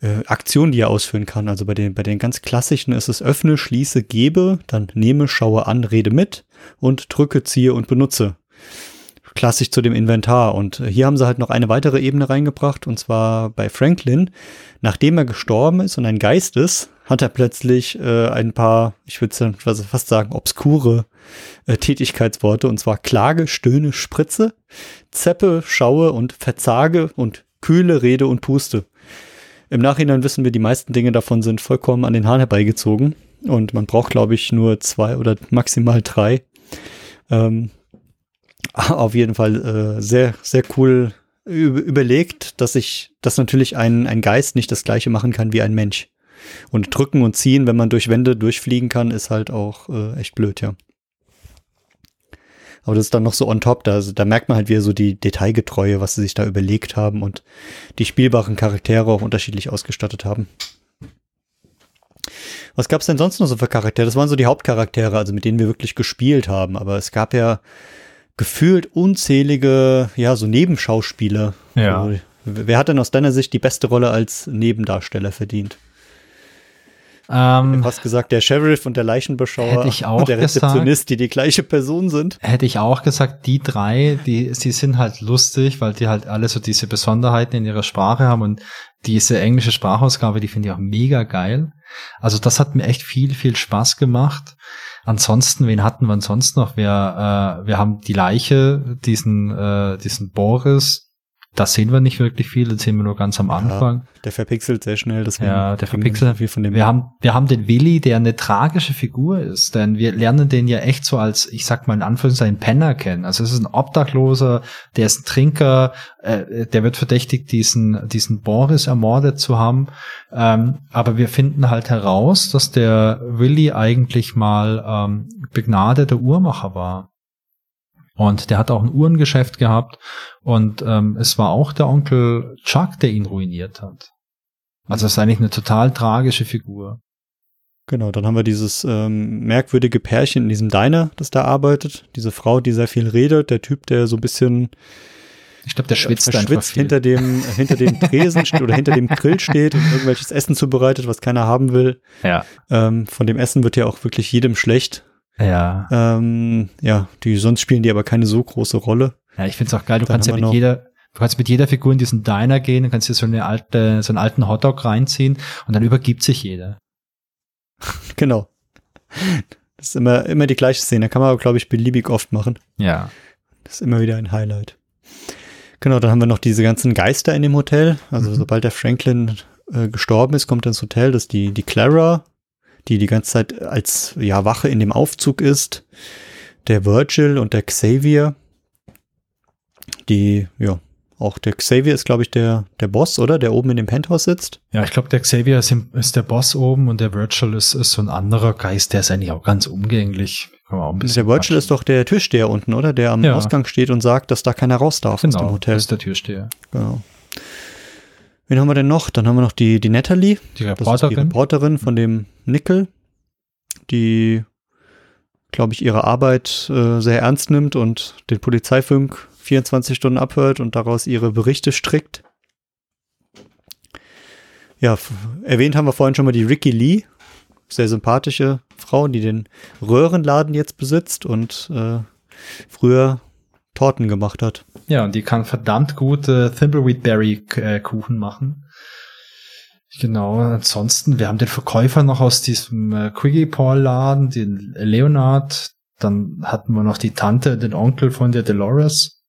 äh, Aktionen, die er ausführen kann. Also bei den, bei den ganz klassischen ist es öffne, schließe, gebe, dann nehme, schaue an, rede mit und drücke, ziehe und benutze. Klassisch zu dem Inventar. Und hier haben sie halt noch eine weitere Ebene reingebracht, und zwar bei Franklin. Nachdem er gestorben ist und ein Geist ist, hat er plötzlich äh, ein paar, ich würde fast sagen, obskure äh, Tätigkeitsworte, und zwar Klage, Stöhne, Spritze, Zeppe, Schaue und Verzage und Kühle, Rede und Puste. Im Nachhinein wissen wir, die meisten Dinge davon sind vollkommen an den Haaren herbeigezogen. Und man braucht, glaube ich, nur zwei oder maximal drei. Ähm, auf jeden Fall äh, sehr, sehr cool überlegt, dass ich, dass natürlich ein, ein Geist nicht das gleiche machen kann wie ein Mensch. Und drücken und ziehen, wenn man durch Wände durchfliegen kann, ist halt auch äh, echt blöd, ja. Aber das ist dann noch so on top, da, also, da merkt man halt wieder so die Detailgetreue, was sie sich da überlegt haben und die spielbaren Charaktere auch unterschiedlich ausgestattet haben. Was gab es denn sonst noch so für Charaktere? Das waren so die Hauptcharaktere, also mit denen wir wirklich gespielt haben. Aber es gab ja gefühlt unzählige, ja, so Nebenschauspieler. Ja. Wer hat denn aus deiner Sicht die beste Rolle als Nebendarsteller verdient? Ähm, du hast gesagt, der Sheriff und der Leichenbeschauer ich auch und der Rezeptionist, gesagt, die die gleiche Person sind. Hätte ich auch gesagt, die drei, die, die sind halt lustig, weil die halt alle so diese Besonderheiten in ihrer Sprache haben und diese englische Sprachausgabe, die finde ich auch mega geil. Also das hat mir echt viel, viel Spaß gemacht. Ansonsten, wen hatten wir sonst noch? Wir, äh, wir haben die Leiche, diesen, äh, diesen Boris, das sehen wir nicht wirklich viel, das sehen wir nur ganz am Anfang. Ja, der verpixelt sehr schnell. Ja, der verpixelt viel von dem. Wir haben, wir haben den Willi, der eine tragische Figur ist, denn wir lernen den ja echt so als, ich sag mal in Anführungszeichen, Penner kennen. Also es ist ein Obdachloser, der ist ein Trinker, äh, der wird verdächtigt, diesen, diesen Boris ermordet zu haben. Ähm, aber wir finden halt heraus, dass der Willi eigentlich mal ähm, begnadeter Uhrmacher war. Und der hat auch ein Uhrengeschäft gehabt und ähm, es war auch der Onkel Chuck, der ihn ruiniert hat. Also es ist eigentlich eine total tragische Figur. Genau, dann haben wir dieses ähm, merkwürdige Pärchen in diesem Diner, das da arbeitet. Diese Frau, die sehr viel redet, der Typ, der so ein bisschen ich glaube, der schwitzt äh, einfach viel. hinter dem hinter dem Tresen oder hinter dem Grill steht und irgendwelches Essen zubereitet, was keiner haben will. Ja. Ähm, von dem Essen wird ja auch wirklich jedem schlecht. Ja. Ähm, ja, die sonst spielen die aber keine so große Rolle. Ja, ich find's auch geil. Du Dann kannst ja mit jeder, du kannst mit jeder Figur in diesen Diner gehen, du kannst dir so eine alte, so einen alten Hotdog reinziehen und dann übergibt sich jeder. genau. Das ist immer, immer die gleiche Szene. Kann man aber, glaube ich, beliebig oft machen. Ja. Das ist immer wieder ein Highlight. Genau, dann haben wir noch diese ganzen Geister in dem Hotel. Also mhm. sobald der Franklin äh, gestorben ist, kommt er ins Hotel, dass die, die Clara, die die ganze Zeit als ja, Wache in dem Aufzug ist, der Virgil und der Xavier, die, ja, auch der Xavier ist, glaube ich, der, der Boss, oder? Der oben in dem Penthouse sitzt. Ja, ich glaube, der Xavier ist, ist, der Boss oben und der Virgil ist, ist so ein anderer Geist, der ist eigentlich auch ganz umgänglich. der Virgil ist doch der Türsteher unten, oder? Der am ja. Ausgang steht und sagt, dass da keiner raus darf genau, aus dem Hotel. Das ist der Türsteher. Genau. Wen haben wir denn noch? Dann haben wir noch die, die Natalie. Die Reporterin. die Reporterin von dem Nickel. Die glaube ich, ihre Arbeit äh, sehr ernst nimmt und den Polizeifunk 24 Stunden abhört und daraus ihre Berichte strickt. Ja, erwähnt haben wir vorhin schon mal die Ricky Lee, sehr sympathische Frau, die den Röhrenladen jetzt besitzt und äh, früher Torten gemacht hat. Ja, und die kann verdammt gute Thimbleweed Berry äh, Kuchen machen. Genau, ansonsten, wir haben den Verkäufer noch aus diesem äh, Quiggy Paul Laden, den Leonard, dann hatten wir noch die Tante, den Onkel von der Dolores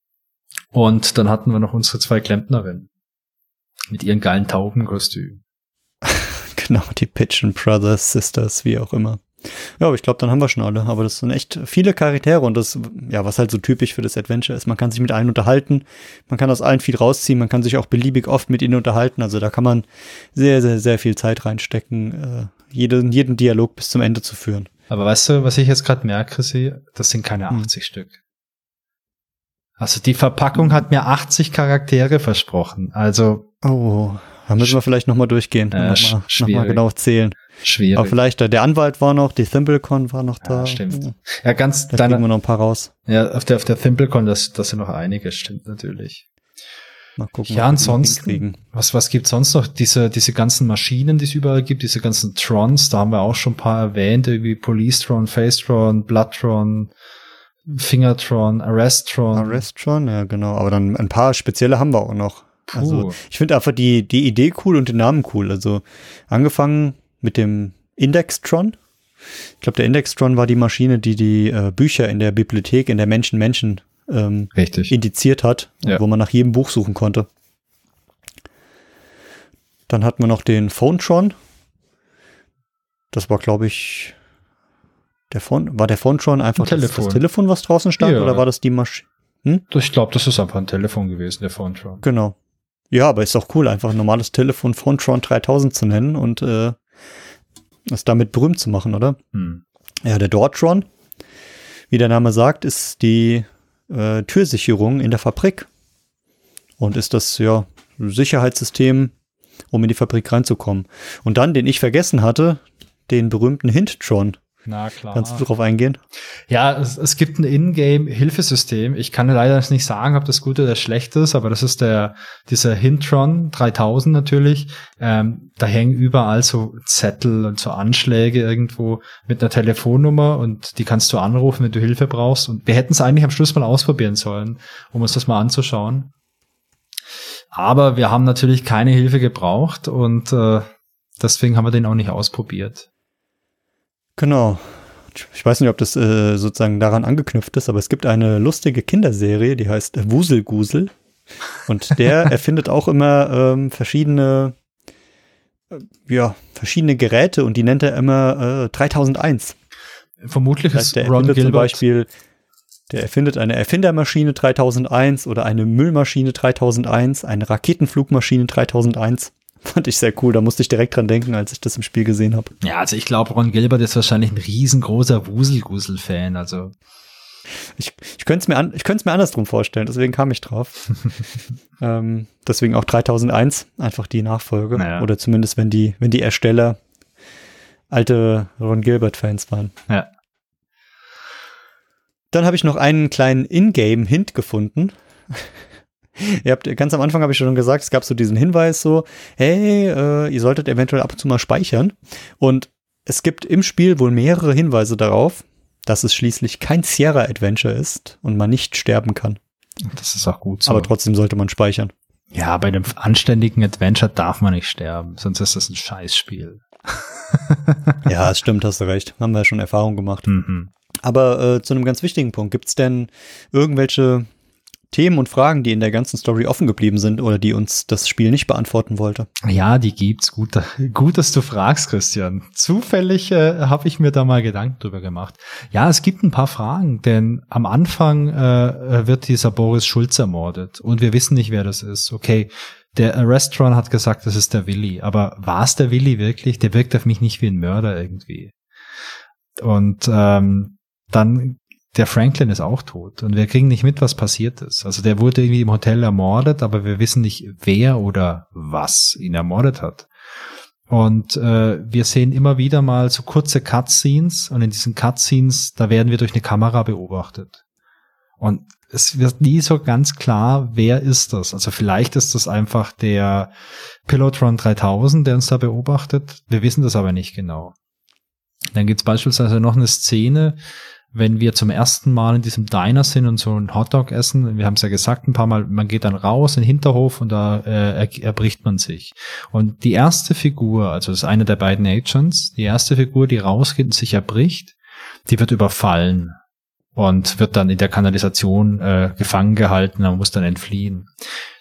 und dann hatten wir noch unsere zwei Klempnerinnen mit ihren geilen Taubenkostümen. genau, die Pigeon Brothers, Sisters, wie auch immer. Ja, aber ich glaube, dann haben wir schon alle. Aber das sind echt viele Charaktere und das, ja, was halt so typisch für das Adventure ist. Man kann sich mit allen unterhalten, man kann aus allen viel rausziehen, man kann sich auch beliebig oft mit ihnen unterhalten. Also da kann man sehr, sehr, sehr viel Zeit reinstecken, äh, jeden, jeden Dialog bis zum Ende zu führen. Aber weißt du, was ich jetzt gerade merke, sie, das sind keine 80 hm. Stück. Also die Verpackung hat mir 80 Charaktere versprochen. Also. Oh, da müssen wir vielleicht nochmal durchgehen. Äh, nochmal noch mal genau zählen. Schwierig. Aber vielleicht, äh, der Anwalt war noch, die ThimbleCon war noch da. Ja, stimmt. Ja, ganz, da kriegen wir noch ein paar raus. Ja, auf der, auf der ThimbleCon, das, das sind noch einige, stimmt natürlich. Mal gucken. Ja, ansonsten, was, was gibt sonst noch? Diese, diese ganzen Maschinen, die es überall gibt, diese ganzen Trons, da haben wir auch schon ein paar erwähnt, irgendwie Police-Tron, Face-Tron, Blood-Tron, Fingertron, Arrestron. Arrestron, ja, genau. Aber dann ein paar spezielle haben wir auch noch. Puh. Also, ich finde einfach die, die Idee cool und den Namen cool. Also, angefangen mit dem Indextron. Ich glaube, der Indextron war die Maschine, die die äh, Bücher in der Bibliothek, in der Menschen-Menschen ähm, indiziert hat, ja. wo man nach jedem Buch suchen konnte. Dann hatten wir noch den Phonetron. Das war, glaube ich, der Phone, war der Phonetron einfach ein das, das, Telefon, was draußen stand, ja. oder war das die Maschine? Hm? Ich glaube, das ist einfach ein Telefon gewesen, der Phonetron. Genau. Ja, aber ist auch cool, einfach ein normales Telefon Phonetron 3000 zu nennen und äh, es damit berühmt zu machen, oder? Hm. Ja, der Dortron, wie der Name sagt, ist die äh, Türsicherung in der Fabrik. Und ist das, ja, Sicherheitssystem, um in die Fabrik reinzukommen. Und dann, den ich vergessen hatte, den berühmten Hinttron. Na klar. Kannst du darauf eingehen? Ja, es, es gibt ein Ingame-Hilfesystem. Ich kann leider nicht sagen, ob das gut oder schlecht ist, aber das ist der, dieser Hintron 3000 natürlich. Ähm, da hängen überall so Zettel und so Anschläge irgendwo mit einer Telefonnummer und die kannst du anrufen, wenn du Hilfe brauchst. Und wir hätten es eigentlich am Schluss mal ausprobieren sollen, um uns das mal anzuschauen. Aber wir haben natürlich keine Hilfe gebraucht und äh, deswegen haben wir den auch nicht ausprobiert. Genau. Ich weiß nicht, ob das äh, sozusagen daran angeknüpft ist, aber es gibt eine lustige Kinderserie, die heißt Wuselgusel. Und der erfindet auch immer ähm, verschiedene, äh, ja, verschiedene Geräte und die nennt er immer äh, 3001. Vermutlich das heißt, der Ron Gilbert. zum Beispiel, der erfindet eine Erfindermaschine 3001 oder eine Müllmaschine 3001, eine Raketenflugmaschine 3001. Fand ich sehr cool. Da musste ich direkt dran denken, als ich das im Spiel gesehen habe. Ja, also ich glaube, Ron Gilbert ist wahrscheinlich ein riesengroßer Wuselgusel-Fan. Also ich, ich könnte es mir, an, ich könnte es mir andersrum vorstellen. Deswegen kam ich drauf. ähm, deswegen auch 3001 einfach die Nachfolge. Naja. Oder zumindest wenn die, wenn die Ersteller alte Ron Gilbert-Fans waren. Ja. Dann habe ich noch einen kleinen Ingame-Hint gefunden. Ihr habt ganz am Anfang habe ich schon gesagt, es gab so diesen Hinweis so, hey, äh, ihr solltet eventuell ab und zu mal speichern. Und es gibt im Spiel wohl mehrere Hinweise darauf, dass es schließlich kein Sierra Adventure ist und man nicht sterben kann. Das ist auch gut so. Aber trotzdem sollte man speichern. Ja, bei einem anständigen Adventure darf man nicht sterben, sonst ist das ein Scheißspiel. ja, es stimmt, hast du recht. Haben wir ja schon Erfahrung gemacht. Mhm. Aber äh, zu einem ganz wichtigen Punkt, gibt es denn irgendwelche Themen und Fragen, die in der ganzen Story offen geblieben sind oder die uns das Spiel nicht beantworten wollte? Ja, die gibt's. Gut, gut dass du fragst, Christian. Zufällig äh, habe ich mir da mal Gedanken drüber gemacht. Ja, es gibt ein paar Fragen, denn am Anfang äh, wird dieser Boris Schulz ermordet und wir wissen nicht, wer das ist. Okay, der Restaurant hat gesagt, das ist der Willi, aber war es der Willi wirklich? Der wirkt auf mich nicht wie ein Mörder irgendwie. Und ähm, dann der Franklin ist auch tot und wir kriegen nicht mit, was passiert ist. Also der wurde irgendwie im Hotel ermordet, aber wir wissen nicht, wer oder was ihn ermordet hat. Und äh, wir sehen immer wieder mal so kurze Cutscenes und in diesen Cutscenes, da werden wir durch eine Kamera beobachtet. Und es wird nie so ganz klar, wer ist das. Also vielleicht ist das einfach der Pilotron 3000, der uns da beobachtet. Wir wissen das aber nicht genau. Dann gibt's beispielsweise noch eine Szene, wenn wir zum ersten Mal in diesem Diner sind und so einen Hotdog essen, wir haben es ja gesagt ein paar Mal, man geht dann raus in den Hinterhof und da äh, erbricht man sich. Und die erste Figur, also das ist eine der beiden Agents, die erste Figur, die rausgeht und sich erbricht, die wird überfallen und wird dann in der Kanalisation äh, gefangen gehalten und muss dann entfliehen.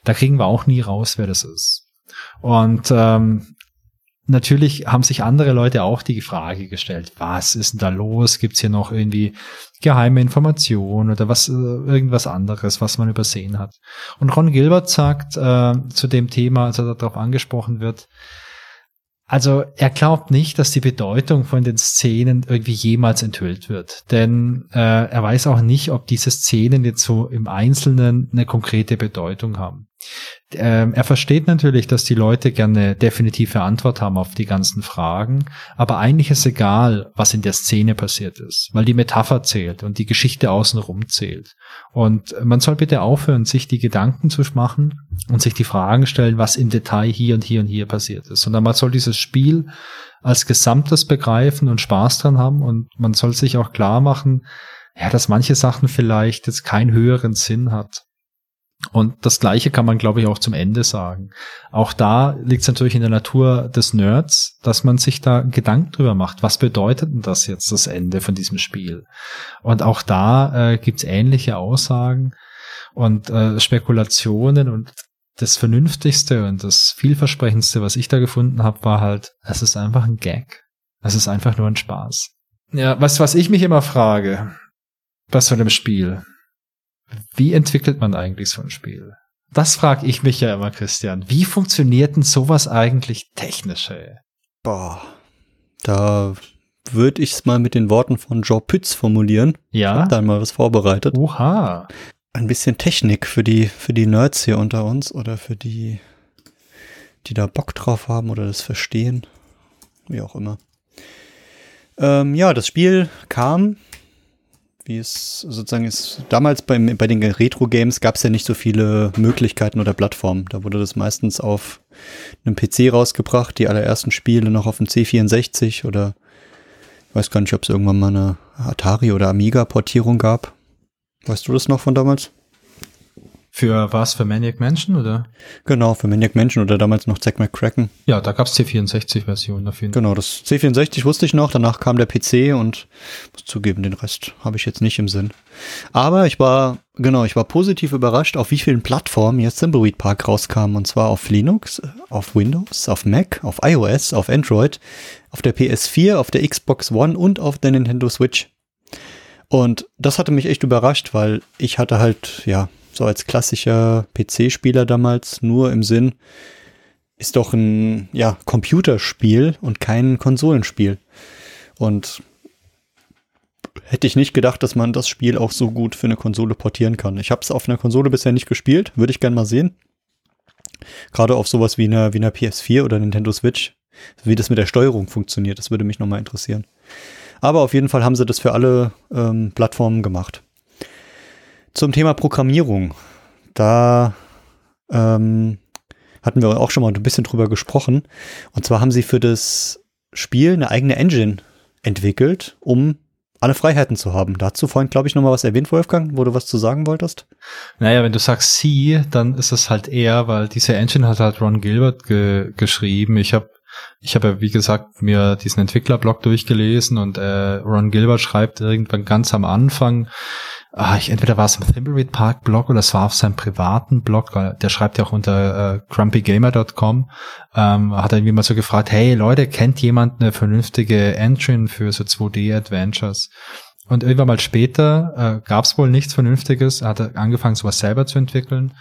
Da kriegen wir auch nie raus, wer das ist. Und ähm, natürlich haben sich andere Leute auch die Frage gestellt, was ist denn da los? Gibt es hier noch irgendwie geheime Informationen oder was äh, irgendwas anderes, was man übersehen hat? Und Ron Gilbert sagt äh, zu dem Thema, als er darauf angesprochen wird, also er glaubt nicht, dass die Bedeutung von den Szenen irgendwie jemals enthüllt wird. Denn äh, er weiß auch nicht, ob diese Szenen jetzt so im Einzelnen eine konkrete Bedeutung haben. Ähm, er versteht natürlich, dass die Leute gerne definitive Antwort haben auf die ganzen Fragen, aber eigentlich ist egal, was in der Szene passiert ist, weil die Metapher zählt und die Geschichte außenrum zählt. Und man soll bitte aufhören, sich die Gedanken zu machen und sich die Fragen stellen, was im Detail hier und hier und hier passiert ist, sondern man soll dieses Spiel als Gesamtes begreifen und Spaß dran haben und man soll sich auch klar machen, ja, dass manche Sachen vielleicht jetzt keinen höheren Sinn hat und das Gleiche kann man, glaube ich, auch zum Ende sagen. Auch da liegt es natürlich in der Natur des Nerds, dass man sich da Gedanken drüber macht. Was bedeutet denn das jetzt, das Ende von diesem Spiel? Und auch da äh, gibt es ähnliche Aussagen und äh, Spekulationen und das Vernünftigste und das Vielversprechendste, was ich da gefunden habe, war halt, es ist einfach ein Gag. Es ist einfach nur ein Spaß. Ja, was, was ich mich immer frage, was von dem Spiel, wie entwickelt man eigentlich so ein Spiel? Das frage ich mich ja immer, Christian. Wie funktioniert denn sowas eigentlich technisch, ey? Boah, da würde ich es mal mit den Worten von Joe Pütz formulieren. Ja. Ich hab dann mal was vorbereitet. Oha. Ein bisschen Technik für die, für die Nerds hier unter uns oder für die, die da Bock drauf haben oder das verstehen. Wie auch immer. Ähm, ja, das Spiel kam wie es sozusagen ist. Damals beim, bei den Retro-Games gab es ja nicht so viele Möglichkeiten oder Plattformen. Da wurde das meistens auf einem PC rausgebracht, die allerersten Spiele noch auf dem C64 oder ich weiß gar nicht, ob es irgendwann mal eine Atari- oder Amiga-Portierung gab. Weißt du das noch von damals? Für was? Für Maniac Mansion oder? Genau, für Maniac Mansion oder damals noch Zack McCracken. Ja, da gab's C64-Versionen auf jeden Fall. Genau, das C64 wusste ich noch, danach kam der PC und muss zugeben, den Rest habe ich jetzt nicht im Sinn. Aber ich war, genau, ich war positiv überrascht, auf wie vielen Plattformen jetzt Thimbleweed Park rauskam. Und zwar auf Linux, auf Windows, auf Mac, auf iOS, auf Android, auf der PS4, auf der Xbox One und auf der Nintendo Switch. Und das hatte mich echt überrascht, weil ich hatte halt, ja, so als klassischer PC-Spieler damals nur im Sinn, ist doch ein ja, Computerspiel und kein Konsolenspiel. Und hätte ich nicht gedacht, dass man das Spiel auch so gut für eine Konsole portieren kann. Ich habe es auf einer Konsole bisher nicht gespielt, würde ich gerne mal sehen. Gerade auf sowas wie einer, wie einer PS4 oder Nintendo Switch, wie das mit der Steuerung funktioniert, das würde mich nochmal interessieren. Aber auf jeden Fall haben sie das für alle ähm, Plattformen gemacht. Zum Thema Programmierung. Da ähm, hatten wir auch schon mal ein bisschen drüber gesprochen. Und zwar haben sie für das Spiel eine eigene Engine entwickelt, um alle Freiheiten zu haben. Dazu vorhin, glaube ich, noch mal was erwähnt, Wolfgang, wo du was zu sagen wolltest. Naja, wenn du sagst sie, dann ist es halt eher, weil diese Engine hat halt Ron Gilbert ge geschrieben. Ich habe ich habe ja, wie gesagt, mir diesen Entwicklerblog durchgelesen und äh, Ron Gilbert schreibt irgendwann ganz am Anfang, ah, ich, entweder war es im Thimbleweed Park Blog oder es war auf seinem privaten Blog, der schreibt ja auch unter äh, grumpygamer.com, ähm, hat er irgendwie mal so gefragt, hey Leute, kennt jemand eine vernünftige Engine für so 2D-Adventures? Und irgendwann mal später äh, gab es wohl nichts Vernünftiges, er hat angefangen, sowas selber zu entwickeln.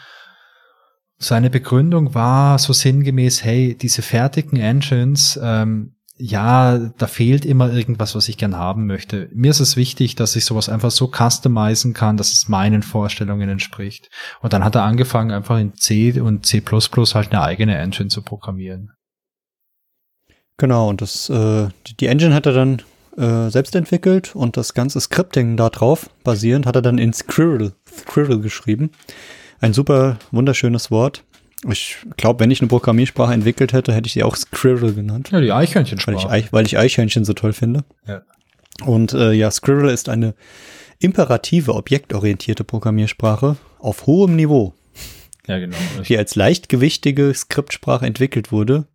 Seine Begründung war so sinngemäß, hey, diese fertigen Engines, ähm, ja, da fehlt immer irgendwas, was ich gern haben möchte. Mir ist es wichtig, dass ich sowas einfach so customizen kann, dass es meinen Vorstellungen entspricht. Und dann hat er angefangen, einfach in C und C++ halt eine eigene Engine zu programmieren. Genau, und das, äh, die, Engine hat er dann äh, selbst entwickelt und das ganze Scripting darauf basierend hat er dann in Squirrel, Squirrel geschrieben. Ein super wunderschönes Wort. Ich glaube, wenn ich eine Programmiersprache entwickelt hätte, hätte ich sie auch Squirrel genannt. Ja, die Eichhörnchensprache. Weil ich, weil ich Eichhörnchen so toll finde. Ja. Und äh, ja, Squirrel ist eine imperative, objektorientierte Programmiersprache auf hohem Niveau, Ja, genau. die als leichtgewichtige Skriptsprache entwickelt wurde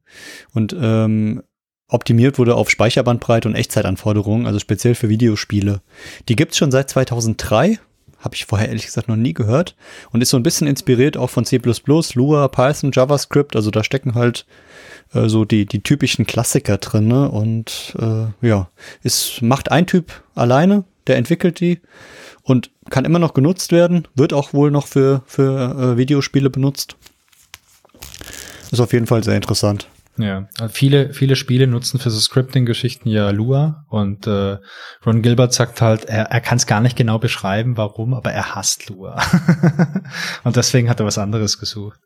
und ähm, optimiert wurde auf Speicherbandbreite und Echtzeitanforderungen, also speziell für Videospiele. Die gibt's schon seit 2003, habe ich vorher ehrlich gesagt noch nie gehört und ist so ein bisschen inspiriert auch von C++, Lua, Python, JavaScript, also da stecken halt äh, so die, die typischen Klassiker drin ne? und äh, ja, es macht ein Typ alleine, der entwickelt die und kann immer noch genutzt werden, wird auch wohl noch für, für äh, Videospiele benutzt. Ist auf jeden Fall sehr interessant. Ja, also viele, viele Spiele nutzen für so Scripting-Geschichten ja Lua und äh, Ron Gilbert sagt halt, er, er kann es gar nicht genau beschreiben, warum, aber er hasst Lua. und deswegen hat er was anderes gesucht.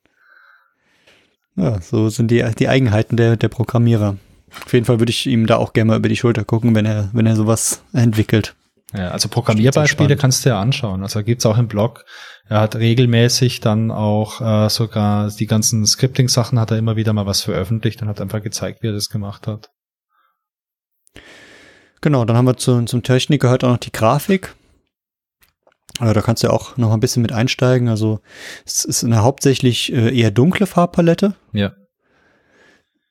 Ja, so sind die, die Eigenheiten der, der Programmierer. Auf jeden Fall würde ich ihm da auch gerne mal über die Schulter gucken, wenn er, wenn er sowas entwickelt. Ja, also Programmierbeispiele kannst du ja anschauen. Also gibt's auch im Blog. Er hat regelmäßig dann auch äh, sogar die ganzen Scripting-Sachen hat er immer wieder mal was veröffentlicht und hat einfach gezeigt, wie er das gemacht hat. Genau, dann haben wir zu, zum Technik gehört auch noch die Grafik. Also da kannst du ja auch noch ein bisschen mit einsteigen. Also es ist eine hauptsächlich äh, eher dunkle Farbpalette. Ja.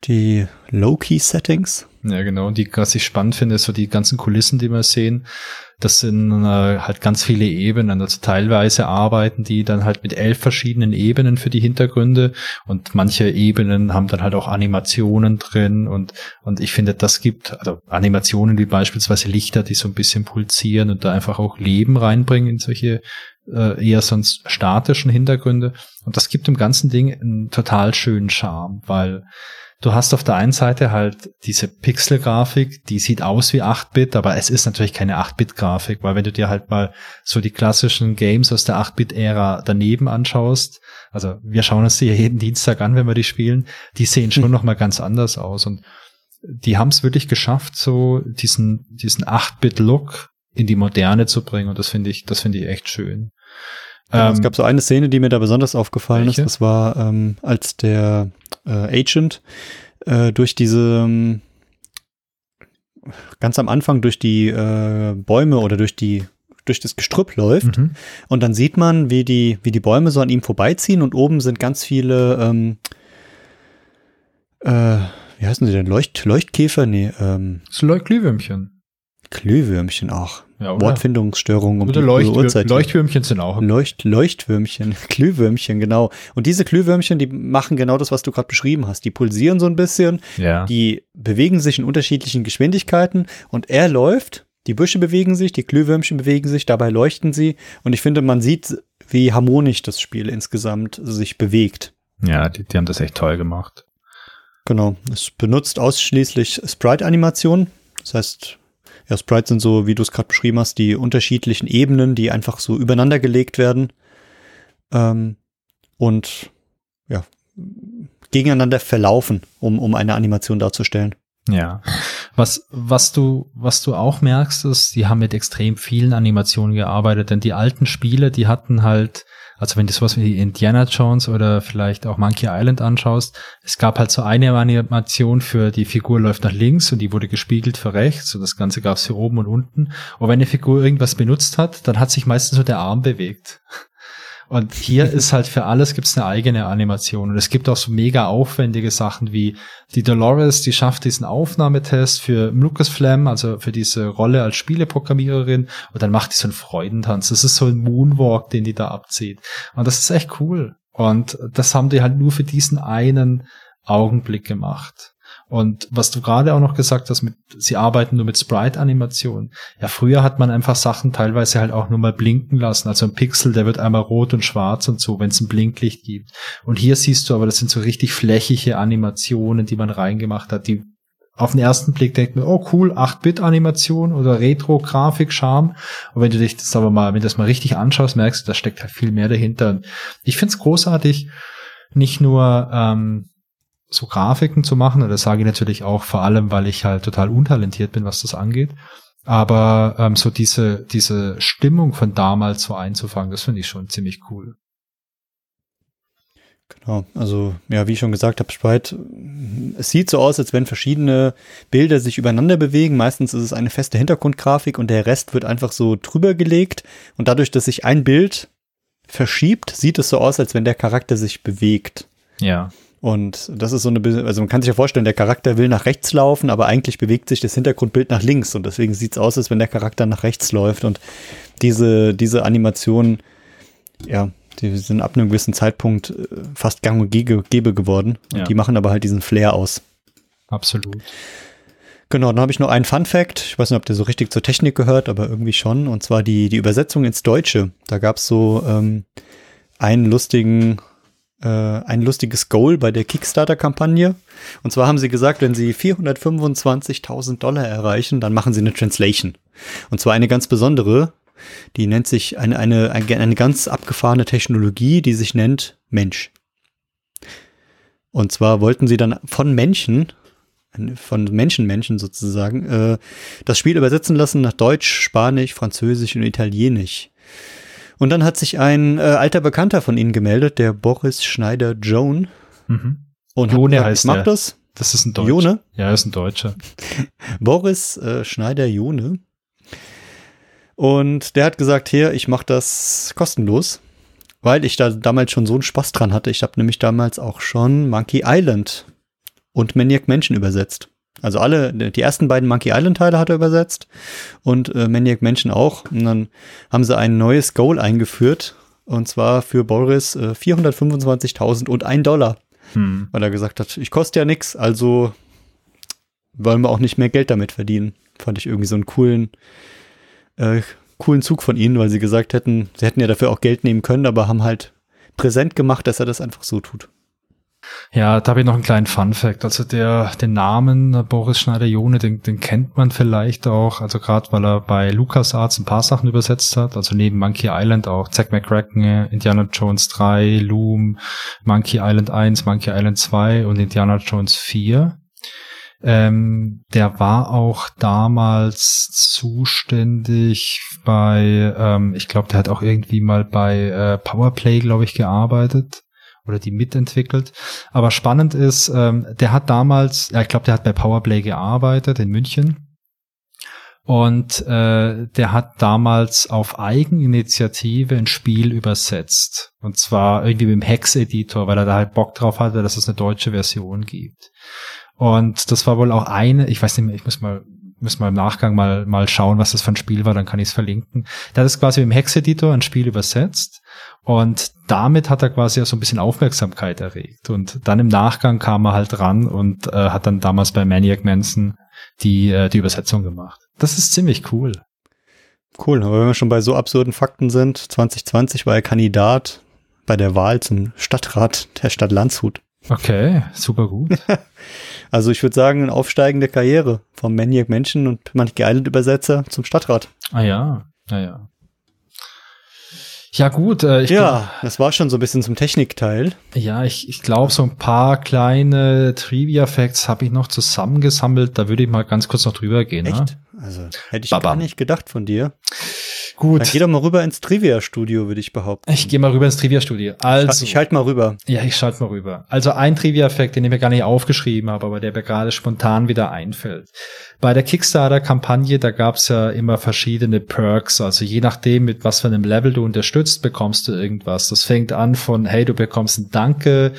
Die Low-Key-Settings. Ja, genau. Und die, was ich spannend finde, ist so die ganzen Kulissen, die wir sehen. Das sind äh, halt ganz viele Ebenen. Also teilweise arbeiten die dann halt mit elf verschiedenen Ebenen für die Hintergründe und manche Ebenen haben dann halt auch Animationen drin und, und ich finde, das gibt also Animationen wie beispielsweise Lichter, die so ein bisschen pulsieren und da einfach auch Leben reinbringen in solche äh, eher sonst statischen Hintergründe. Und das gibt dem ganzen Ding einen total schönen Charme, weil Du hast auf der einen Seite halt diese Pixel-Grafik, die sieht aus wie 8-Bit, aber es ist natürlich keine 8-Bit-Grafik, weil wenn du dir halt mal so die klassischen Games aus der 8-Bit-Ära daneben anschaust, also wir schauen uns die ja jeden Dienstag an, wenn wir die spielen, die sehen schon hm. noch mal ganz anders aus und die haben es wirklich geschafft, so diesen diesen 8-Bit-Look in die Moderne zu bringen und das finde ich, das finde ich echt schön. Ja, ähm, es gab so eine Szene, die mir da besonders aufgefallen welche? ist. Das war, ähm, als der äh, Agent äh, durch diese ähm, ganz am Anfang durch die äh, Bäume oder durch die durch das Gestrüpp läuft mhm. und dann sieht man, wie die wie die Bäume so an ihm vorbeiziehen und oben sind ganz viele ähm, äh, wie heißen sie denn Leucht Leuchtkäfer nee ähm, Glühwürmchen Glühwürmchen auch ja, Wortfindungsstörungen um oder die Leuchtwür Uhrzeit. Leuchtwürmchen sind auch. Leucht Leuchtwürmchen, Glühwürmchen, genau. Und diese Glühwürmchen, die machen genau das, was du gerade beschrieben hast. Die pulsieren so ein bisschen, ja. die bewegen sich in unterschiedlichen Geschwindigkeiten und er läuft, die Büsche bewegen sich, die Glühwürmchen bewegen sich, dabei leuchten sie und ich finde, man sieht, wie harmonisch das Spiel insgesamt sich bewegt. Ja, die, die haben das echt toll gemacht. Genau. Es benutzt ausschließlich Sprite-Animationen. Das heißt, ja, Sprites sind so, wie du es gerade beschrieben hast, die unterschiedlichen Ebenen, die einfach so übereinander gelegt werden ähm, und ja, gegeneinander verlaufen, um, um eine Animation darzustellen. Ja. Was, was du, was du auch merkst, ist, die haben mit extrem vielen Animationen gearbeitet, denn die alten Spiele, die hatten halt also wenn du sowas wie Indiana Jones oder vielleicht auch Monkey Island anschaust, es gab halt so eine Animation für die Figur läuft nach links und die wurde gespiegelt für rechts und das Ganze gab es hier oben und unten. Und wenn eine Figur irgendwas benutzt hat, dann hat sich meistens nur der Arm bewegt. Und hier ist halt für alles gibt's eine eigene Animation. Und es gibt auch so mega aufwendige Sachen wie die Dolores, die schafft diesen Aufnahmetest für Lucasflam, also für diese Rolle als Spieleprogrammiererin. Und dann macht die so einen Freudentanz. Das ist so ein Moonwalk, den die da abzieht. Und das ist echt cool. Und das haben die halt nur für diesen einen Augenblick gemacht. Und was du gerade auch noch gesagt hast, mit, sie arbeiten nur mit Sprite-Animationen. Ja, früher hat man einfach Sachen teilweise halt auch nur mal blinken lassen. Also ein Pixel, der wird einmal rot und schwarz und so, wenn es ein Blinklicht gibt. Und hier siehst du aber, das sind so richtig flächige Animationen, die man reingemacht hat, die auf den ersten Blick denkt man, oh cool, 8-Bit-Animation oder Retro-Grafik, Charme. Und wenn du dich das aber mal, wenn du das mal richtig anschaust, merkst du, da steckt halt viel mehr dahinter. Und ich find's großartig, nicht nur ähm, so Grafiken zu machen. Und das sage ich natürlich auch vor allem, weil ich halt total untalentiert bin, was das angeht. Aber ähm, so diese, diese Stimmung von damals so einzufangen, das finde ich schon ziemlich cool. Genau, also ja, wie ich schon gesagt habe, Sprite, es sieht so aus, als wenn verschiedene Bilder sich übereinander bewegen. Meistens ist es eine feste Hintergrundgrafik und der Rest wird einfach so drüber gelegt. Und dadurch, dass sich ein Bild verschiebt, sieht es so aus, als wenn der Charakter sich bewegt. Ja. Und das ist so eine, also man kann sich ja vorstellen, der Charakter will nach rechts laufen, aber eigentlich bewegt sich das Hintergrundbild nach links und deswegen sieht es aus, als wenn der Charakter nach rechts läuft und diese, diese Animation, ja, die sind ab einem gewissen Zeitpunkt äh, fast gang und gäbe geworden. Und ja. die machen aber halt diesen Flair aus. Absolut. Genau, dann habe ich noch einen Fun Fact. Ich weiß nicht, ob der so richtig zur Technik gehört, aber irgendwie schon. Und zwar die, die Übersetzung ins Deutsche. Da gab es so ähm, einen lustigen, äh, ein lustiges Goal bei der Kickstarter-Kampagne. Und zwar haben sie gesagt, wenn sie 425.000 Dollar erreichen, dann machen sie eine Translation. Und zwar eine ganz besondere, die nennt sich eine, eine, eine ganz abgefahrene Technologie, die sich nennt Mensch. Und zwar wollten sie dann von Menschen, von Menschenmenschen sozusagen, äh, das Spiel übersetzen lassen nach Deutsch, Spanisch, Französisch und Italienisch. Und dann hat sich ein äh, alter Bekannter von ihnen gemeldet, der Boris Schneider-Joan. Mhm. Und Jone gesagt, heißt macht das. Das ist ein Deutscher. Jone? Ja, ist ein Deutscher. Boris äh, Schneider-Jone und der hat gesagt, hier, ich mache das kostenlos, weil ich da damals schon so einen Spaß dran hatte. Ich habe nämlich damals auch schon Monkey Island und Maniac Mansion übersetzt. Also alle, die ersten beiden Monkey Island Teile hat er übersetzt und äh, Maniac Mansion auch. Und dann haben sie ein neues Goal eingeführt und zwar für Boris äh, 425.000 und ein Dollar. Hm. Weil er gesagt hat, ich koste ja nichts, also wollen wir auch nicht mehr Geld damit verdienen. Fand ich irgendwie so einen coolen, äh, coolen Zug von ihnen, weil sie gesagt hätten, sie hätten ja dafür auch Geld nehmen können, aber haben halt präsent gemacht, dass er das einfach so tut. Ja, da habe ich noch einen kleinen Fun Fact. Also der, den Namen Boris Schneider-Jone, den, den kennt man vielleicht auch, also gerade weil er bei LucasArts ein paar Sachen übersetzt hat, also neben Monkey Island auch Zack McCracken, Indiana Jones 3, Loom, Monkey Island 1, Monkey Island 2 und Indiana Jones 4. Ähm, der war auch damals zuständig bei, ähm, ich glaube, der hat auch irgendwie mal bei äh, Powerplay, glaube ich, gearbeitet oder die mitentwickelt. Aber spannend ist, ähm, der hat damals, ja, ich glaube, der hat bei Powerplay gearbeitet in München. Und äh, der hat damals auf Eigeninitiative ein Spiel übersetzt. Und zwar irgendwie mit dem Hex-Editor, weil er da halt Bock drauf hatte, dass es eine deutsche Version gibt. Und das war wohl auch eine, ich weiß nicht mehr, ich muss mal müssen wir im Nachgang mal, mal schauen, was das für ein Spiel war, dann kann ich es verlinken. Der hat es quasi im Hex-Editor ein Spiel übersetzt und damit hat er quasi auch so ein bisschen Aufmerksamkeit erregt. Und dann im Nachgang kam er halt ran und äh, hat dann damals bei Maniac Manson die, äh, die Übersetzung gemacht. Das ist ziemlich cool. Cool, aber wenn wir schon bei so absurden Fakten sind, 2020 war er Kandidat bei der Wahl zum Stadtrat der Stadt Landshut. Okay, super gut. also ich würde sagen, eine aufsteigende Karriere vom Maniac Menschen und Monkey Island Übersetzer zum Stadtrat. Ah ja, ja, ja. Ja gut, äh, ich ja, das war schon so ein bisschen zum Technikteil. Ja, ich, ich glaube, so ein paar kleine Trivia-Facts habe ich noch zusammengesammelt. Da würde ich mal ganz kurz noch drüber gehen. Ne? Echt? Ne? Also hätte ich Baba. gar nicht gedacht von dir. Gut. Dann geh doch mal rüber ins Trivia-Studio, würde ich behaupten. Ich gehe mal rüber ins Trivia-Studio. Also, ich, ich halte mal rüber. Ja, ich schalte mal rüber. Also ein Trivia-Effekt, den ich mir gar nicht aufgeschrieben habe, aber der mir gerade spontan wieder einfällt. Bei der Kickstarter-Kampagne, da gab's ja immer verschiedene Perks. Also je nachdem, mit was für einem Level du unterstützt, bekommst du irgendwas. Das fängt an von, hey, du bekommst ein Danke,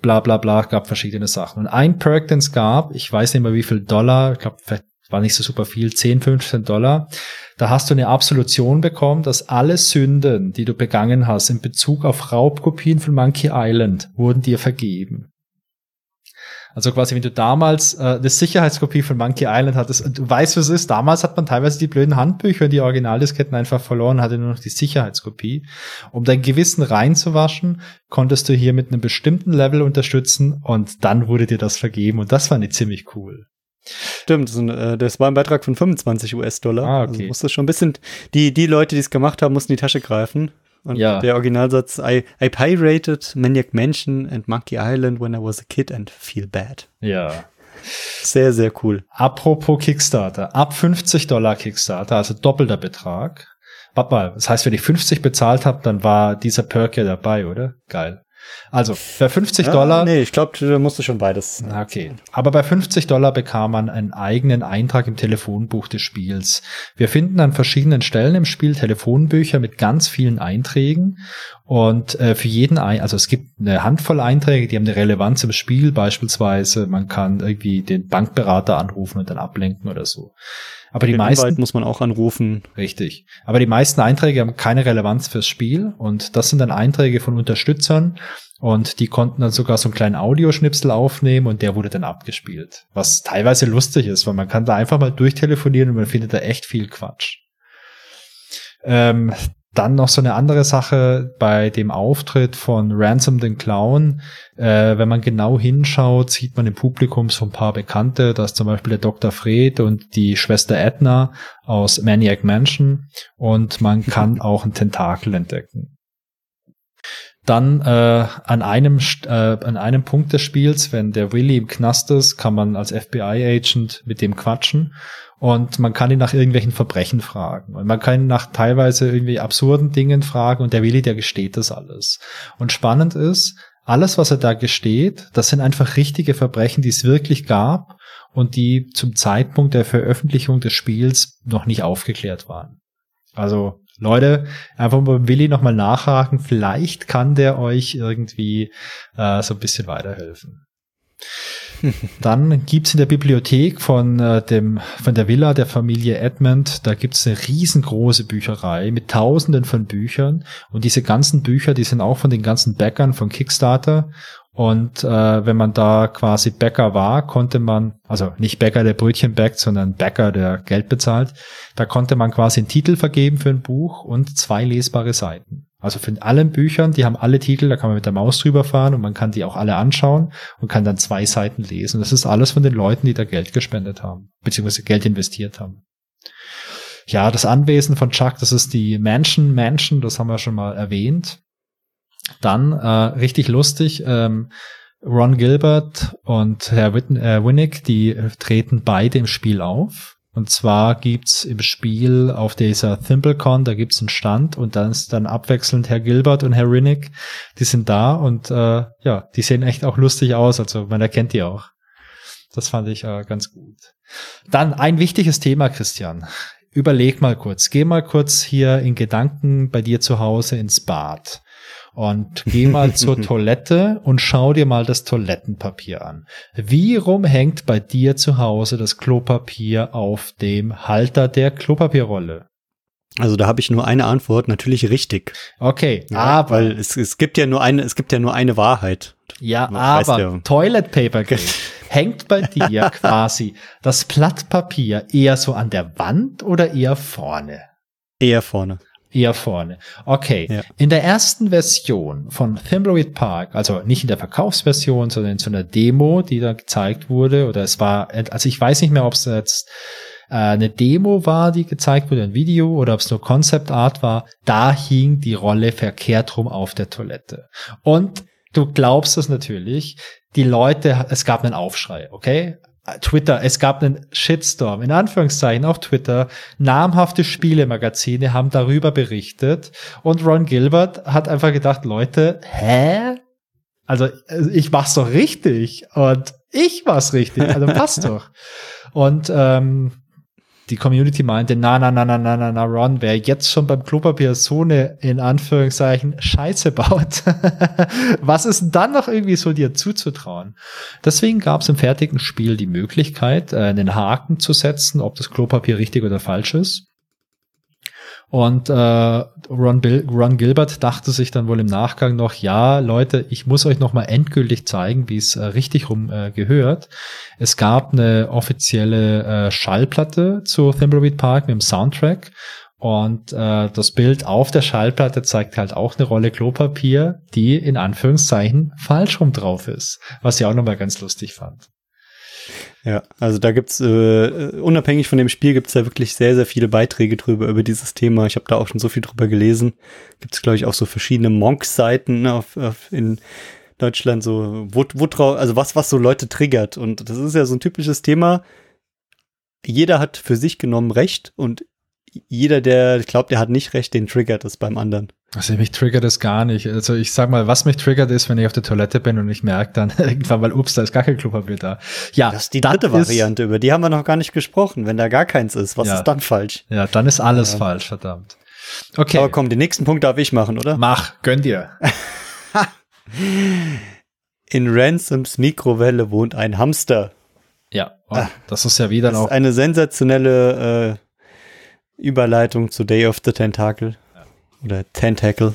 bla bla bla, gab verschiedene Sachen. Und ein Perk, den es gab, ich weiß nicht mehr wie viel Dollar, ich glaube, war nicht so super viel, 10, 15 Dollar. Da hast du eine Absolution bekommen, dass alle Sünden, die du begangen hast in Bezug auf Raubkopien von Monkey Island, wurden dir vergeben. Also quasi, wenn du damals äh, eine Sicherheitskopie von Monkey Island hattest, du weißt, was es ist, damals hat man teilweise die blöden Handbücher und die Originaldisketten einfach verloren, hatte nur noch die Sicherheitskopie. Um dein Gewissen reinzuwaschen, konntest du hier mit einem bestimmten Level unterstützen und dann wurde dir das vergeben und das war nicht ziemlich cool. Stimmt, das war ein Beitrag von 25 US-Dollar. Ah, okay. Also musste schon ein bisschen, die, die Leute, die es gemacht haben, mussten die Tasche greifen. Und Ja. der Originalsatz, I, I pirated Maniac Mansion and Monkey Island when I was a kid and feel bad. Ja. Sehr, sehr cool. Apropos Kickstarter. Ab 50 Dollar Kickstarter, also doppelter Betrag. Warte mal, das heißt, wenn ich 50 bezahlt habe, dann war dieser Perk ja dabei, oder? Geil. Also, bei 50 Ja, Dollar. Nee, ich glaube, da musst du schon beides. Okay. Aber bei 50 Dollar bekam man einen eigenen Eintrag im Telefonbuch des Spiels. Wir finden an verschiedenen Stellen im Spiel Telefonbücher mit ganz vielen Einträgen. Und äh, für jeden, ein also es gibt eine Handvoll Einträge, die haben eine Relevanz im Spiel. Beispielsweise, man kann irgendwie den Bankberater anrufen und dann ablenken oder so. Aber die Den meisten, Anwalt muss man auch anrufen. Richtig. Aber die meisten Einträge haben keine Relevanz fürs Spiel und das sind dann Einträge von Unterstützern und die konnten dann sogar so einen kleinen Audioschnipsel aufnehmen und der wurde dann abgespielt. Was teilweise lustig ist, weil man kann da einfach mal durchtelefonieren und man findet da echt viel Quatsch. Ähm, dann noch so eine andere Sache bei dem Auftritt von Ransom den Clown. Äh, wenn man genau hinschaut, sieht man im Publikum so ein paar Bekannte. Da ist zum Beispiel der Dr. Fred und die Schwester Edna aus Maniac Mansion. Und man kann auch einen Tentakel entdecken. Dann äh, an einem äh, an einem Punkt des Spiels, wenn der Willy im Knast ist, kann man als FBI-Agent mit dem quatschen und man kann ihn nach irgendwelchen Verbrechen fragen und man kann ihn nach teilweise irgendwie absurden Dingen fragen und der Willy, der gesteht das alles. Und spannend ist, alles, was er da gesteht, das sind einfach richtige Verbrechen, die es wirklich gab und die zum Zeitpunkt der Veröffentlichung des Spiels noch nicht aufgeklärt waren. Also Leute, einfach mal Willi nochmal nachhaken. Vielleicht kann der euch irgendwie äh, so ein bisschen weiterhelfen. Dann gibt's in der Bibliothek von äh, dem von der Villa der Familie Edmund, da gibt's eine riesengroße Bücherei mit Tausenden von Büchern und diese ganzen Bücher, die sind auch von den ganzen Bäckern von Kickstarter und äh, wenn man da quasi Bäcker war, konnte man, also nicht Bäcker, der Brötchen bäckt, sondern Bäcker, der Geld bezahlt, da konnte man quasi einen Titel vergeben für ein Buch und zwei lesbare Seiten. Also für allen Büchern, die haben alle Titel, da kann man mit der Maus drüber fahren und man kann die auch alle anschauen und kann dann zwei Seiten lesen. Das ist alles von den Leuten, die da Geld gespendet haben, beziehungsweise Geld investiert haben. Ja, das Anwesen von Chuck, das ist die Mansion Mansion, das haben wir schon mal erwähnt. Dann äh, richtig lustig, ähm, Ron Gilbert und Herr Witten, äh, Winnick, die äh, treten beide im Spiel auf. Und zwar gibt's im Spiel auf dieser ThimbleCon, da gibt's einen Stand und dann ist dann abwechselnd Herr Gilbert und Herr Winnick, die sind da und äh, ja, die sehen echt auch lustig aus, also man erkennt die auch. Das fand ich äh, ganz gut. Dann ein wichtiges Thema, Christian. Überleg mal kurz, geh mal kurz hier in Gedanken bei dir zu Hause ins Bad und geh mal zur Toilette und schau dir mal das Toilettenpapier an. Wie rum hängt bei dir zu Hause das Klopapier auf dem Halter der Klopapierrolle? Also da habe ich nur eine Antwort, natürlich richtig. Okay, Ja, aber weil es, es gibt ja nur eine, es gibt ja nur eine Wahrheit. ja, Man aber ja. Toilet Paper hängt bei dir quasi das Blattpapier eher so an der Wand oder eher vorne? Eher vorne. Eher vorne. Okay. Ja. In der ersten Version von Thimbleweed Park, also nicht in der Verkaufsversion, sondern in so einer Demo, die da gezeigt wurde, oder es war, also ich weiß nicht mehr, ob es jetzt äh, eine Demo war, die gezeigt wurde, ein Video, oder ob es nur Concept Art war, da hing die Rolle verkehrt rum auf der Toilette. Und du glaubst es natürlich, die Leute, es gab einen Aufschrei, okay? Twitter, es gab einen Shitstorm, in Anführungszeichen auf Twitter. Namhafte Spielemagazine haben darüber berichtet und Ron Gilbert hat einfach gedacht, Leute, hä? Also äh, ich mach's doch richtig und ich mach's richtig, also passt doch. Und ähm, die Community meinte, na, na, na, na, na, na, na, Ron, wer jetzt schon beim Klopapier so eine, in Anführungszeichen, Scheiße baut, was ist dann noch irgendwie so dir zuzutrauen? Deswegen gab es im fertigen Spiel die Möglichkeit, äh, einen Haken zu setzen, ob das Klopapier richtig oder falsch ist. Und äh, Ron, Bill, Ron Gilbert dachte sich dann wohl im Nachgang noch, ja, Leute, ich muss euch noch mal endgültig zeigen, wie es äh, richtig rum äh, gehört. Es gab eine offizielle äh, Schallplatte zu Thimbleweed Park mit dem Soundtrack. Und äh, das Bild auf der Schallplatte zeigt halt auch eine Rolle Klopapier, die in Anführungszeichen falsch rum drauf ist. Was ich auch nochmal ganz lustig fand. Ja, also da gibt's äh, unabhängig von dem Spiel gibt's da wirklich sehr, sehr viele Beiträge drüber über dieses Thema. Ich habe da auch schon so viel drüber gelesen. Gibt's glaube ich auch so verschiedene Monk-Seiten auf, auf in Deutschland so, wo, wo also was was so Leute triggert und das ist ja so ein typisches Thema. Jeder hat für sich genommen Recht und jeder, der glaubt, er hat nicht recht, den triggert es beim anderen. Also mich triggert es gar nicht. Also ich sag mal, was mich triggert ist, wenn ich auf der Toilette bin und ich merke dann irgendwann mal, ups, da ist gar kein Klopapier da. Ja, das ist die dritte Variante, über die haben wir noch gar nicht gesprochen. Wenn da gar keins ist, was ja, ist dann falsch? Ja, dann ist alles ja. falsch, verdammt. Okay. Aber komm, den nächsten Punkt darf ich machen, oder? Mach, gönn dir. In Ransoms Mikrowelle wohnt ein Hamster. Ja, ah, das ist ja wieder noch. Eine sensationelle äh, Überleitung zu Day of the Tentacle. Oder Tentacle.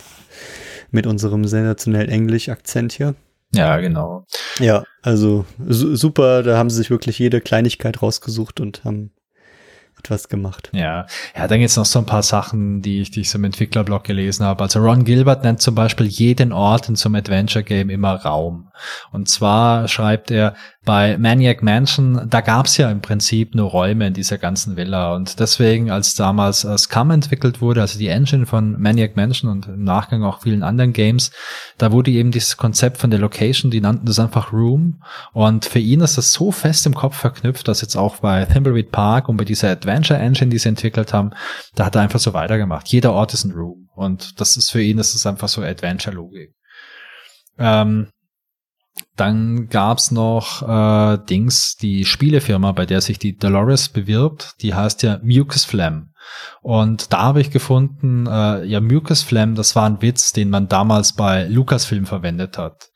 Mit unserem sensationellen Englisch-Akzent hier. Ja, genau. Ja, also su super, da haben sie sich wirklich jede Kleinigkeit rausgesucht und haben etwas gemacht. Ja, ja, dann gibt's noch so ein paar Sachen, die ich, die ich so im Entwicklerblog gelesen habe. Also Ron Gilbert nennt zum Beispiel jeden Ort in so einem Adventure-Game immer Raum. Und zwar schreibt er, bei Maniac Mansion, da gab's ja im Prinzip nur Räume in dieser ganzen Villa. Und deswegen, als damals äh, Scum entwickelt wurde, also die Engine von Maniac Mansion und im Nachgang auch vielen anderen Games, da wurde eben dieses Konzept von der Location, die nannten das einfach Room. Und für ihn ist das so fest im Kopf verknüpft, dass jetzt auch bei Thimbleweed Park und bei dieser Adventure Engine, die sie entwickelt haben, da hat er einfach so weitergemacht. Jeder Ort ist ein Room. Und das ist für ihn, das ist einfach so Adventure-Logik. Ähm, dann gab's noch äh, Dings, die Spielefirma, bei der sich die Dolores bewirbt, die heißt ja Mucus Flam. Und da habe ich gefunden, äh, ja, Mucus Flam, das war ein Witz, den man damals bei Lucasfilm verwendet hat.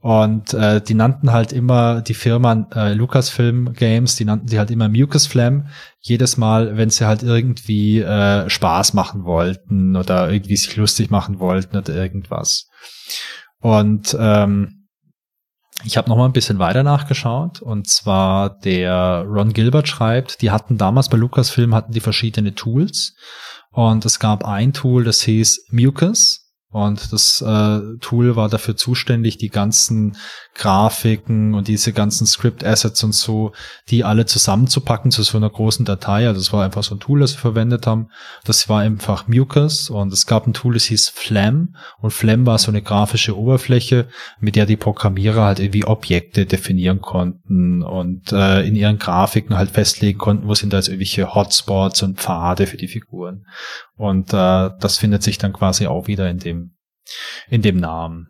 Und äh, die nannten halt immer die Firma äh, Lucasfilm Games, die nannten sie halt immer Mucus Flam, jedes Mal, wenn sie halt irgendwie äh, Spaß machen wollten oder irgendwie sich lustig machen wollten oder irgendwas. Und ähm, ich habe noch mal ein bisschen weiter nachgeschaut. Und zwar der Ron Gilbert schreibt, die hatten damals bei Lucasfilm hatten die verschiedene Tools. Und es gab ein Tool, das hieß Mucus und das äh, Tool war dafür zuständig, die ganzen Grafiken und diese ganzen Script-Assets und so, die alle zusammenzupacken zu so einer großen Datei. Also das war einfach so ein Tool, das wir verwendet haben. Das war einfach Mucus und es gab ein Tool, das hieß Flam und Flam war so eine grafische Oberfläche, mit der die Programmierer halt irgendwie Objekte definieren konnten und äh, in ihren Grafiken halt festlegen konnten, wo sind da jetzt irgendwelche Hotspots und Pfade für die Figuren. Und äh, das findet sich dann quasi auch wieder in dem in dem Namen.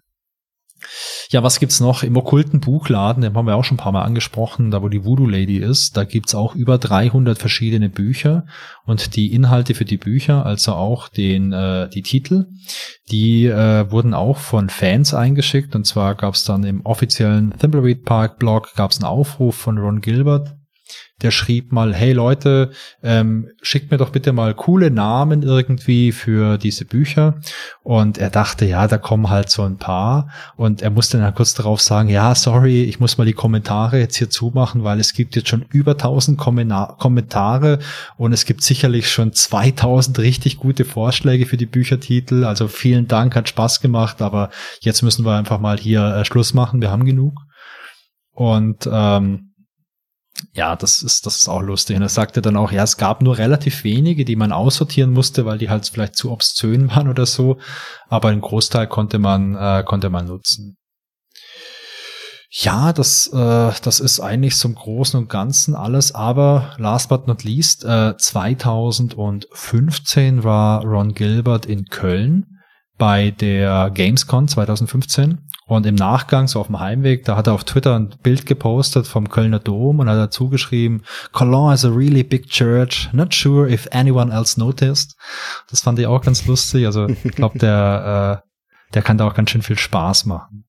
Ja, was gibt's noch? Im okkulten Buchladen, den haben wir auch schon ein paar Mal angesprochen, da wo die Voodoo Lady ist, da gibt's auch über 300 verschiedene Bücher und die Inhalte für die Bücher, also auch den äh, die Titel, die äh, wurden auch von Fans eingeschickt und zwar gab's dann im offiziellen Thimbleweed Park Blog gab's einen Aufruf von Ron Gilbert, der schrieb mal, hey Leute, ähm, schickt mir doch bitte mal coole Namen irgendwie für diese Bücher. Und er dachte, ja, da kommen halt so ein paar. Und er musste dann kurz darauf sagen, ja, sorry, ich muss mal die Kommentare jetzt hier zumachen, weil es gibt jetzt schon über 1000 Kommentare und es gibt sicherlich schon 2000 richtig gute Vorschläge für die Büchertitel. Also vielen Dank, hat Spaß gemacht, aber jetzt müssen wir einfach mal hier äh, Schluss machen, wir haben genug. Und ähm, ja, das ist, das ist auch lustig. Und er sagte dann auch, ja, es gab nur relativ wenige, die man aussortieren musste, weil die halt vielleicht zu obszön waren oder so. Aber einen Großteil konnte man, äh, konnte man nutzen. Ja, das, äh, das ist eigentlich zum Großen und Ganzen alles. Aber last but not least, äh, 2015 war Ron Gilbert in Köln bei der Gamescom 2015 und im Nachgang, so auf dem Heimweg, da hat er auf Twitter ein Bild gepostet vom Kölner Dom und hat dazu geschrieben, Cologne is a really big church, not sure if anyone else noticed. Das fand ich auch ganz lustig. Also ich glaube, der, äh, der kann da auch ganz schön viel Spaß machen.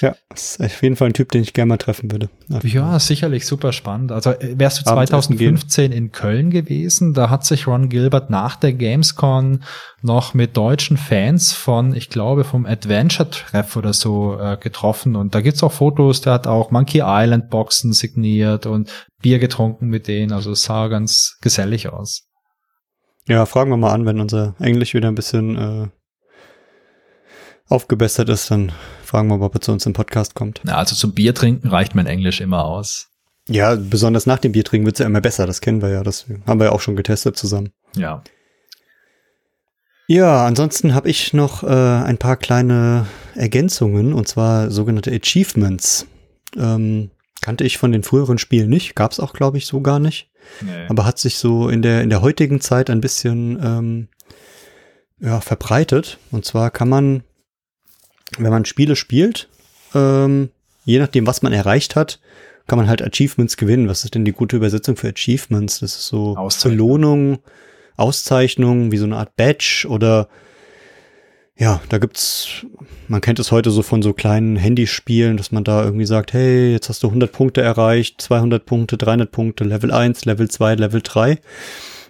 Ja, ist auf jeden Fall ein Typ, den ich gerne mal treffen würde. Ja, sicherlich super spannend. Also äh, wärst du 2015 in Köln gewesen, da hat sich Ron Gilbert nach der Gamescom noch mit deutschen Fans von, ich glaube, vom Adventure-Treff oder so äh, getroffen. Und da gibt's auch Fotos, der hat auch Monkey Island Boxen signiert und Bier getrunken mit denen. Also es sah ganz gesellig aus. Ja, fragen wir mal an, wenn unser Englisch wieder ein bisschen äh, aufgebessert ist, dann Fragen wir mal, ob er zu uns im Podcast kommt. Ja, also zum Bier trinken reicht mein Englisch immer aus. Ja, besonders nach dem Bier trinken wird es ja immer besser, das kennen wir ja, das haben wir ja auch schon getestet zusammen. Ja. Ja, ansonsten habe ich noch äh, ein paar kleine Ergänzungen, und zwar sogenannte Achievements. Ähm, kannte ich von den früheren Spielen nicht, gab es auch, glaube ich, so gar nicht. Nee. Aber hat sich so in der, in der heutigen Zeit ein bisschen ähm, ja, verbreitet. Und zwar kann man, wenn man Spiele spielt, ähm, je nachdem, was man erreicht hat, kann man halt Achievements gewinnen. Was ist denn die gute Übersetzung für Achievements? Das ist so Belohnung, Auszeichnung, wie so eine Art Badge oder ja, da gibt's, man kennt es heute so von so kleinen Handyspielen, dass man da irgendwie sagt, hey, jetzt hast du 100 Punkte erreicht, 200 Punkte, 300 Punkte, Level 1, Level 2, Level 3.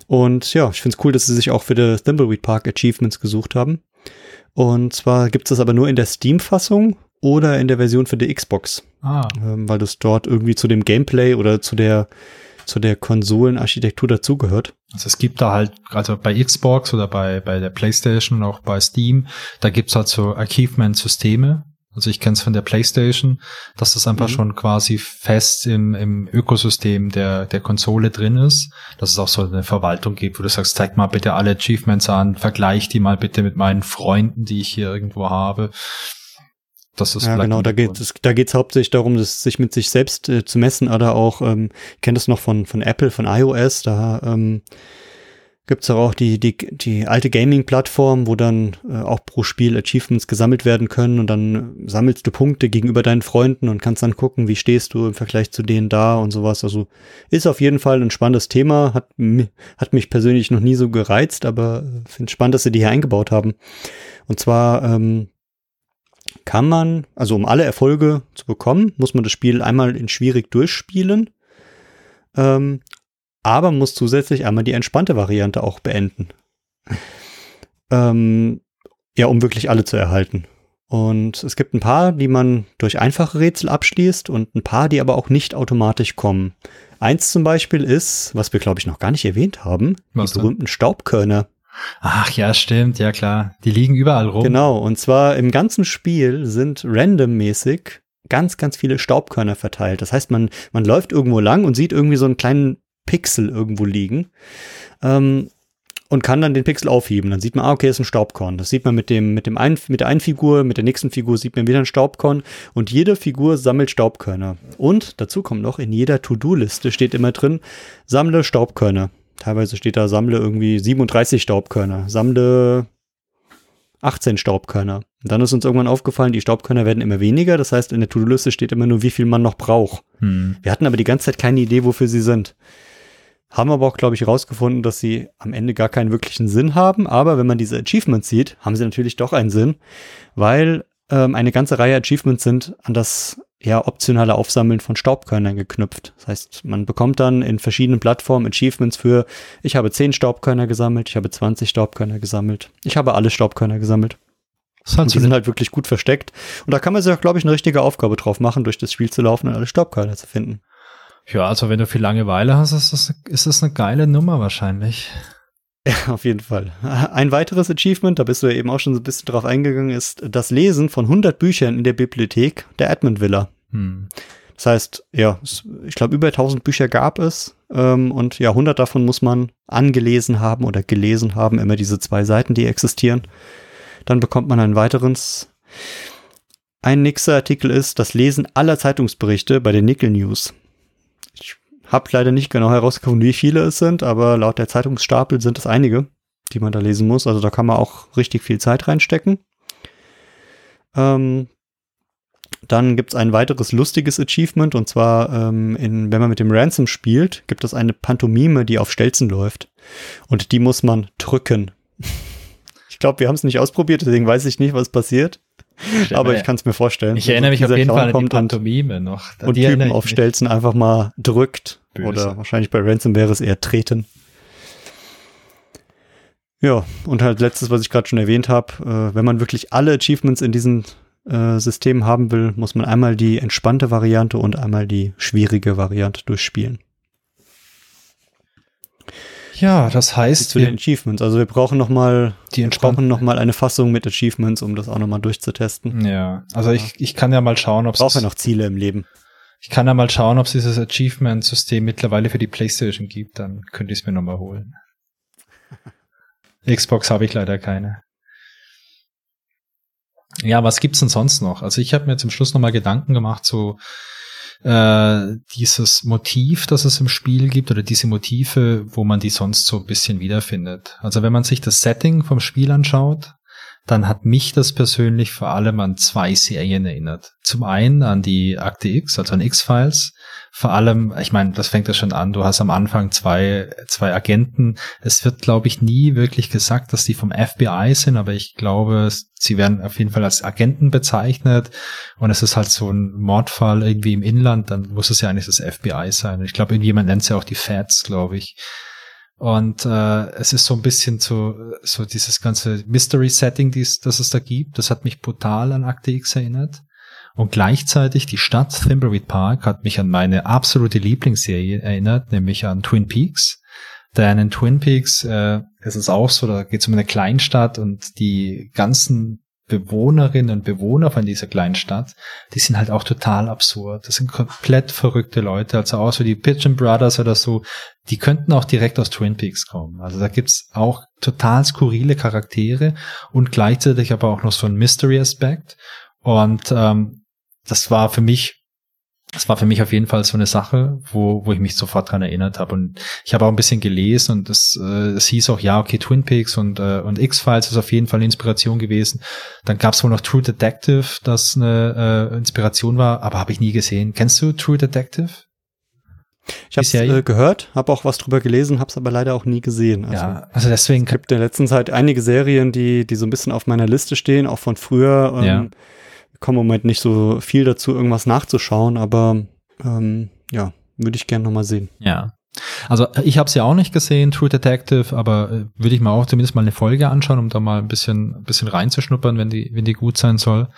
Und ja, ich finde es cool, dass sie sich auch für das Thimbleweed Park Achievements gesucht haben. Und zwar gibt es das aber nur in der Steam-Fassung oder in der Version für die Xbox. Ah. Ähm, weil das dort irgendwie zu dem Gameplay oder zu der zu der Konsolenarchitektur dazugehört. Also es gibt da halt, also bei Xbox oder bei, bei der Playstation, auch bei Steam, da gibt's halt so Achievement-Systeme, also ich kenne es von der PlayStation, dass das einfach mhm. schon quasi fest im, im Ökosystem der, der Konsole drin ist. Dass es auch so eine Verwaltung gibt, wo du sagst, zeig mal bitte alle Achievements an, vergleich die mal bitte mit meinen Freunden, die ich hier irgendwo habe. Das ist ja, genau, da geht es da geht's hauptsächlich darum, das, sich mit sich selbst äh, zu messen oder auch, ähm, ich kenne das noch von, von Apple, von iOS, da ähm, gibt es auch die, die, die alte Gaming-Plattform, wo dann äh, auch pro Spiel Achievements gesammelt werden können und dann sammelst du Punkte gegenüber deinen Freunden und kannst dann gucken, wie stehst du im Vergleich zu denen da und sowas. Also ist auf jeden Fall ein spannendes Thema, hat, hat mich persönlich noch nie so gereizt, aber finde spannend, dass sie die hier eingebaut haben. Und zwar ähm, kann man, also um alle Erfolge zu bekommen, muss man das Spiel einmal in schwierig durchspielen. Ähm, aber muss zusätzlich einmal die entspannte Variante auch beenden. ähm, ja, um wirklich alle zu erhalten. Und es gibt ein paar, die man durch einfache Rätsel abschließt und ein paar, die aber auch nicht automatisch kommen. Eins zum Beispiel ist, was wir glaube ich noch gar nicht erwähnt haben, was die berühmten Staubkörner. Ach ja, stimmt, ja klar. Die liegen überall rum. Genau, und zwar im ganzen Spiel sind randommäßig ganz, ganz viele Staubkörner verteilt. Das heißt, man, man läuft irgendwo lang und sieht irgendwie so einen kleinen Pixel irgendwo liegen. Ähm, und kann dann den Pixel aufheben. Dann sieht man, ah, okay, ist ein Staubkorn. Das sieht man mit dem, mit dem einen, mit der einen Figur, mit der nächsten Figur sieht man wieder ein Staubkorn und jede Figur sammelt Staubkörner. Und dazu kommt noch, in jeder To-Do-Liste steht immer drin, sammle Staubkörner. Teilweise steht da, sammle irgendwie 37 Staubkörner, sammle 18 Staubkörner. Und dann ist uns irgendwann aufgefallen, die Staubkörner werden immer weniger. Das heißt, in der To-Do-Liste steht immer nur, wie viel man noch braucht. Hm. Wir hatten aber die ganze Zeit keine Idee, wofür sie sind. Haben aber auch, glaube ich, herausgefunden, dass sie am Ende gar keinen wirklichen Sinn haben. Aber wenn man diese Achievements sieht, haben sie natürlich doch einen Sinn, weil ähm, eine ganze Reihe Achievements sind an das ja, optionale Aufsammeln von Staubkörnern geknüpft. Das heißt, man bekommt dann in verschiedenen Plattformen Achievements für, ich habe 10 Staubkörner gesammelt, ich habe 20 Staubkörner gesammelt, ich habe alle Staubkörner gesammelt. Und die sind halt wirklich gut versteckt. Und da kann man sich auch, glaube ich, eine richtige Aufgabe drauf machen, durch das Spiel zu laufen und alle Staubkörner zu finden. Ja, also wenn du viel Langeweile hast, ist das, ist das eine geile Nummer wahrscheinlich. Ja, auf jeden Fall. Ein weiteres Achievement, da bist du ja eben auch schon so ein bisschen drauf eingegangen, ist das Lesen von 100 Büchern in der Bibliothek der Edmund Villa. Hm. Das heißt, ja, ich glaube, über 1000 Bücher gab es ähm, und ja, 100 davon muss man angelesen haben oder gelesen haben, immer diese zwei Seiten, die existieren. Dann bekommt man ein weiteres. Ein nächster Artikel ist das Lesen aller Zeitungsberichte bei den Nickel News. Hab leider nicht genau herausgefunden, wie viele es sind, aber laut der Zeitungsstapel sind es einige, die man da lesen muss. Also da kann man auch richtig viel Zeit reinstecken. Ähm, dann gibt es ein weiteres lustiges Achievement und zwar, ähm, in, wenn man mit dem Ransom spielt, gibt es eine Pantomime, die auf Stelzen läuft. Und die muss man drücken. ich glaube, wir haben es nicht ausprobiert, deswegen weiß ich nicht, was passiert. Aber ich kann es mir vorstellen. Ich erinnere mich auf jeden Clown Fall an die Pantomime noch. Und die Typen auf Stelzen einfach mal drückt. Böse. Oder wahrscheinlich bei Ransom wäre es eher treten. Ja, und halt letztes, was ich gerade schon erwähnt habe, äh, wenn man wirklich alle Achievements in diesem äh, System haben will, muss man einmal die entspannte Variante und einmal die schwierige Variante durchspielen. Ja, das heißt, zu den Achievements. Also wir brauchen noch mal, die wir brauchen noch mal eine Fassung mit Achievements, um das auch noch mal durchzutesten. Ja, also ich, ich kann ja mal schauen, ob es braucht ja noch Ziele im Leben. Ich kann ja mal schauen, ob es dieses Achievement-System mittlerweile für die PlayStation gibt. Dann könnte ich es mir noch mal holen. Xbox habe ich leider keine. Ja, was gibt's denn sonst noch? Also ich habe mir zum Schluss noch mal Gedanken gemacht, so äh, dieses Motiv, das es im Spiel gibt, oder diese Motive, wo man die sonst so ein bisschen wiederfindet. Also wenn man sich das Setting vom Spiel anschaut, dann hat mich das persönlich vor allem an zwei Serien erinnert. Zum einen an die Akte X, also an X-Files. Vor allem, ich meine, das fängt ja schon an, du hast am Anfang zwei, zwei Agenten. Es wird, glaube ich, nie wirklich gesagt, dass die vom FBI sind, aber ich glaube, sie werden auf jeden Fall als Agenten bezeichnet. Und es ist halt so ein Mordfall irgendwie im Inland, dann muss es ja eigentlich das FBI sein. ich glaube, irgendjemand nennt sie ja auch die Feds, glaube ich. Und äh, es ist so ein bisschen so, so dieses ganze Mystery-Setting, das es da gibt. Das hat mich brutal an Akte X erinnert. Und gleichzeitig die Stadt Thimbleweed Park hat mich an meine absolute Lieblingsserie erinnert, nämlich an Twin Peaks. Denn in Twin Peaks äh, ist es auch so, da geht es um eine Kleinstadt und die ganzen Bewohnerinnen und Bewohner von dieser kleinen Stadt, die sind halt auch total absurd. Das sind komplett verrückte Leute, also auch so die Pigeon Brothers oder so, die könnten auch direkt aus Twin Peaks kommen. Also da gibt's auch total skurrile Charaktere und gleichzeitig aber auch noch so ein Mystery-Aspekt. Und ähm, das war für mich das war für mich auf jeden Fall so eine Sache, wo, wo ich mich sofort dran erinnert habe. Und ich habe auch ein bisschen gelesen und es, äh, es hieß auch, ja, okay, Twin Peaks und, äh, und X-Files ist auf jeden Fall eine Inspiration gewesen. Dann gab es wohl noch True Detective, das eine äh, Inspiration war, aber habe ich nie gesehen. Kennst du True Detective? Ich habe es äh, gehört, habe auch was drüber gelesen, habe es aber leider auch nie gesehen. Also, ja, also deswegen. Es gibt in der letzten Zeit einige Serien, die, die so ein bisschen auf meiner Liste stehen, auch von früher. Ähm, ja komme im Moment nicht so viel dazu, irgendwas nachzuschauen, aber ähm, ja, würde ich gerne nochmal sehen. Ja. Also ich habe es ja auch nicht gesehen, True Detective, aber äh, würde ich mir auch zumindest mal eine Folge anschauen, um da mal ein bisschen, ein bisschen reinzuschnuppern, wenn die, wenn die gut sein soll.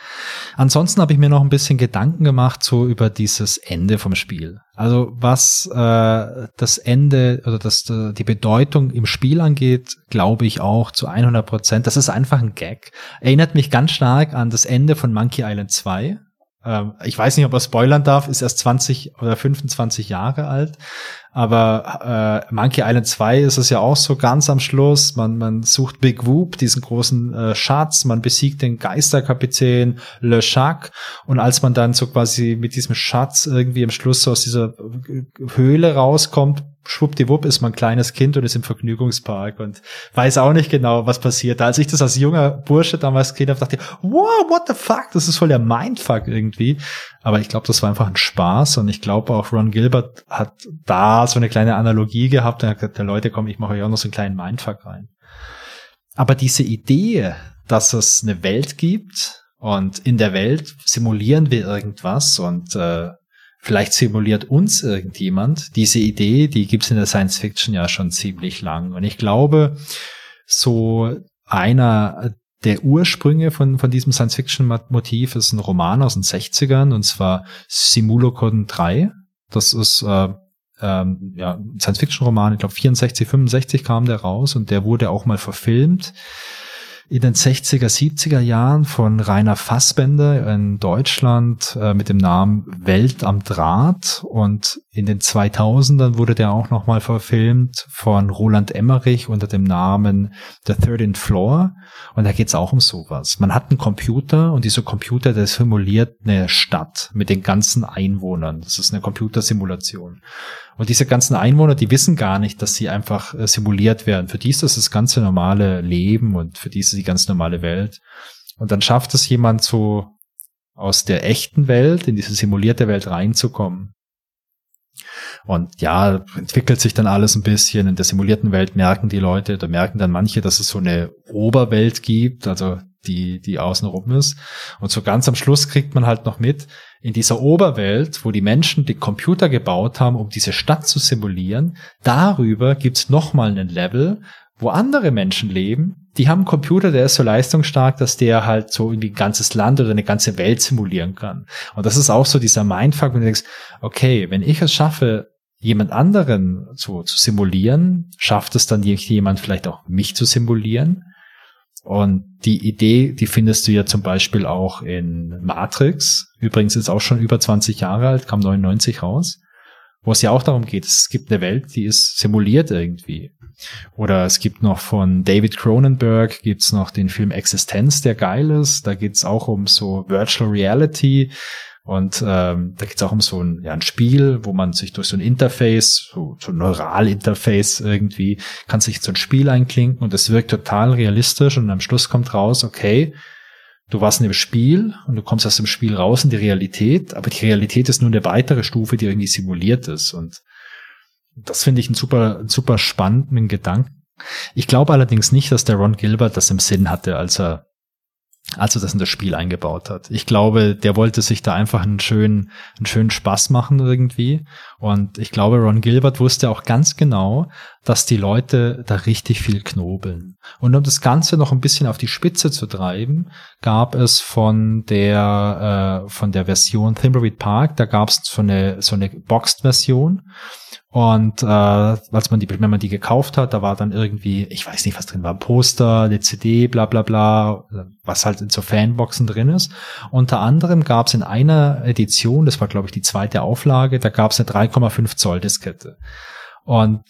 Ansonsten habe ich mir noch ein bisschen Gedanken gemacht so über dieses Ende vom Spiel. Also was äh, das Ende oder das, äh, die Bedeutung im Spiel angeht, glaube ich auch zu 100 Prozent. Das ist einfach ein Gag. Erinnert mich ganz stark an das Ende von Monkey Island 2. Ähm, ich weiß nicht, ob er spoilern darf, ist erst 20 oder 25 Jahre alt. Aber äh, Monkey Island 2 ist es ja auch so ganz am Schluss. Man, man sucht Big Whoop, diesen großen äh, Schatz, man besiegt den Geisterkapitän Le Chac. Und als man dann so quasi mit diesem Schatz irgendwie am Schluss so aus dieser Höhle rauskommt, schwuppdiwupp ist man ein kleines Kind und ist im Vergnügungspark und weiß auch nicht genau, was passiert. Als ich das als junger Bursche damals gesehen habe, dachte ich, wow, what the fuck? Das ist voll der Mindfuck irgendwie. Aber ich glaube, das war einfach ein Spaß und ich glaube auch Ron Gilbert hat da so eine kleine Analogie gehabt. Er hat gesagt, der Leute, komm, ich mache euch auch noch so einen kleinen Mindfuck rein. Aber diese Idee, dass es eine Welt gibt und in der Welt simulieren wir irgendwas und äh, vielleicht simuliert uns irgendjemand. Diese Idee, die gibt's in der Science Fiction ja schon ziemlich lang. Und ich glaube, so einer der Ursprünge von, von diesem Science-Fiction-Motiv ist ein Roman aus den 60ern, und zwar Simulocon 3. Das ist äh, ähm, ja, Science-Fiction-Roman, ich glaube 64, 65 kam der raus und der wurde auch mal verfilmt in den 60er, 70er Jahren von Rainer Fassbender in Deutschland äh, mit dem Namen Welt am Draht und in den 2000ern wurde der auch nochmal verfilmt von Roland Emmerich unter dem Namen The 13th Floor und da geht's auch um sowas. Man hat einen Computer und dieser Computer, der simuliert eine Stadt mit den ganzen Einwohnern. Das ist eine Computersimulation. Und diese ganzen Einwohner, die wissen gar nicht, dass sie einfach äh, simuliert werden. Für die ist das das ganze normale Leben und für die ist die ganz normale Welt. Und dann schafft es jemand so aus der echten Welt in diese simulierte Welt reinzukommen. Und ja, entwickelt sich dann alles ein bisschen. In der simulierten Welt merken die Leute, da merken dann manche, dass es so eine Oberwelt gibt, also die, die außenrum ist. Und so ganz am Schluss kriegt man halt noch mit, in dieser Oberwelt, wo die Menschen die Computer gebaut haben, um diese Stadt zu simulieren, darüber gibt's nochmal einen Level, wo andere Menschen leben, die haben einen Computer, der ist so leistungsstark, dass der halt so irgendwie ein ganzes Land oder eine ganze Welt simulieren kann. Und das ist auch so dieser Mindfuck, wenn du denkst, okay, wenn ich es schaffe, jemand anderen zu, zu simulieren, schafft es dann jemand vielleicht auch mich zu simulieren. Und die Idee, die findest du ja zum Beispiel auch in Matrix. Übrigens ist auch schon über 20 Jahre alt, kam 99 raus, wo es ja auch darum geht, es gibt eine Welt, die ist simuliert irgendwie. Oder es gibt noch von David Cronenberg gibt's noch den Film Existenz, der geil ist. Da geht's auch um so Virtual Reality. Und ähm, da geht's auch um so ein, ja, ein Spiel, wo man sich durch so ein Interface, so, so ein Neuralinterface irgendwie, kann sich so ein Spiel einklinken und es wirkt total realistisch und am Schluss kommt raus, okay, du warst in dem Spiel und du kommst aus dem Spiel raus in die Realität, aber die Realität ist nur eine weitere Stufe, die irgendwie simuliert ist. Und das finde ich einen super, super spannenden Gedanken. Ich glaube allerdings nicht, dass der Ron Gilbert das im Sinn hatte, als er als er das in das Spiel eingebaut hat. Ich glaube, der wollte sich da einfach einen schönen, einen schönen Spaß machen irgendwie. Und ich glaube, Ron Gilbert wusste auch ganz genau, dass die Leute da richtig viel knobeln. Und um das Ganze noch ein bisschen auf die Spitze zu treiben, gab es von der, äh, von der Version Thimbleweed Park, da gab es so eine, so eine Boxed-Version. Und äh, als man die, wenn man die gekauft hat, da war dann irgendwie, ich weiß nicht, was drin war, ein Poster, eine CD, bla bla bla, was halt in so Fanboxen drin ist. Unter anderem gab es in einer Edition, das war glaube ich die zweite Auflage, da gab es eine 3,5 Zoll Diskette. Und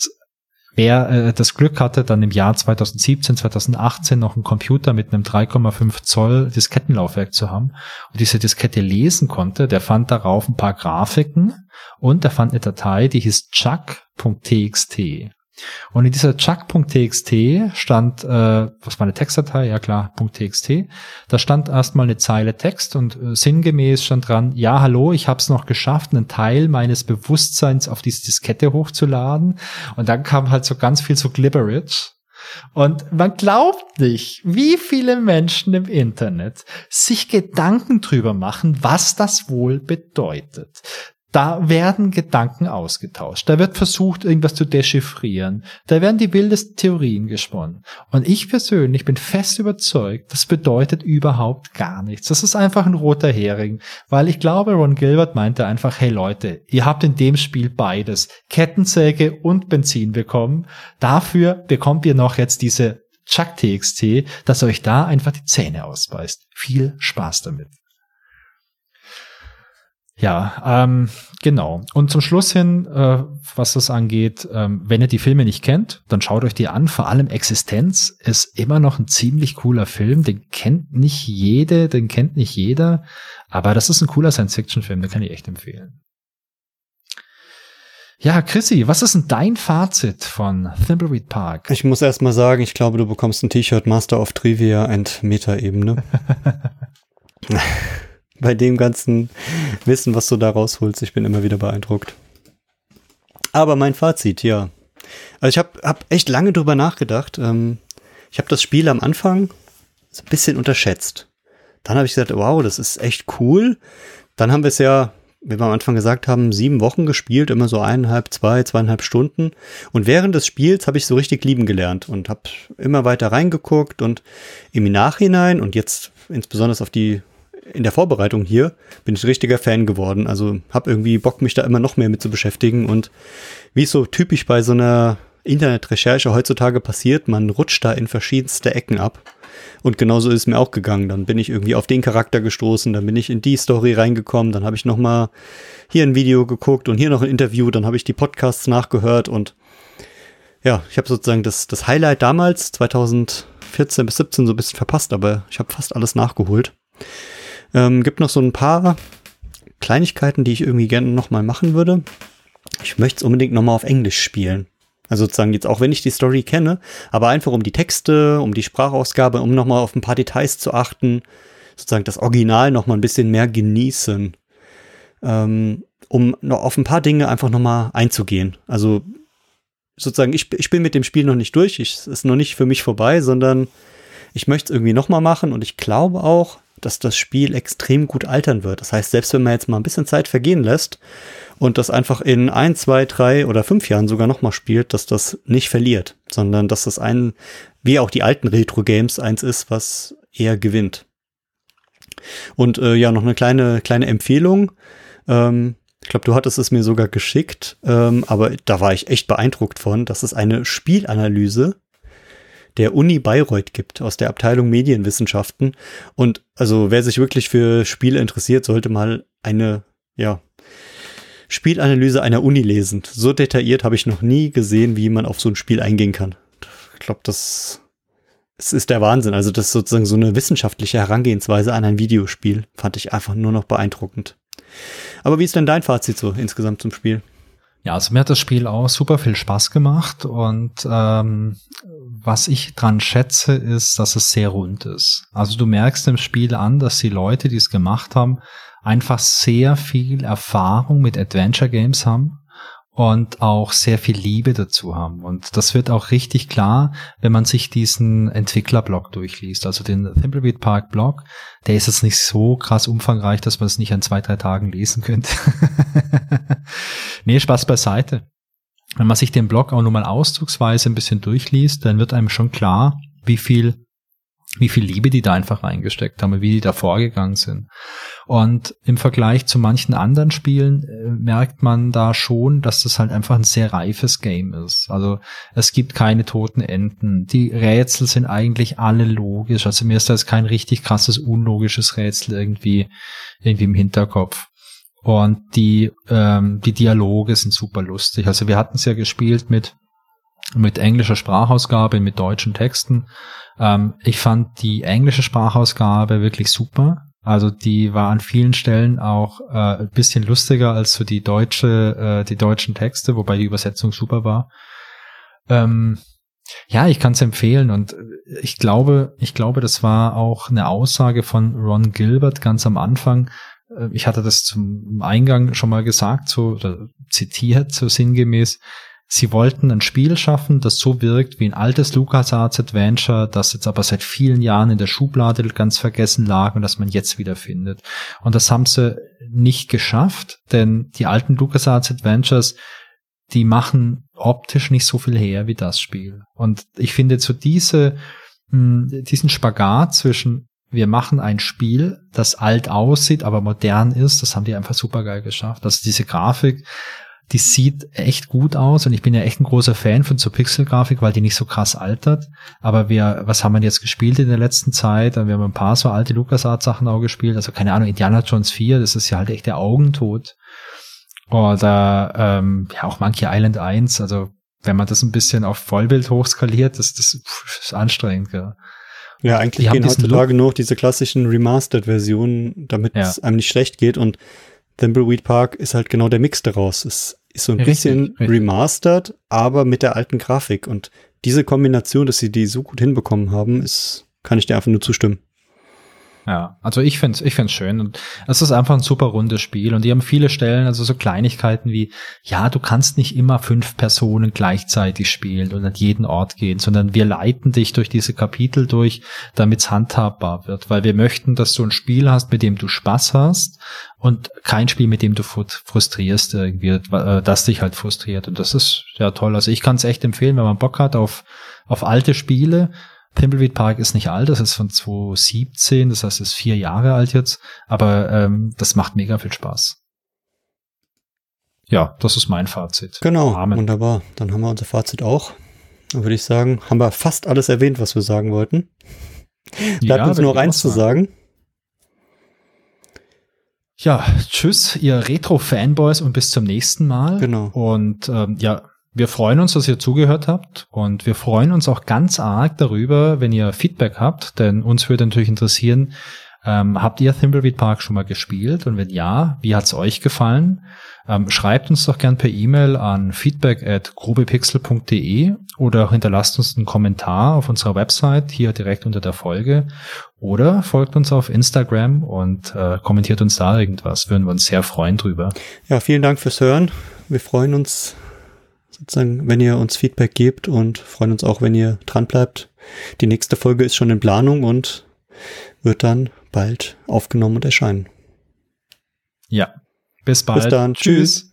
wer äh, das Glück hatte, dann im Jahr 2017, 2018 noch einen Computer mit einem 3,5 Zoll Diskettenlaufwerk zu haben und diese Diskette lesen konnte, der fand darauf ein paar Grafiken und er fand eine Datei, die hieß chuck.txt. Und in dieser chuck.txt stand, äh, was war eine Textdatei? Ja klar, .txt. Da stand erstmal eine Zeile Text und äh, sinngemäß stand dran, ja hallo, ich habe es noch geschafft, einen Teil meines Bewusstseins auf diese Diskette hochzuladen. Und dann kam halt so ganz viel so Glibberage. Und man glaubt nicht, wie viele Menschen im Internet sich Gedanken drüber machen, was das wohl bedeutet. Da werden Gedanken ausgetauscht. Da wird versucht, irgendwas zu dechiffrieren. Da werden die wildesten Theorien gesponnen. Und ich persönlich bin fest überzeugt, das bedeutet überhaupt gar nichts. Das ist einfach ein roter Hering. Weil ich glaube, Ron Gilbert meinte einfach, hey Leute, ihr habt in dem Spiel beides. Kettensäge und Benzin bekommen. Dafür bekommt ihr noch jetzt diese Chuck TXT, dass euch da einfach die Zähne ausbeißt. Viel Spaß damit. Ja, ähm, genau. Und zum Schluss hin, äh, was das angeht, ähm, wenn ihr die Filme nicht kennt, dann schaut euch die an. Vor allem Existenz ist immer noch ein ziemlich cooler Film. Den kennt nicht jede, den kennt nicht jeder. Aber das ist ein cooler Science-Fiction-Film, den kann ich echt empfehlen. Ja, Chrissy, was ist denn dein Fazit von Thimbleweed Park? Ich muss erst mal sagen, ich glaube, du bekommst ein T-Shirt Master of Trivia and Meta-Ebene. bei dem ganzen Wissen, was du da rausholst. Ich bin immer wieder beeindruckt. Aber mein Fazit, ja. Also ich habe hab echt lange drüber nachgedacht. Ähm, ich habe das Spiel am Anfang so ein bisschen unterschätzt. Dann habe ich gesagt, wow, das ist echt cool. Dann haben wir es ja, wie wir am Anfang gesagt haben, sieben Wochen gespielt, immer so eineinhalb, zwei, zweieinhalb Stunden. Und während des Spiels habe ich so richtig lieben gelernt und habe immer weiter reingeguckt und im Nachhinein und jetzt insbesondere auf die in der Vorbereitung hier bin ich richtiger Fan geworden. Also habe irgendwie Bock, mich da immer noch mehr mit zu beschäftigen. Und wie es so typisch bei so einer Internetrecherche heutzutage passiert, man rutscht da in verschiedenste Ecken ab. Und genauso ist es mir auch gegangen. Dann bin ich irgendwie auf den Charakter gestoßen, dann bin ich in die Story reingekommen, dann habe ich noch mal hier ein Video geguckt und hier noch ein Interview, dann habe ich die Podcasts nachgehört und ja, ich habe sozusagen das, das Highlight damals, 2014 bis 17, so ein bisschen verpasst, aber ich habe fast alles nachgeholt. Ähm, gibt noch so ein paar Kleinigkeiten, die ich irgendwie gerne nochmal machen würde. Ich möchte es unbedingt nochmal auf Englisch spielen. Also sozusagen jetzt auch wenn ich die Story kenne, aber einfach um die Texte, um die Sprachausgabe, um nochmal auf ein paar Details zu achten, sozusagen das Original nochmal ein bisschen mehr genießen, ähm, um noch auf ein paar Dinge einfach nochmal einzugehen. Also sozusagen, ich, ich bin mit dem Spiel noch nicht durch, es ist noch nicht für mich vorbei, sondern ich möchte es irgendwie nochmal machen und ich glaube auch, dass das Spiel extrem gut altern wird. Das heißt, selbst wenn man jetzt mal ein bisschen Zeit vergehen lässt und das einfach in ein, zwei, drei oder fünf Jahren sogar nochmal spielt, dass das nicht verliert, sondern dass das ein, wie auch die alten Retro-Games, eins ist, was eher gewinnt. Und äh, ja, noch eine kleine, kleine Empfehlung. Ähm, Ich glaube, du hattest es mir sogar geschickt, ähm, aber da war ich echt beeindruckt von, dass es eine Spielanalyse der Uni Bayreuth gibt, aus der Abteilung Medienwissenschaften. Und also wer sich wirklich für Spiele interessiert, sollte mal eine, ja, Spielanalyse einer Uni lesen. So detailliert habe ich noch nie gesehen, wie man auf so ein Spiel eingehen kann. Ich glaube, das, das ist der Wahnsinn. Also das ist sozusagen so eine wissenschaftliche Herangehensweise an ein Videospiel. Fand ich einfach nur noch beeindruckend. Aber wie ist denn dein Fazit so insgesamt zum Spiel? Ja, also mir hat das Spiel auch super viel Spaß gemacht und ähm, was ich dran schätze, ist, dass es sehr rund ist. Also du merkst im Spiel an, dass die Leute, die es gemacht haben, einfach sehr viel Erfahrung mit Adventure Games haben und auch sehr viel Liebe dazu haben. Und das wird auch richtig klar, wenn man sich diesen Entwicklerblog durchliest. Also den Thimbleweed Park Blog, der ist jetzt nicht so krass umfangreich, dass man es nicht an zwei, drei Tagen lesen könnte. nee, Spaß beiseite. Wenn man sich den Blog auch nur mal auszugsweise ein bisschen durchliest, dann wird einem schon klar, wie viel wie viel Liebe die da einfach reingesteckt haben, wie die da vorgegangen sind. Und im Vergleich zu manchen anderen Spielen äh, merkt man da schon, dass das halt einfach ein sehr reifes Game ist. Also es gibt keine toten Enden. Die Rätsel sind eigentlich alle logisch. Also mir ist da jetzt kein richtig krasses, unlogisches Rätsel irgendwie, irgendwie im Hinterkopf. Und die, ähm, die Dialoge sind super lustig. Also wir hatten es ja gespielt mit mit englischer Sprachausgabe, mit deutschen Texten. Ähm, ich fand die englische Sprachausgabe wirklich super. Also die war an vielen Stellen auch äh, ein bisschen lustiger als so die deutsche, äh, die deutschen Texte, wobei die Übersetzung super war. Ähm, ja, ich kann es empfehlen und ich glaube, ich glaube, das war auch eine Aussage von Ron Gilbert ganz am Anfang. Äh, ich hatte das zum Eingang schon mal gesagt, so oder zitiert, so sinngemäß. Sie wollten ein Spiel schaffen, das so wirkt wie ein altes LucasArts Adventure, das jetzt aber seit vielen Jahren in der Schublade ganz vergessen lag und das man jetzt wieder findet. Und das haben sie nicht geschafft, denn die alten LucasArts Adventures, die machen optisch nicht so viel her wie das Spiel. Und ich finde so diese, hm, diesen Spagat zwischen wir machen ein Spiel, das alt aussieht, aber modern ist, das haben die einfach super geil geschafft. Also diese Grafik die sieht echt gut aus und ich bin ja echt ein großer Fan von so Pixel-Grafik, weil die nicht so krass altert. Aber wir, was haben wir jetzt gespielt in der letzten Zeit? Wir haben ein paar so alte LucasArts-Sachen auch gespielt. Also keine Ahnung, Indiana Jones 4, das ist ja halt echt der Augentod. Oder ähm, ja auch Monkey Island 1. Also wenn man das ein bisschen auf Vollbild hochskaliert, das, das ist anstrengend, ja. Ja, eigentlich die gehen heutzutage nur diese klassischen Remastered-Versionen, damit ja. es einem nicht schlecht geht und Thimbleweed Park ist halt genau der Mix daraus. Es ist so ein richtig, bisschen richtig. remastered, aber mit der alten Grafik. Und diese Kombination, dass sie die so gut hinbekommen haben, ist, kann ich dir einfach nur zustimmen. Ja, also ich find's, ich find's schön und es ist einfach ein super rundes Spiel und die haben viele Stellen, also so Kleinigkeiten wie, ja, du kannst nicht immer fünf Personen gleichzeitig spielen und an jeden Ort gehen, sondern wir leiten dich durch diese Kapitel durch, damit's handhabbar wird, weil wir möchten, dass du ein Spiel hast, mit dem du Spaß hast und kein Spiel, mit dem du frustrierst irgendwie, äh, das dich halt frustriert und das ist ja toll. Also ich kann es echt empfehlen, wenn man Bock hat auf auf alte Spiele Thimbleweed Park ist nicht alt, das ist von 2017, das heißt, es ist vier Jahre alt jetzt, aber ähm, das macht mega viel Spaß. Ja, das ist mein Fazit. Genau, Amen. wunderbar. Dann haben wir unser Fazit auch. Dann würde ich sagen, haben wir fast alles erwähnt, was wir sagen wollten. Bleibt ja, uns nur eins zu sagen. Ja, tschüss, ihr Retro-Fanboys und bis zum nächsten Mal. Genau. Und ähm, ja, wir freuen uns, dass ihr zugehört habt und wir freuen uns auch ganz arg darüber, wenn ihr Feedback habt, denn uns würde natürlich interessieren, ähm, habt ihr Thimbleweed Park schon mal gespielt? Und wenn ja, wie hat's euch gefallen? Ähm, schreibt uns doch gern per E-Mail an feedback at grobepixel.de oder hinterlasst uns einen Kommentar auf unserer Website hier direkt unter der Folge oder folgt uns auf Instagram und äh, kommentiert uns da irgendwas. Würden wir uns sehr freuen drüber. Ja, vielen Dank fürs Hören. Wir freuen uns sozusagen, wenn ihr uns Feedback gebt und freuen uns auch, wenn ihr dran bleibt. Die nächste Folge ist schon in Planung und wird dann bald aufgenommen und erscheinen. Ja. Bis bald. Bis dann. Tschüss.